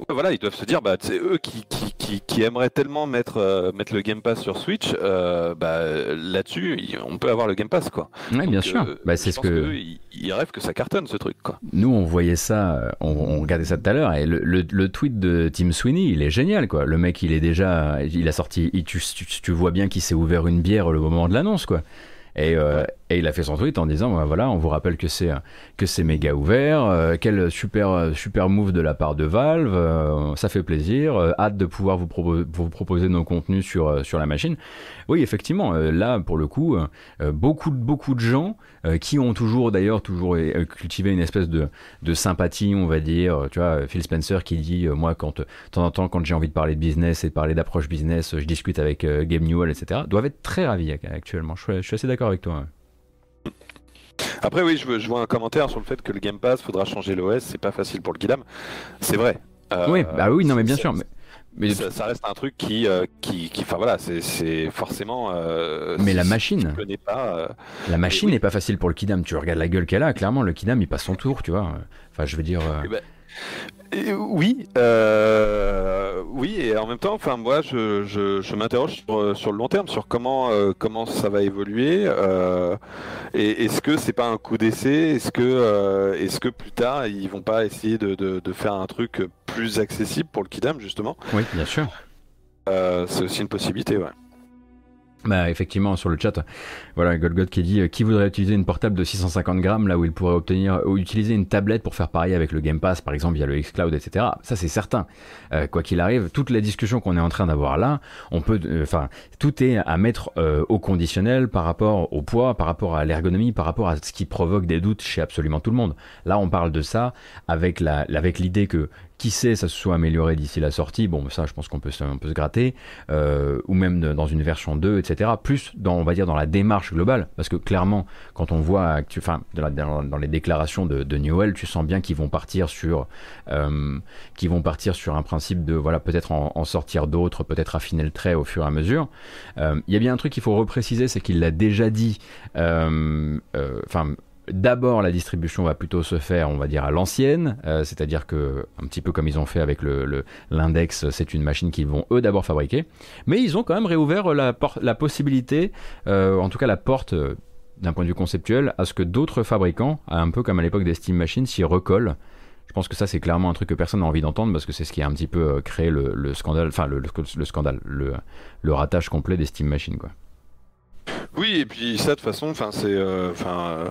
S9: Ouais, voilà, ils doivent se dire bah c'est eux qui, qui, qui, qui, aimeraient tellement mettre mettre le Game Pass sur Switch, bah là-dessus on peut avoir le Game Pass quoi.
S1: Oui, bien sûr. bah, c'est ce que,
S9: que ils, rêvent que ça cartonne ce truc quoi.
S1: Nous on voyait ça, on, on regardait ça tout à l'heure et le, le, le tweet de Tim Sweeney il est génial quoi. Le mec il est déjà, il a sorti, il, tu, tu, tu, vois bien qu'il s'est ouvert une bière le moment de l'annonce quoi. Et, euh, et, il a fait son tweet en disant bah, voilà, on vous rappelle que c'est que c'est méga ouvert, euh, quel super super move de la part de Valve, euh, ça fait plaisir, euh, hâte de pouvoir vous, propo vous proposer nos contenus sur sur la machine. Oui, effectivement, là pour le coup, beaucoup beaucoup de gens qui ont toujours d'ailleurs toujours cultivé une espèce de de sympathie, on va dire, tu vois, Phil Spencer qui dit moi quand de temps en temps quand j'ai envie de parler de business et de parler d'approche business, je discute avec Game Newell, etc. doivent être très ravis actuellement. Je, je suis assez d'accord avec toi.
S9: Après, oui, je, je, vois un commentaire sur le fait que le Game Pass faudra changer l'OS. C'est pas facile pour le Guidam. C'est vrai.
S1: Euh, oui, bah oui, non, mais bien sûr. Mais...
S9: Mais ça, ça, reste un truc qui, euh, qui, enfin voilà, c'est forcément. Euh,
S1: mais la machine.
S9: Pas, euh...
S1: La machine n'est oui. pas facile pour le Kidam. Tu regardes la gueule qu'elle a. Clairement, le Kidam, il passe son tour, tu vois. Enfin, je veux dire.
S9: Eh ben, et oui, euh, oui, et en même temps, enfin moi, je, je, je m'interroge sur, sur, le long terme, sur comment euh, comment ça va évoluer. Euh, et est-ce que c'est pas un coup d'essai Est-ce que euh, est-ce que plus tard ils vont pas essayer de, de, de, faire un truc plus accessible pour le Kidam justement?
S1: Oui, bien sûr.
S9: Euh, c'est aussi une possibilité, ouais.
S1: Bah effectivement sur le chat, voilà Golgot qui dit euh, qui voudrait utiliser une portable de 650 grammes là où il pourrait obtenir ou utiliser une tablette pour faire pareil avec le Game Pass par exemple via le xCloud etc. Ça c'est certain. Euh, quoi qu'il arrive, toute la discussion qu'on est en train d'avoir là, on peut, euh, enfin tout est à mettre euh, au conditionnel par rapport au poids, par rapport à l'ergonomie, par rapport à ce qui provoque des doutes chez absolument tout le monde. Là on parle de ça avec la avec l'idée que qui sait, ça se soit amélioré d'ici la sortie. Bon, ça, je pense qu'on peut, se- gratter, euh, ou même dans une version 2, etc. Plus dans, on va dire, dans la démarche globale, parce que clairement, quand on voit, dans, les déclarations de, Newell, tu sens bien qu'ils vont partir sur, euh, vont partir sur un principe de, voilà, peut-être en, sortir d'autres, peut-être affiner le trait au fur et à mesure. Euh, Il y a bien un truc qu'il faut repréciser, c'est qu'il l'a déjà dit, enfin. D'abord, la distribution va plutôt se faire, on va dire, à l'ancienne, euh, c'est-à-dire que, un petit peu comme ils ont fait avec l'index, c'est une machine qu'ils vont eux d'abord fabriquer. Mais ils ont quand même réouvert la, possibilité, euh, en tout cas la porte, euh, d'un point de vue conceptuel, à ce que d'autres fabricants, un peu comme à l'époque des Steam Machines, s'y recollent. Je pense que ça, c'est clairement un truc que personne n'a envie d'entendre parce que c'est ce qui a un petit peu créé le, le scandale, enfin le, le- le scandale, le, le ratage complet des Steam Machines, quoi.
S9: Oui, et puis ça, de façon, c'est, euh, euh,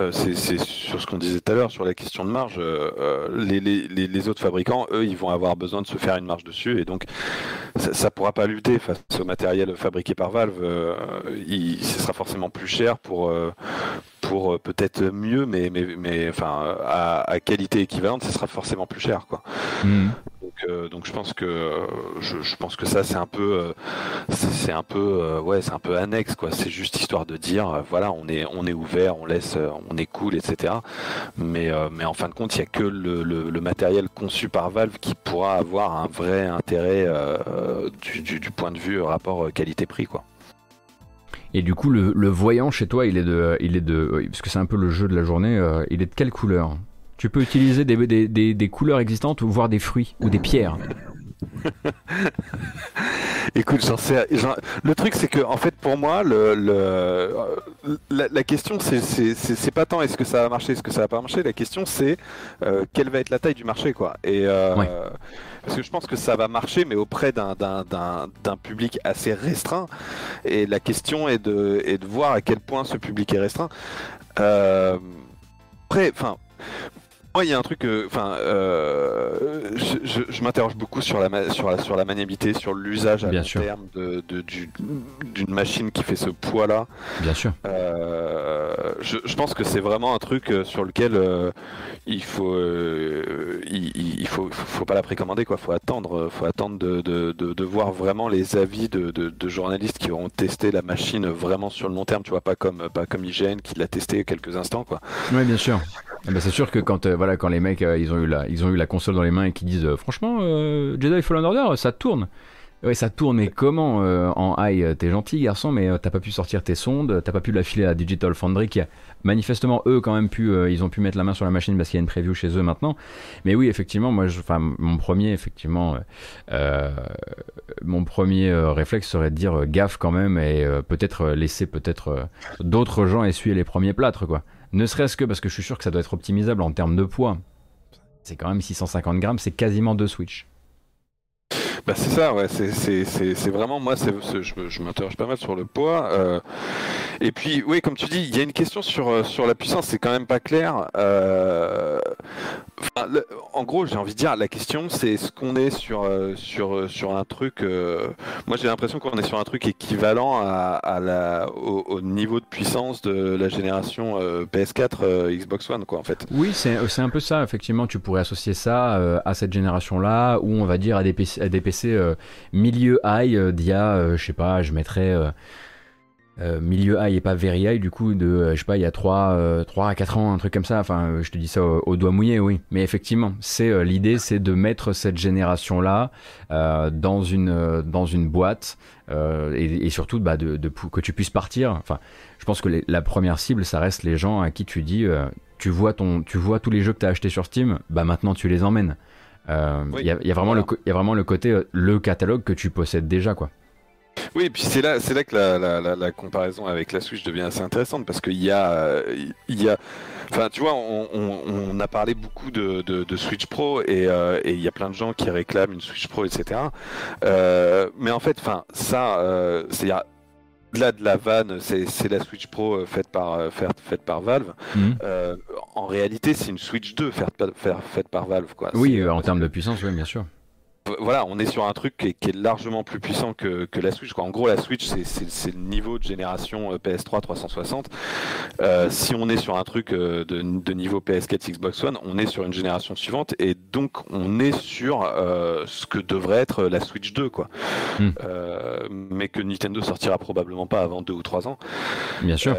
S9: euh, c'est, sur ce qu'on disait tout à l'heure sur la question de marge. euh, les, les, les, autres fabricants, eux, ils vont avoir besoin de se faire une marge dessus, et donc ça, ça pourra pas lutter face au matériel fabriqué par Valve. il, ce sera forcément plus cher pour. pour peut-être mieux, mais, mais, mais enfin, à, à qualité équivalente, ce sera forcément plus cher, quoi. Donc, euh, donc je pense que euh, je, pense que ça c'est un peu euh, c'est un peu ouais c'est un peu annexe quoi. C'est juste histoire de dire voilà on est on est ouvert, on laisse on est cool etc. Mais mais en fin de compte il y a que le, matériel conçu par Valve qui pourra avoir un vrai intérêt du, point de vue rapport qualité-prix quoi.
S1: Et du coup, le, voyant chez toi, il est de, il est de, parce que c'est un peu le jeu de la journée. il est de quelle couleur? Tu peux utiliser des, des, des, des couleurs existantes ou voir des fruits ou des pierres.
S9: Écoute, j'en sais. Le truc, c'est que, en fait, pour moi, le, le- euh, la, la question, c'est- c'est c'est- c'est pas tant est-ce que ça va marcher, est-ce que ça va pas marcher. La question, c'est euh, quelle va être la taille du marché, quoi. Et euh,
S1: Ouais.
S9: parce que je pense que ça va marcher, mais auprès d'un- d'un d'un- d'un public assez restreint. Et la question est de, est de voir à quel point ce public est restreint. Euh, après, enfin. Moi, il y a un truc, euh, enfin, euh, je, je- je m'interroge beaucoup sur la, sur la, sur la maniabilité, sur l'usage à
S1: Bien
S9: long
S1: sûr.
S9: terme de, de- du- d'une machine qui fait ce poids-là.
S1: Bien sûr.
S9: Euh, je, je pense que c'est vraiment un truc euh, sur lequel euh, il faut, euh, il, il- faut, faut pas la précommander quoi. Faut attendre, faut attendre de, de, de, de voir vraiment les avis de, de, de journalistes qui auront testé la machine vraiment sur le long terme. Tu vois, pas comme, pas comme IGN qui l'a testé quelques instants quoi.
S1: Oui, bien sûr. Eh ben, c'est sûr que quand, euh, voilà, quand les mecs euh, ils, ont eu la, ils ont eu la console dans les mains et qui disent euh, franchement, Jedi Fallen Order, ça tourne. Ouais, ça tourne, mais comment en high T'es gentil, garçon, mais t'as pas pu sortir tes sondes, t'as pas pu l'affiler à Digital Foundry qui a manifestement, eux, quand même pu, ils ont pu mettre la main sur la machine parce qu'il y a une preview chez eux maintenant. Mais oui, effectivement, moi, je- mon premier, effectivement, mon premier réflexe serait de dire gaffe quand même et peut-être laisser peut-être d'autres gens essuyer les premiers plâtres, quoi. Ne serait-ce que parce que je suis sûr que ça doit être optimisable en termes de poids. C'est quand même 650 grammes, c'est quasiment deux Switch.
S9: Bah c'est ça, ouais, c'est- vraiment moi, je, je m'interroge pas mal sur le poids. euh, et puis, oui, comme tu dis, il y a une question sur, euh, sur la puissance, c'est quand même pas clair. euh, en gros, j'ai envie de dire, la question, c'est est-ce qu'on est sur, sur, sur un truc. moi, j'ai l'impression qu'on est sur un truc équivalent à, à la, au, au niveau de puissance de la génération euh, PS4, euh, Xbox One, quoi, en fait.
S1: Oui, c'est un peu ça, effectivement. Tu pourrais associer ça à cette génération-là, ou on va dire à des à des PC euh, milieu high d'il y a, je sais pas, je mettrais euh, euh, milieu high et pas very high, du coup, de, euh, je sais pas, il y a 3, 3 à 4 ans, un truc comme ça. Enfin, je te dis ça au, doigt mouillé, oui. Mais effectivement, c'est l'idée, c'est de mettre cette génération-là dans, une, dans une boîte et, surtout bah, de, que tu puisses partir. Enfin, je pense que la première cible, ça reste les gens à qui tu dis, tu vois ton, tu vois tous les jeux que tu as achetés sur Steam, bah maintenant tu les emmènes. Euh, Il
S9: Oui,
S1: y, a, il y a vraiment
S9: voilà.
S1: le, y a vraiment le côté euh, le catalogue que tu possèdes déjà, quoi.
S9: Oui, et puis c'est là, c'est là que la, la, la, la comparaison avec la Switch devient assez intéressante parce qu'il y a, euh, il y a, enfin, tu vois, on, on, on a parlé beaucoup de, de, de Switch Pro et euh, et il y a plein de gens qui réclament une Switch Pro, etc. Euh, mais en fait, enfin, ça, euh, c'est au-delà de la vanne, c'est la Switch Pro euh, faite par, euh, faite, faite par Valve.
S1: Mhm.
S9: Euh, en réalité, c'est une Switch 2 faite, par- faite- faite par Valve. Quoi.
S1: Oui, en termes de puissance, oui, bien sûr.
S9: Voilà, on est sur un truc qui est, qui est largement plus puissant que, que la Switch. quoi. En gros, la Switch, c'est- le niveau de génération euh, PS3 360. Euh, si on est sur un truc euh, de, de niveau PS4 Xbox One, on est sur une génération suivante et donc on est sur euh, ce que devrait être la Switch 2, quoi.
S1: Hmm.
S9: Euh, mais que Nintendo sortira probablement pas avant deux ou trois ans.
S1: Bien sûr.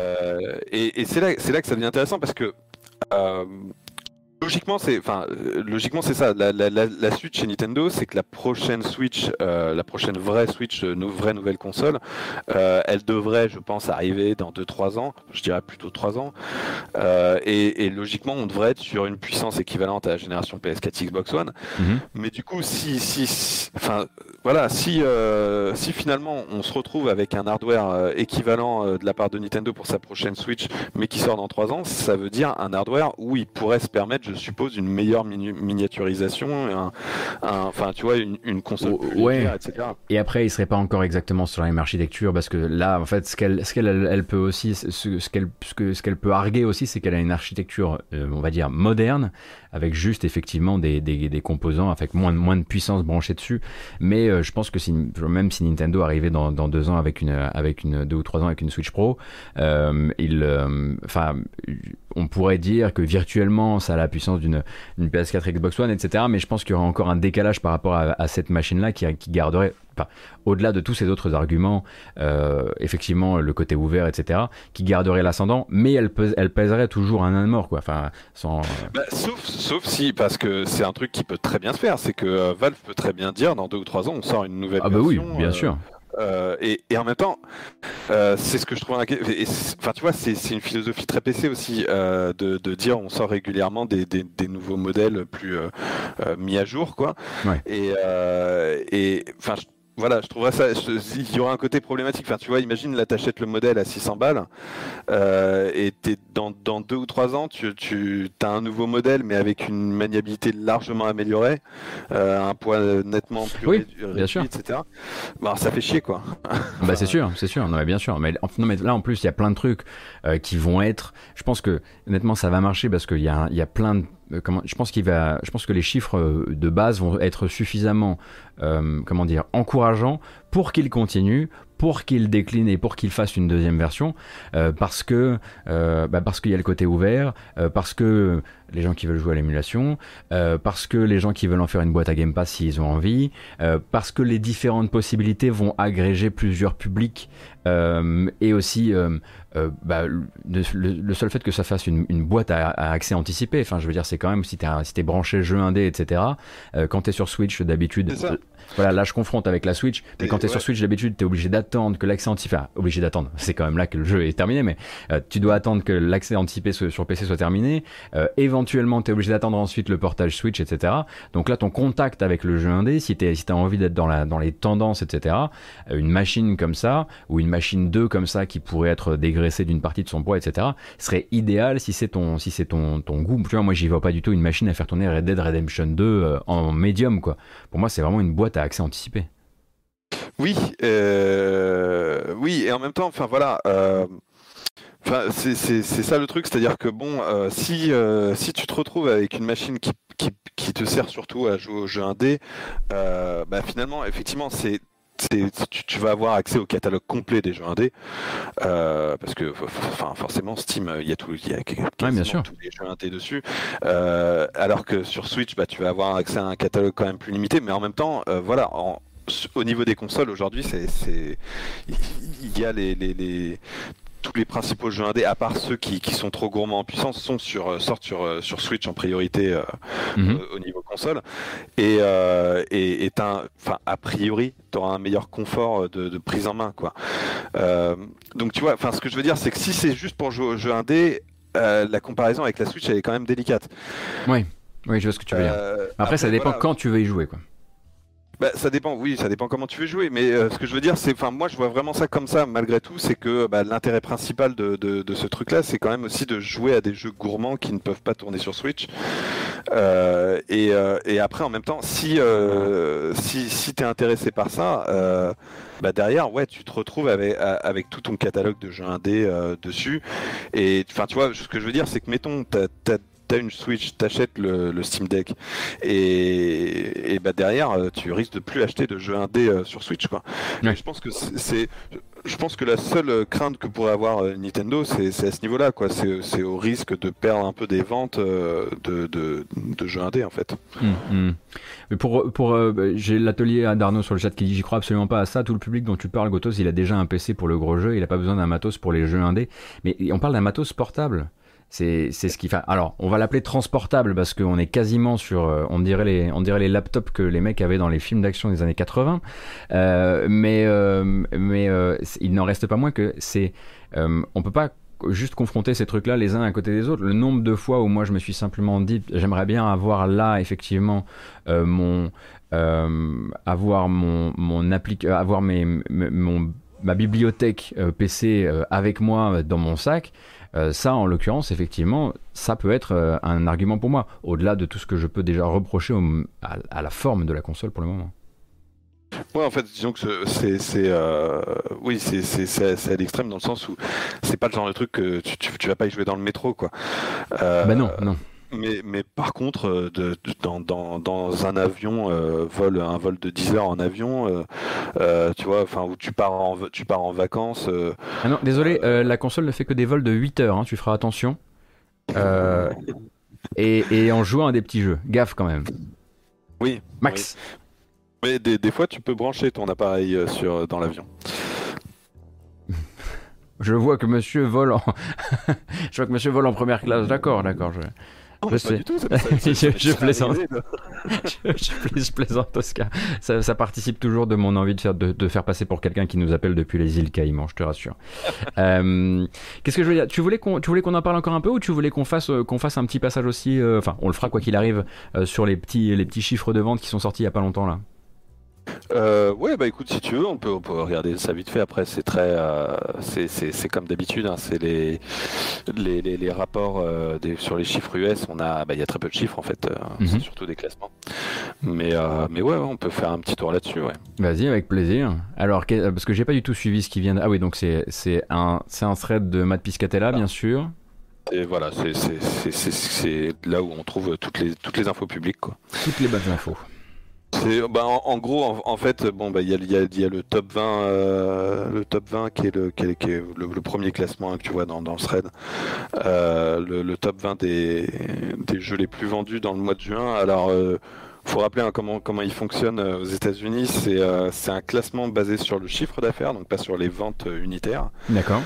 S9: Et et c'est là, c'est là que ça devient intéressant parce que logiquement, c'est, enfin, euh, logiquement, c'est ça. La, la, suite chez Nintendo, c'est que la prochaine Switch, euh, la prochaine vraie Switch, euh, nou- vraie nouvelle console, euh, elle devrait, je pense, arriver dans 2-3 ans. Je dirais plutôt 3 ans. Euh, et, et logiquement, on devrait être sur une puissance équivalente à la génération PS4 Xbox One.
S1: Mhm.
S9: Mais du coup, si, si, si- enfin, voilà, si, si finalement on se retrouve avec un hardware équivalent de la part de Nintendo pour sa prochaine Switch, mais qui sort dans 3 ans, ça veut dire un hardware où il pourrait se permettre, je suppose, une meilleure miniaturisation, un, un- enfin, tu vois, une, une console
S1: Oh,
S9: plus
S1: ouais.
S9: légère, etc.
S1: Et après, il serait pas encore exactement sur la même architecture parce que là, en fait, ce qu'elle, ce qu'elle, elle, peut aussi, ce, ce qu'elle, ce que, ce qu'elle peut arguer aussi, c'est qu'elle a une architecture, euh, on va dire moderne, avec juste effectivement des, des, composants avec moins moins de puissance branchée dessus. Mais euh, je pense que si, même si Nintendo arrivait dans, deux ans avec une, avec une deux ou trois ans avec une Switch Pro, euh, il, euh, enfin, on pourrait dire que virtuellement, ça a la puissance d'une, d'une PS4 Xbox One, etc. Mais je pense qu'il y aurait encore un décalage par rapport à, cette machine-là qui garderait, enfin, au-delà de tous ces autres arguments, euh, effectivement, le côté ouvert, etc., qui garderait l'ascendant, mais elle, pèse- elle pèserait toujours un an mort, quoi. Enfin, sans.
S9: Bah, sauf, sauf si, parce que c'est un truc qui peut très bien se faire, c'est que euh, Valve peut très bien dire dans deux ou trois ans, on sort une nouvelle
S1: Ah bah oui,
S9: version,
S1: bien
S9: euh,
S1: sûr.
S9: Euh, et, et en même temps, euh, c'est ce que je trouve Enfin, tu vois, c'est une philosophie très PC aussi euh, de, de dire on sort régulièrement des, des, des nouveaux modèles plus euh, euh, mis à jour, quoi.
S1: Ouais.
S9: Et, euh, et enfin, voilà, je trouverais ça. je- il y aura un côté problématique. Enfin, tu vois, imagine là, t'achètes le modèle à 600 balles euh, et t'es dans, dans deux ou trois ans, tu, tu as un nouveau modèle, mais avec une maniabilité largement améliorée, euh, un poids nettement plus
S1: Oui,
S9: réduit,
S1: bien sûr.
S9: etc. Bah, ça fait chier, quoi.
S1: Bah c'est sûr, c'est sûr, non mais bien sûr. Mais, non, mais là en plus il y a plein de trucs euh, qui vont être. Je pense que honnêtement ça va marcher parce qu'il y a, il y a plein de. euh, Comment, je pense qu'il va, je pense que les chiffres euh, de base vont être suffisamment, euh, comment dire, encourageants pour qu'il continue, pour qu'il décline et pour qu'il fasse une deuxième version, euh, parce que, euh, bah, parce qu'il y a le côté ouvert, parce que les gens qui veulent jouer à l'émulation, parce que les gens qui veulent en faire une boîte à Game Pass s'ils ont envie, parce que les différentes possibilités vont agréger plusieurs publics et aussi euh, bah, le, le- le seul fait que ça fasse une, une boîte à, à accès anticipé, enfin je veux dire c'est quand même si t'es si branché jeu indé etc. euh, quand t'es sur Switch d'habitude, voilà là je confronte avec la Switch, mais quand t'es sur
S9: ouais.
S1: Switch d'habitude t'es obligé d'attendre que l'accès anticipé, enfin, obligé d'attendre, c'est quand même là que le jeu est terminé, mais euh, tu dois attendre que l'accès anticipé sur sur PC soit terminé, euh, éventuellement t'es obligé d'attendre ensuite le portage Switch etc. Donc là ton contact avec le jeu indé, si t'es si t'as envie d'être dans la dans les tendances etc. euh, Une machine comme ça ou une machine 2 comme ça qui pourrait être dégraissée d'une partie de son poids etc. serait idéal si c'est ton si c'est ton ton goût. Tu vois moi j'y vois pas du tout une machine à faire tourner Red Dead Redemption 2 euh, en médium quoi. Pour moi c'est vraiment une boîte à accès anticipé.
S9: Oui, euh, oui, et en même temps, enfin voilà, euh, enfin c'est ça le truc, c'est-à-dire que bon, euh, si si tu te retrouves avec une machine qui, qui, qui te sert surtout à jouer au jeu indé, bah finalement, effectivement, c'est- tu, tu vas avoir accès au catalogue complet des jeux indés euh, parce que enfin forcément Steam il y a tout il y a quasiment
S1: sûr.
S9: tous les jeux indés dessus Euh, alors que sur Switch bah tu vas avoir accès à un catalogue quand même plus limité mais en même temps euh, voilà en- au niveau des consoles aujourd'hui c'est c'est il y a les, les, les- tous les principaux jeux indés, à part ceux qui, qui sont trop gourmands en puissance, sont sur, euh, sortent sur, euh, sur Switch en priorité euh,
S1: Mhm.
S9: au- au niveau console. Et, euh, et, et t'as un- enfin, a priori, tu auras un meilleur confort de, de prise en main. Quoi. Euh, donc tu vois, enfin, ce que je veux dire, c'est que si c'est juste pour jouer au jeu indé, la comparaison avec la Switch, elle est quand même délicate.
S1: Oui, oui je vois ce que tu veux dire. Après, ça dépend
S9: voilà.
S1: quand tu veux y jouer quoi.
S9: Bah, ça dépend, oui, ça dépend comment tu veux jouer, mais euh, ce que je veux dire, c'est, enfin, moi, je vois vraiment ça comme ça, malgré tout, c'est que bah, l'intérêt principal de, ce truc-là, c'est quand même aussi de jouer à des jeux gourmands qui ne peuvent pas tourner sur Switch. Euh, et, euh, et, après, en même temps, si, si, si tu es intéressé par ça, bah derrière, ouais, tu te retrouves avec, tout ton catalogue de jeux indés dessus. Et enfin, tu vois, ce que je veux dire, c'est que mettons, t'as une Switch, t'achètes le, le Steam Deck et, et bah derrière tu risques de plus acheter de jeux indés euh, sur Switch quoi. Je pense que c'est, je pense que la seule crainte que pourrait avoir euh, Nintendo, c'est à ce niveau-là quoi. C'est au risque de perdre un peu des ventes euh, de, de, de jeux indés en fait.
S1: Mais pour, pour j'ai l'atelier Darno sur le chat qui dit j'y crois absolument pas à ça. Tout le public dont tu parles, Gotos, il a déjà un PC pour le gros jeu, il a pas besoin d'un matos pour les jeux indés. Mais on parle d'un matos portable. C'est ce qui. Alors, on va l'appeler transportable parce qu'on est quasiment sur, euh, on dirait les, on dirait les laptops que les mecs avaient dans les films d'action des années 80. Euh, mais euh, mais il n'en reste pas moins que c'est, on peut pas juste confronter ces trucs-là les uns à côté des autres. Le nombre de fois où moi je me suis simplement dit, j'aimerais bien avoir là effectivement mon, avoir mon, mon avoir mes, mon ma bibliothèque PC avec moi dans mon sac. Euh, ça, en l'occurrence, effectivement, ça peut être euh, un argument pour moi, au-delà de tout ce que je peux déjà reprocher à, la forme de la console pour le moment.
S9: Ouais, en fait, disons que c'est, c'est, euh, oui, c'est, c'est, à l'extrême dans le sens où c'est pas le genre de truc que tu, tu, vas pas y jouer dans le métro, quoi.
S1: bah non, non.
S9: Mais, mais par contre, euh, de, dans, dans, dans, un avion, euh, vol, un vol de 10 heures en avion, euh, tu vois, enfin, où tu pars en, tu pars en vacances.
S1: ah non, désolé, la console ne fait que des vols de 8 heures, hein, tu feras attention. Et, et, en jouant à des petits jeux. Gaffe quand même.
S9: Oui.
S1: Max.
S9: Mais des, des, fois, tu peux brancher ton appareil sur, dans l'avion.
S1: Je vois que monsieur vole en... je vois que monsieur vole en première classe. D'accord, d'accord. Je je sais. je, plaisante. je, plaisante, Oscar. Ça, participe toujours de mon envie de faire, de, faire passer pour quelqu'un qui nous appelle depuis les îles Caïmans, je te rassure. Euh, qu'est-ce que je veux dire? Tu voulais qu'on, tu voulais qu'on en parle encore un peu ou tu voulais qu'on fasse, euh, qu'on fasse un petit passage aussi euh, Enfin, on le fera quoi qu'il arrive sur les petits, les petits chiffres de vente qui sont sortis il y a pas longtemps là?
S9: Euh, ouais, bah écoute, si tu veux, on peut, on peut regarder ça vite fait. Après, c'est très, euh, c'est comme d'habitude, hein, c'est les, les, les, rapports euh, des, sur les chiffres US. On a, bah, il y a très peu de chiffres en fait, euh, mhm. c'est surtout des classements. Mais, mais ouais, on peut faire un petit tour là-dessus, ouais.
S1: Vas-y, avec plaisir. Alors, parce que j'ai pas du tout suivi ce qui vient. De... Ah oui, donc c'est un, c'est un thread de Matt Piscatella, bien sûr.
S9: Et voilà, c'est là où on trouve toutes les, toutes les infos publiques. Quoi.
S1: Toutes les bonnes infos.
S9: Bah, en, gros, en, fait, bon, bah, il y, a, le top 20, euh, le top 20 qui est le, qui est, le, premier classement hein, que tu vois dans, dans le thread, euh, le, top 20 des, des jeux les plus vendus dans le mois de juin. Alors, euh, faut rappeler hein, comment comment il fonctionne aux États-Unis. C'est c'est un classement basé sur le chiffre d'affaires, donc pas sur les ventes unitaires.
S1: D'accord.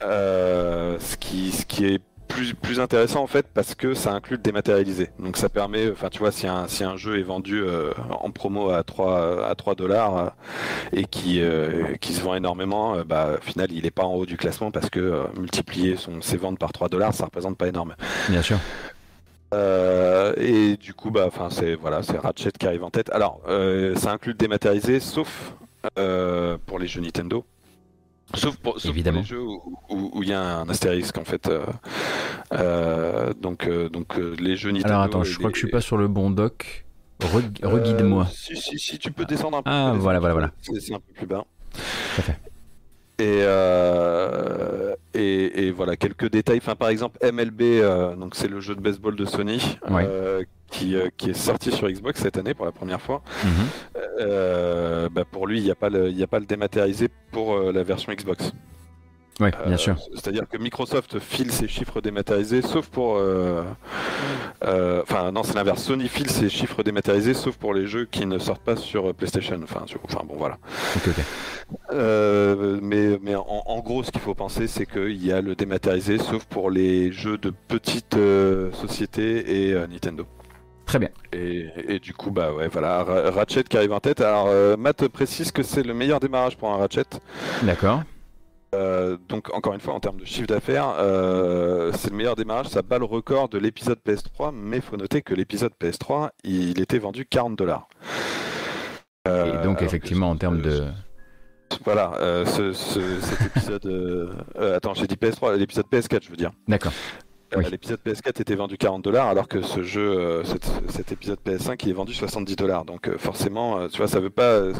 S9: ce qui ce qui est plus, plus intéressant en fait parce que ça inclut le dématérialisé. Donc ça permet, enfin tu vois, si un, si un jeu est vendu euh, en promo à 3 à 3 dollars euh, et qui, euh, qui se vend énormément, bah au final il est pas en haut du classement parce que multiplier son, ses ventes par 3 dollars ça représente pas énorme.
S1: Bien sûr.
S9: et du coup, bah, enfin, c'est voilà, c'est Ratchet qui arrive en tête. Alors, ça inclut le dématérialisé, sauf pour les jeux Nintendo. Sauf pour, Évidemment. les jeux où il y a un astérisque en fait. Euh, euh, donc euh, donc les jeux Nintendo.
S1: Alors attends, je crois que je suis pas sur le bon doc. Reguide-moi.
S9: si, si, si, tu peux descendre un peu.
S1: Ah voilà, voilà, voilà.
S9: C'est un peu plus bas. Et, et, et, voilà quelques détails. Enfin, par exemple, MLB, donc c'est le jeu de baseball de Sony, qui, qui, est sorti sur Xbox cette année pour la première fois. Mhm. Euh, bah pour lui, il n'y a, pas le, a pas le dématérialisé pour euh, la version Xbox.
S1: Oui, bien sûr.
S9: Euh, c'est-à-dire que Microsoft file ses chiffres dématérialisés, sauf pour. Enfin, non, c'est l'inverse. Sony file ses chiffres dématérialisés, sauf pour les jeux qui ne sortent pas sur PlayStation. Enfin, bon, voilà. mais mais en, gros, ce qu'il faut penser, c'est qu'il y a le dématérialisé, sauf pour les jeux de petites sociétés et Nintendo.
S1: Très bien.
S9: Et, du coup, bah ouais, voilà, Ratchet qui arrive en tête. Alors, euh, Matt précise que c'est le meilleur démarrage pour un Ratchet.
S1: D'accord.
S9: Euh, donc, encore une fois, en termes de chiffre d'affaires, euh, c'est le meilleur démarrage. Ça bat le record de l'épisode PS3, mais il faut noter que l'épisode PS3, il était vendu 40 dollars.
S1: Et donc, effectivement, en termes de.
S9: Voilà, cet épisode. attends, j'ai dit PS3, l'épisode PS4, je veux dire.
S1: D'accord.
S9: Euh,
S1: Oui.
S9: L'épisode PS4 était vendu 40 dollars, alors que ce jeu, euh, cet, cet épisode PS5, il est vendu 70 dollars. Donc euh, forcément, euh, tu vois, ça veut pas. euh,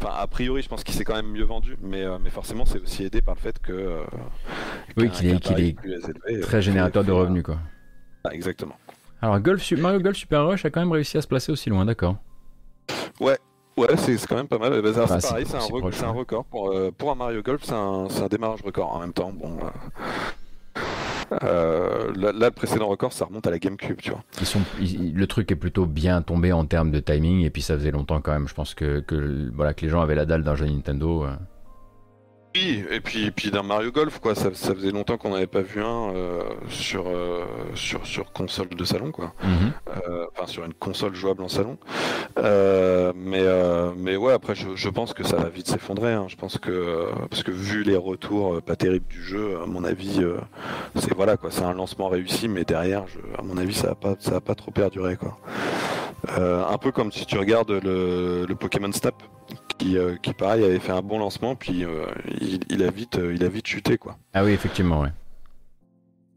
S9: Enfin, a priori, je pense qu'il s'est quand même mieux vendu, mais, euh, mais forcément, c'est aussi aidé par le fait que. euh,
S1: Oui, qu'il est-
S9: élevé,
S1: Très générateur de revenus, quoi.
S9: Ah, exactement.
S1: Alors, Golf, Mario Golf Super Rush a quand même réussi à se placer aussi loin, d'accord.
S9: Ouais, c'est c'est quand même pas mal. Bah, ça,
S1: Enfin,
S9: c'est pareil,
S1: c'est-
S9: un,
S1: ouais.
S9: record. Pour, euh, pour un Mario Golf, c'est un, démarrage record en même temps. Bon, euh, euh, là, le précédent record, ça remonte à la GameCube, tu vois.
S1: Le truc est plutôt bien tombé en termes de timing, et puis ça faisait longtemps quand même. Je pense que, voilà, que les gens avaient la dalle d'un jeu Nintendo.
S9: Oui, et puis, et puis d'un Mario Golf, quoi. Ça, ça faisait longtemps qu'on n'avait pas vu un euh, sur, euh, sur, sur console de salon, quoi.
S1: Mhm.
S9: Euh, Enfin, sur une console jouable en salon. Mais, mais ouais, après, je, je pense que ça va vite s'effondrer. hein. Je pense que, parce que vu les retours pas terribles du jeu, à mon avis, c'est voilà, quoi. C'est un lancement réussi, mais derrière, je, à mon avis, ça va pas, ça va pas trop perdurer, quoi. Un peu comme si tu regardes le, le Pokémon Snap, qui, euh, qui pareil avait fait un bon lancement, puis euh, il, il a vite, euh, il a vite chuté, quoi.
S1: Ah oui, effectivement, ouais.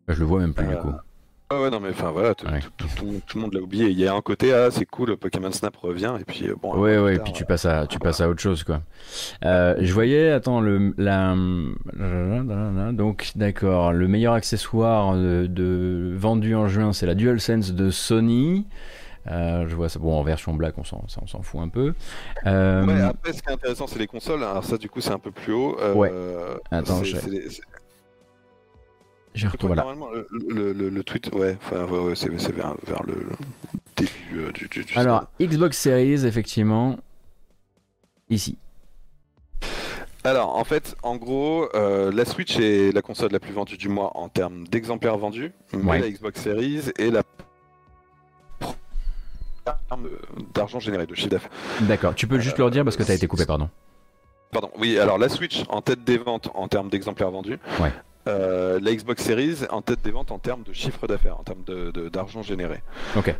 S1: Je le vois même plus, du coup.
S9: Ah ouais, non, mais enfin voilà, tout,
S1: Ouais.
S9: tout- tout- tout le monde- l'a oublié. Il y a un côté, ah, c'est cool, Pokémon Snap revient, et puis bon.
S1: Ouais, ouais, et puis tu passes à, tu passes à autre chose, quoi. Je voyais, attends, le, la, donc, d'accord, le meilleur accessoire de, de- vendu en juin, c'est la DualSense de Sony. Euh, je vois ça, bon, en version black, on s'en, fout un peu. Euh,
S9: Ouais, après, ce qui est intéressant, c'est les consoles. Alors, ça, du coup, c'est un peu plus haut. Euh,
S1: Ouais. Attends, je- j'ai retrouvé là.
S9: Normalement, le, le, le- le tweet, ouais, enfin, ouais, ouais, c'est vers, vers le début euh, du, du, du
S1: Alors. Xbox Series, effectivement, ici.
S9: Alors, en fait, en gros, euh, la Switch est la console la plus vendue du mois en termes d'exemplaires vendus, mais
S1: Ouais.
S9: la Xbox Series est la d'argent généré, de chiffre d'affaires.
S1: D'accord, tu peux juste
S9: Euh,
S1: le redire parce que t'as été coupé, pardon.
S9: Pardon, oui, alors la Switch en tête des ventes en termes d'exemplaires vendus.
S1: Ouais.
S9: Euh, la Xbox Series en tête des ventes en termes de chiffre d'affaires, en termes de- de- d'argent généré.
S1: Ok.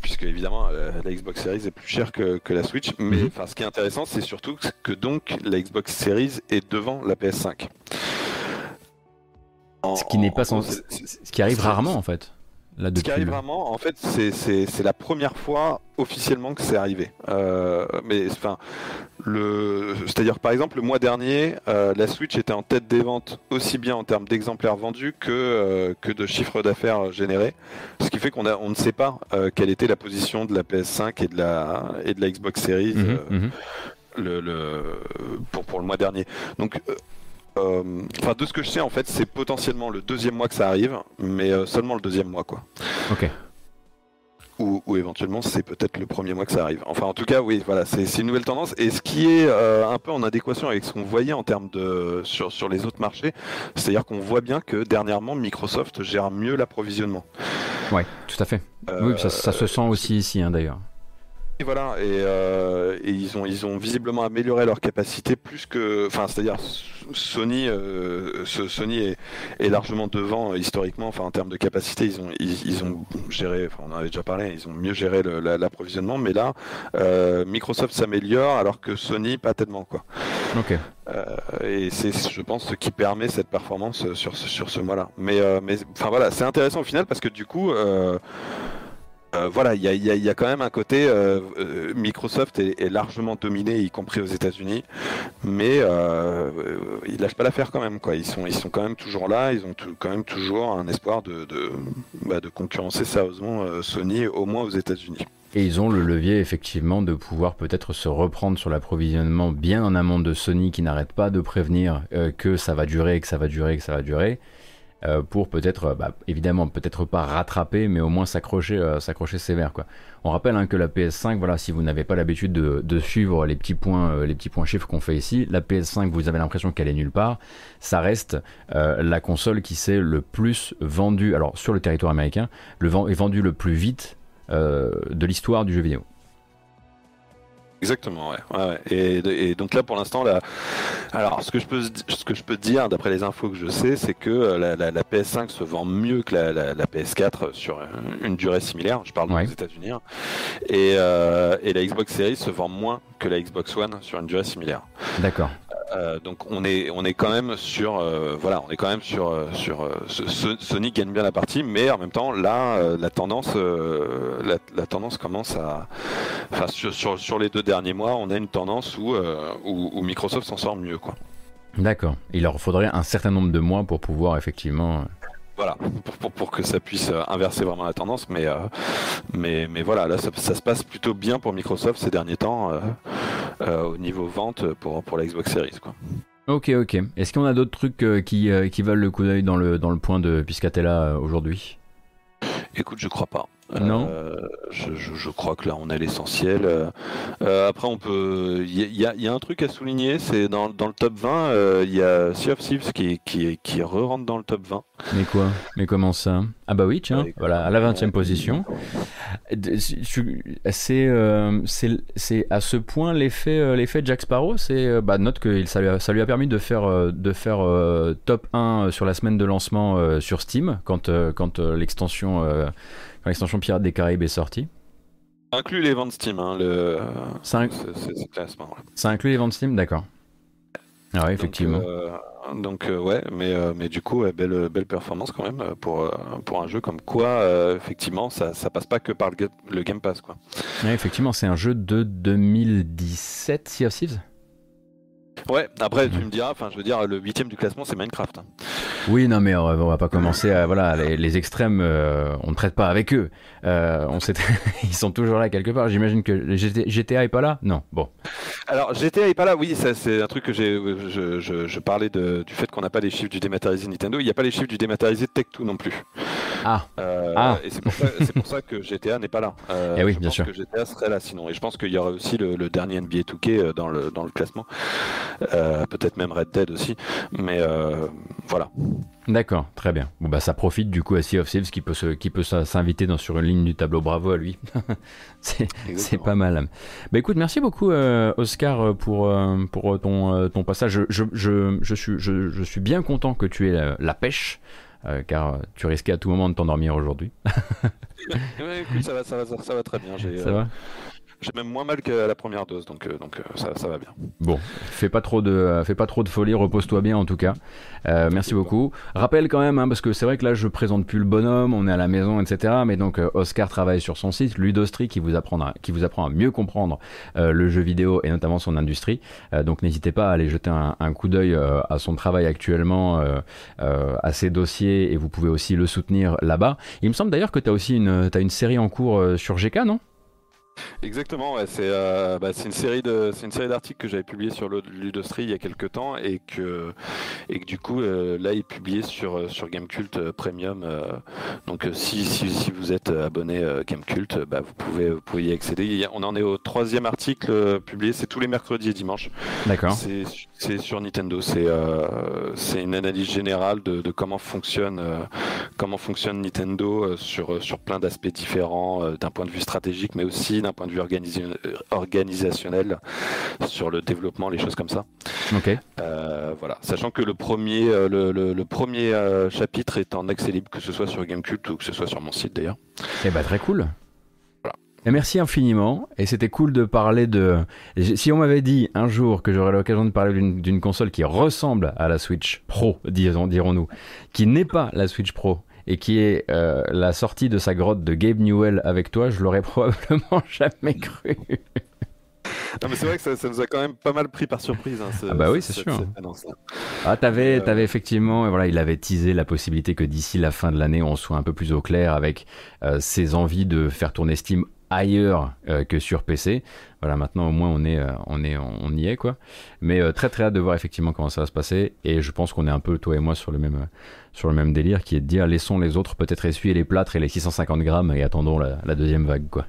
S9: Puisque évidemment euh, la Xbox Series est plus chère que, que la Switch. Mais
S1: Mhm.
S9: ce qui est intéressant, c'est surtout que donc la Xbox Series est devant la PS5. En-
S1: Ce qui n'est pas sans... Ce qui arrive rarement, en fait. Là,
S9: ce qui arrive vraiment, en fait, c'est- la première fois officiellement que c'est arrivé. Euh, mais enfin, le, c'est-à-dire par exemple le mois dernier, euh, la Switch était en tête des ventes aussi bien en termes d'exemplaires vendus que euh, que de chiffre d'affaires généré. Ce qui fait qu'on on ne sait pas quelle était la position de la PS5 et de la et de la Xbox Series
S1: Mhm, mhm.
S9: le, le- pour pour le mois dernier. Donc Enfin, de ce que je sais, en fait, c'est potentiellement le deuxième mois que ça arrive, mais euh, seulement le deuxième mois, quoi
S1: Ok.
S9: ou, ou éventuellement c'est peut-être le premier mois que ça arrive. Enfin en tout cas oui voilà c'est une nouvelle tendance et ce qui est euh, un peu en adéquation avec ce qu'on voyait en termes de sur, sur les autres marchés, c'est-à-dire qu'on voit bien que dernièrement Microsoft gère mieux l'approvisionnement.
S1: Ouais, tout à fait.
S9: Euh,
S1: oui, ça, ça se sent aussi ici, hein, d'ailleurs.
S9: Et voilà, et, euh, et ils ont ils ont visiblement amélioré leur capacité plus que, enfin c'est-à-dire Sony euh, ce- Sony est, est largement devant euh, historiquement, enfin en termes de capacité ils ont ils, ils ont géré, enfin on en avait déjà parlé, ils ont mieux géré l'approvisionnement, mais là euh, Microsoft s'améliore alors que Sony pas tellement quoi.
S1: Ok.
S9: Et c'est je pense ce qui permet cette performance sur ce, sur ce mois-là. Mais mais enfin voilà, c'est intéressant au final parce que du coup. Euh, voilà, il y a, quand même un côté euh, euh, Microsoft est, largement dominé, y compris aux États-Unis, mais ils lâchent pas l'affaire quand même. Quoi. Ils sont, ils sont quand même toujours là. Ils ont quand même toujours un espoir de, bah, concurrencer sérieusement Sony, au moins aux États-Unis.
S1: Et ils ont le levier effectivement de pouvoir peut-être se reprendre sur l'approvisionnement bien en amont de Sony qui n'arrête pas de prévenir que ça va durer, que ça va durer, que ça va durer, euh, pour peut-être, euh, bah, évidemment, peut-être pas rattraper, mais au moins s'accrocher, euh, s'accrocher sévère. On rappelle hein, que la PS5, voilà, si vous n'avez pas l'habitude de, suivre les petits points, les petits points chiffres qu'on fait ici, la PS5, vous avez l'impression qu'elle est nulle part. Ça reste la console qui s'est le plus vendue, alors sur le territoire américain, le est vendue le plus vite de l'histoire du jeu vidéo.
S9: Exactement, ouais. ouais, ouais. Et, et donc là, pour l'instant, là, alors ce que je peux ce que je peux dire, d'après les infos que je sais, c'est que euh, la, la- la PS5 se vend mieux que la, la- la PS4 sur une durée similaire. Je parle
S1: Ouais.
S9: des États-Unis. hein. Et, euh, et la Xbox Series se vend moins que la Xbox One sur une durée similaire.
S1: D'accord.
S9: Euh, donc on est on est quand même sur euh, voilà on est quand même sur euh, sur Sony gagne bien la partie mais en même temps là la tendance la, tendance commence à enfin sur, sur, les deux derniers mois on a une tendance où où, Microsoft s'en sort mieux quoi.
S1: D'accord. Il leur faudrait un certain nombre de mois pour pouvoir effectivement
S9: voilà, pour, pour, que ça puisse inverser vraiment la tendance. Mais, mais, mais voilà, là, ça, ça, se passe plutôt bien pour Microsoft ces derniers temps. Euh, au niveau vente pour, pour la Xbox Series. Quoi.
S1: Ok, ok. Est-ce qu'on a d'autres trucs euh, qui, euh, qui valent le coup d'œil dans le, dans le point de Piscatella aujourd'hui?
S9: Écoute, je crois pas.
S1: Non.
S9: je, crois que là, on a l'essentiel. après, on peut. Il y, y, a un truc à souligner, c'est dans, dans, le top 20, il y a Sea of Thieves qui, qui, qui re-rentre dans le top 20.
S1: Mais quoi? Mais comment ça? Ah bah oui, tiens, voilà, à la 20 e position. Euh, c'est c'est à ce point l'effet euh, l'effet Jack Sparrow, c'est euh, bah, note que ça lui, a, ça lui a permis de faire de faire top 1 sur la semaine de lancement sur Steam quand quand l'extension l'extension Pirates des Caraïbes est sortie.
S9: Ça inclut les ventes Steam, hein, le,
S1: ça, ça inclut les ventes Steam, d'accord. Ah oui, effectivement.
S9: Donc euh, ouais, mais, euh, mais du coup, belle, belle performance quand même euh, pour, pour un jeu comme quoi, effectivement, ça, ça passe pas que par le, Game Pass. Quoi.
S1: effectivement, c'est un jeu de 2017, Sea of Thieves?
S9: Ouais, après tu me diras, enfin je veux dire, le huitième du classement c'est Minecraft.
S1: Oui, non mais on va pas commencer à voilà les, extrêmes, on ne traite pas avec eux. on sait, ils sont toujours là quelque part. J'imagine que GTA est pas là? Non, bon.
S9: Alors GTA est pas là. Oui, ça c'est un truc que j'ai. Je, je, parlais de, du fait qu'on n'a pas les chiffres du dématérialisé Nintendo. Il n'y a pas les chiffres du dématérialisé Tech 2 non plus.
S1: Ah.
S9: Euh,
S1: ah.
S9: Et c'est pour, ça que GTA n'est pas là.
S1: Euh, eh oui, bien sûr.
S9: Que GTA serait là sinon. Et je pense qu'il y aura aussi le, dernier NBA 2K euh, dans le dans le classement. Peut-être même Red Dead aussi. Mais voilà.
S1: D'accord, très bien. Bon bah ça profite du coup à Sea of Thieves qui peut qui peut s'inviter dans sur une ligne du tableau. Bravo à lui. c'est pas mal. Bah écoute, merci beaucoup euh, Oscar pour euh, pour ton euh, ton passage. Je, je, je, suis je, suis bien content que tu aies la, pêche. car tu risquais à tout moment de t'endormir aujourd'hui.
S9: écoute, ça va, ça, va, ça va très bien.
S1: Ça va?
S9: J'ai même moins mal qu'à la première dose, donc, euh, donc euh, ça, ça, va bien.
S1: Bon, fais pas trop de, euh, fais pas trop de folie, repose-toi bien en tout cas. merci beaucoup. Rappelle quand même, hein, parce que c'est vrai que là je présente plus le bonhomme, on est à la maison, etc. Mais donc Oscar travaille sur son site Ludostri qui vous apprendra, qui vous apprend à mieux comprendre le jeu vidéo et notamment son industrie. donc n'hésitez pas à aller jeter un, un coup d'œil à son travail actuellement, à ses dossiers et vous pouvez aussi le soutenir là-bas. Il me semble d'ailleurs que tu as aussi une, as une série en cours sur GK, non?
S9: Exactement, ouais, c'est euh, bah, une série de c'est une série d'articles que j'avais publié sur l'Udostri il y a quelques temps et que et que du coup euh, là il est publié sur euh, sur Gamecult Premium. donc si, si, si, vous êtes abonné Gamecult, bah, vous pouvez vous pouvez y accéder. On en est au troisième article publié, c'est tous les mercredis et dimanches.
S1: D'accord.
S9: C'est sur Nintendo, c'est c'est une analyse générale de, de comment fonctionne comment fonctionne Nintendo sur sur plein d'aspects différents d'un point de vue stratégique, mais aussi d'un point de vue organisationnel sur le développement, les choses comme ça. Euh, voilà, sachant que le premier, euh, le, premier euh, chapitre est en accès libre, que ce soit sur Gamecube ou que ce soit sur mon site d'ailleurs.
S1: Eh bah très cool. Et merci infiniment. Et c'était cool de parler de. Si on m'avait dit un jour que j'aurais l'occasion de parler d'une console qui ressemble à la Switch Pro, dirons-nous, qui n'est pas la Switch Pro, et qui est euh, la sortie de sa grotte de Gabe Newell avec toi, je l'aurais probablement jamais cru.
S9: Non mais c'est vrai que ça, nous a quand même pas mal pris par surprise. Hein,
S1: ah bah oui c'est sûr. ah t'avais, euh, avais effectivement, voilà, il avait teasé la possibilité que d'ici la fin de l'année on soit un peu plus au clair avec euh, ses envies de faire tourner Steam ailleurs euh, que sur PC. Voilà, maintenant au moins on est, euh, on est, on y est quoi. Mais euh, très très hâte de voir effectivement comment ça va se passer. Et je pense qu'on est un peu toi et moi sur le même, sur le même délire qui est de dire laissons les autres peut-être essuyer les plâtres et les 650 grammes et attendons la, deuxième vague quoi.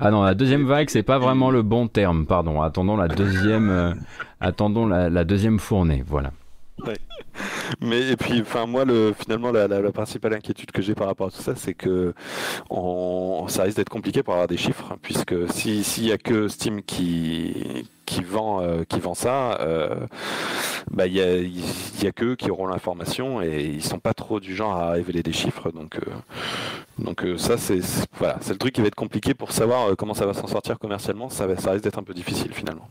S1: Ah non, la deuxième vague, c'est pas vraiment le bon terme, pardon. Attendons la deuxième, attendons la, la, deuxième fournée, voilà.
S9: Mais et puis, enfin moi, le, finalement, la, principale inquiétude que j'ai par rapport à tout ça, c'est que on, ça risque d'être compliqué pour avoir des chiffres, hein, puisque si s'il y a que Steam qui qui vend euh, qui vend ça, euh, bah il a y, a que qui auront l'information et ils sont pas trop du genre à révéler des chiffres, donc euh, Donc euh, ça, c'est voilà, c'est le truc qui va être compliqué pour savoir comment ça va s'en sortir commercialement. Ça, ça risque d'être un peu difficile finalement.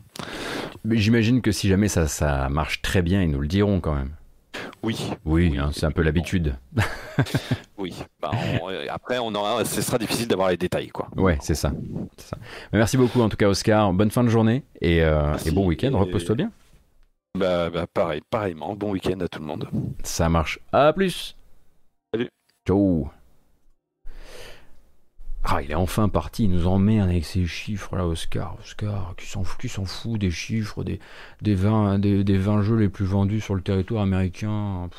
S1: J'imagine que si jamais ça, ça marche très bien, ils nous le diront quand même.
S9: Oui.
S1: Oui, hein, c'est un peu l'habitude.
S9: oui. Bah, on, euh, après, on aura, ce sera difficile d'avoir les détails, quoi.
S1: Ouais, c'est ça. ça. merci beaucoup en tout cas, Oscar. Bonne fin de journurnée et, euh, et bon week-end. Repose-toi bien.
S9: Bah, bah, pareil, pareillement. Bon week-end à tout le monde.
S1: Ça marche. À plus.
S9: Salut.
S1: Ciao. Ah, il est enfin parti, il nous emmerde avec ces chiffres là, Oscar. Oscar, qui s'en fout, des chiffres, des, des, 20, des, des 20 jeux les plus vendus sur le territoire américain.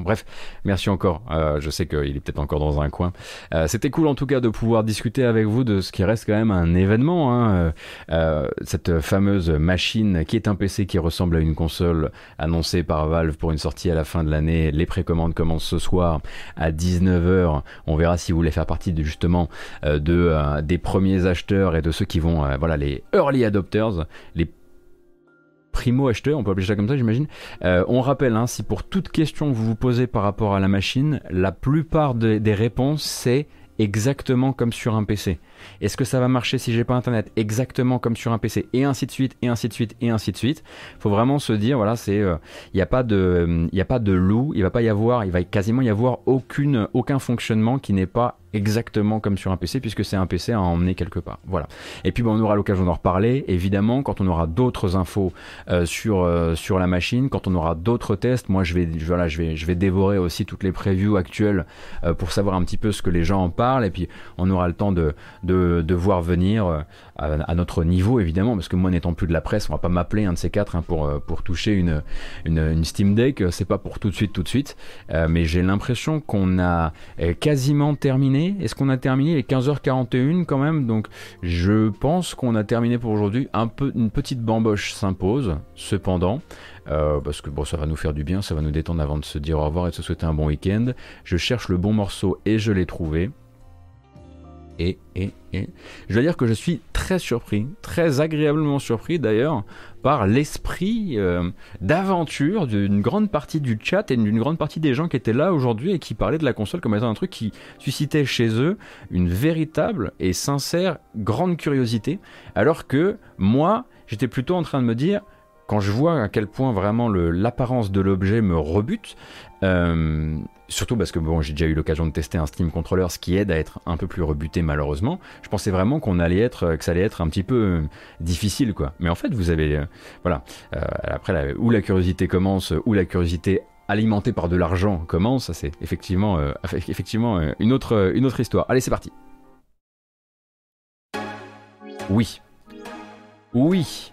S1: Bref, merci encore. Euh, je sais qu'il est peut-être encore dans un coin. Euh, C'était cool en tout cas de pouvoir discuter avec vous de ce qui reste quand même un événement. Hein. Euh, cette fameuse machine qui est un PC qui ressemble à une console annoncée par Valve pour une sortie à la fin de l'année. Les précommandes commencent ce soir à 19h. On verra si vous voulez faire partie justement de, des premiers acheteurs et de ceux qui vont, voilà, les early adopters, les primo-acheteur, on peut appeler ça comme ça, j'imagine. Euh, on rappelle, hein, si pour toute question que vous vous posez par rapport à la machine, la plupart de, des réponses, c'est exactement comme sur un PC. Est-ce que ça va marcher si j'ai pas internet Exactement comme sur un PC et ainsi de suite et ainsi de suite et ainsi de suite. Faut vraiment se dire voilà, c'est il euh, n'y a pas de il a pas de loup, il va pas y avoir, il va quasiment y avoir aucune aucun fonctionnement qui n'est pas exactement comme sur un PC puisque c'est un PC à emmener quelque part. Voilà. Et puis on aura l'occasion d'en reparler évidemment quand on aura d'autres infos euh, sur euh, sur la machine, quand on aura d'autres tests. Moi, je vais voilà, je vais je vais dévorer aussi toutes les previews actuelles pour savoir un petit peu ce que les gens en parlent et puis on aura le temps de, de voir venir euh, à, notre niveau évidemment parce que moi n'étant plus de la presse, on va pas m'appeler un de ces quatre hein, pour euh, pour toucher une, une Steam Deck, c'est pas pour tout de suite tout de suite, euh, mais j'ai l'impression qu'on a quasiment terminé est-ce qu'on a terminé Il est 15h41 quand même, donc je pense qu'on a terminé pour aujourd'hui. Un peu, une petite bamboche s'impose, cependant. Euh, parce que bon, ça va nous faire du bien, ça va nous détendre avant de se dire au revoir et de se souhaiter un bon week-end. Je cherche le bon morceau et je l'ai trouvé. Et, je dois dire que je suis très surpris, très agréablement surpris d'ailleurs, par l'esprit euh, d'aventure d'une grande partie du chat et d'une grande partie des gens qui étaient là aujourd'hui et qui parlaient de la console comme étant un truc qui suscitait chez eux une véritable et sincère grande curiosité, alors que moi, j'étais plutôt en train de me dire, quand je vois à quel point vraiment l'apparence de l'objet me rebute, euh, surtout parce que bon, j'ai déjà eu l'occasion de tester un Steam Controller, ce qui aide à être un peu plus rebuté malheureusement. Je pensais vraiment qu'on allait être, que ça allait être un petit peu euh, difficile, quoi. Mais en fait, vous avez, euh, voilà. Euh, après, où la curiosité commence, où la curiosité alimentée par de l'argent commence, ça c'est effectivement, euh, effectivement une autre histoire. Allez, c'est parti. Oui. Oui.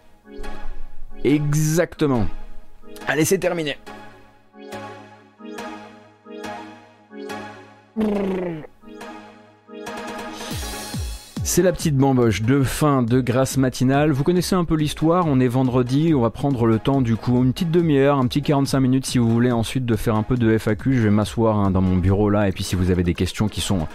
S1: Exactement. Allez, c'est terminé. Brrr. C'est la petite bamboche de fin de grâce matinale. Vous connaissez un peu l'histoire, on est vendredi, on va prendre le temps du coup, une petite demi-heure, un petit 45 minutes si vous voulez ensuite de faire un peu de FAQ. Je vais m'asseoir hein, dans mon bureau là et puis si vous avez des questions qui sont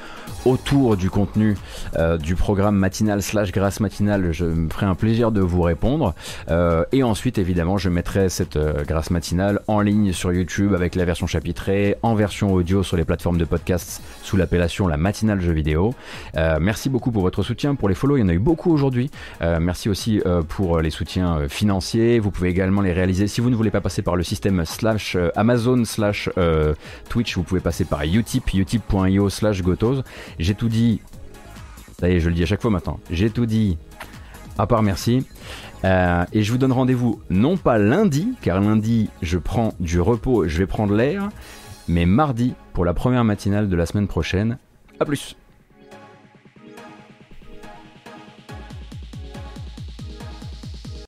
S1: autour du contenu euh, du programme matinal slash grâce matinale, je me ferai un plaisir de vous répondre. Euh, et ensuite évidemment je mettrai cette euh, grâce matinale en ligne sur YouTube avec la version chapitrée, en version audio sur les plateformes de podcasts sous l'appellation la matinale jeu vidéo. Merci beaucoup pour votre soutien, pour les follow, il y en a eu beaucoup aujourd'hui. Euh, merci aussi euh, pour les soutiens euh, financiers. Vous pouvez également les réaliser si vous ne voulez pas passer par le système slash euh, Amazon slash Twitch. Vous pouvez passer par Utip, utip.io slash Gotos. J'ai tout dit. Ça je le dis à chaque fois maintenant. J'ai tout dit. À part merci. Euh, et je vous donne rendez-vous non pas lundi, car lundi je prends du repos, je vais prendre l'air, mais mardi pour la première matinale de la semaine prochaine. A plus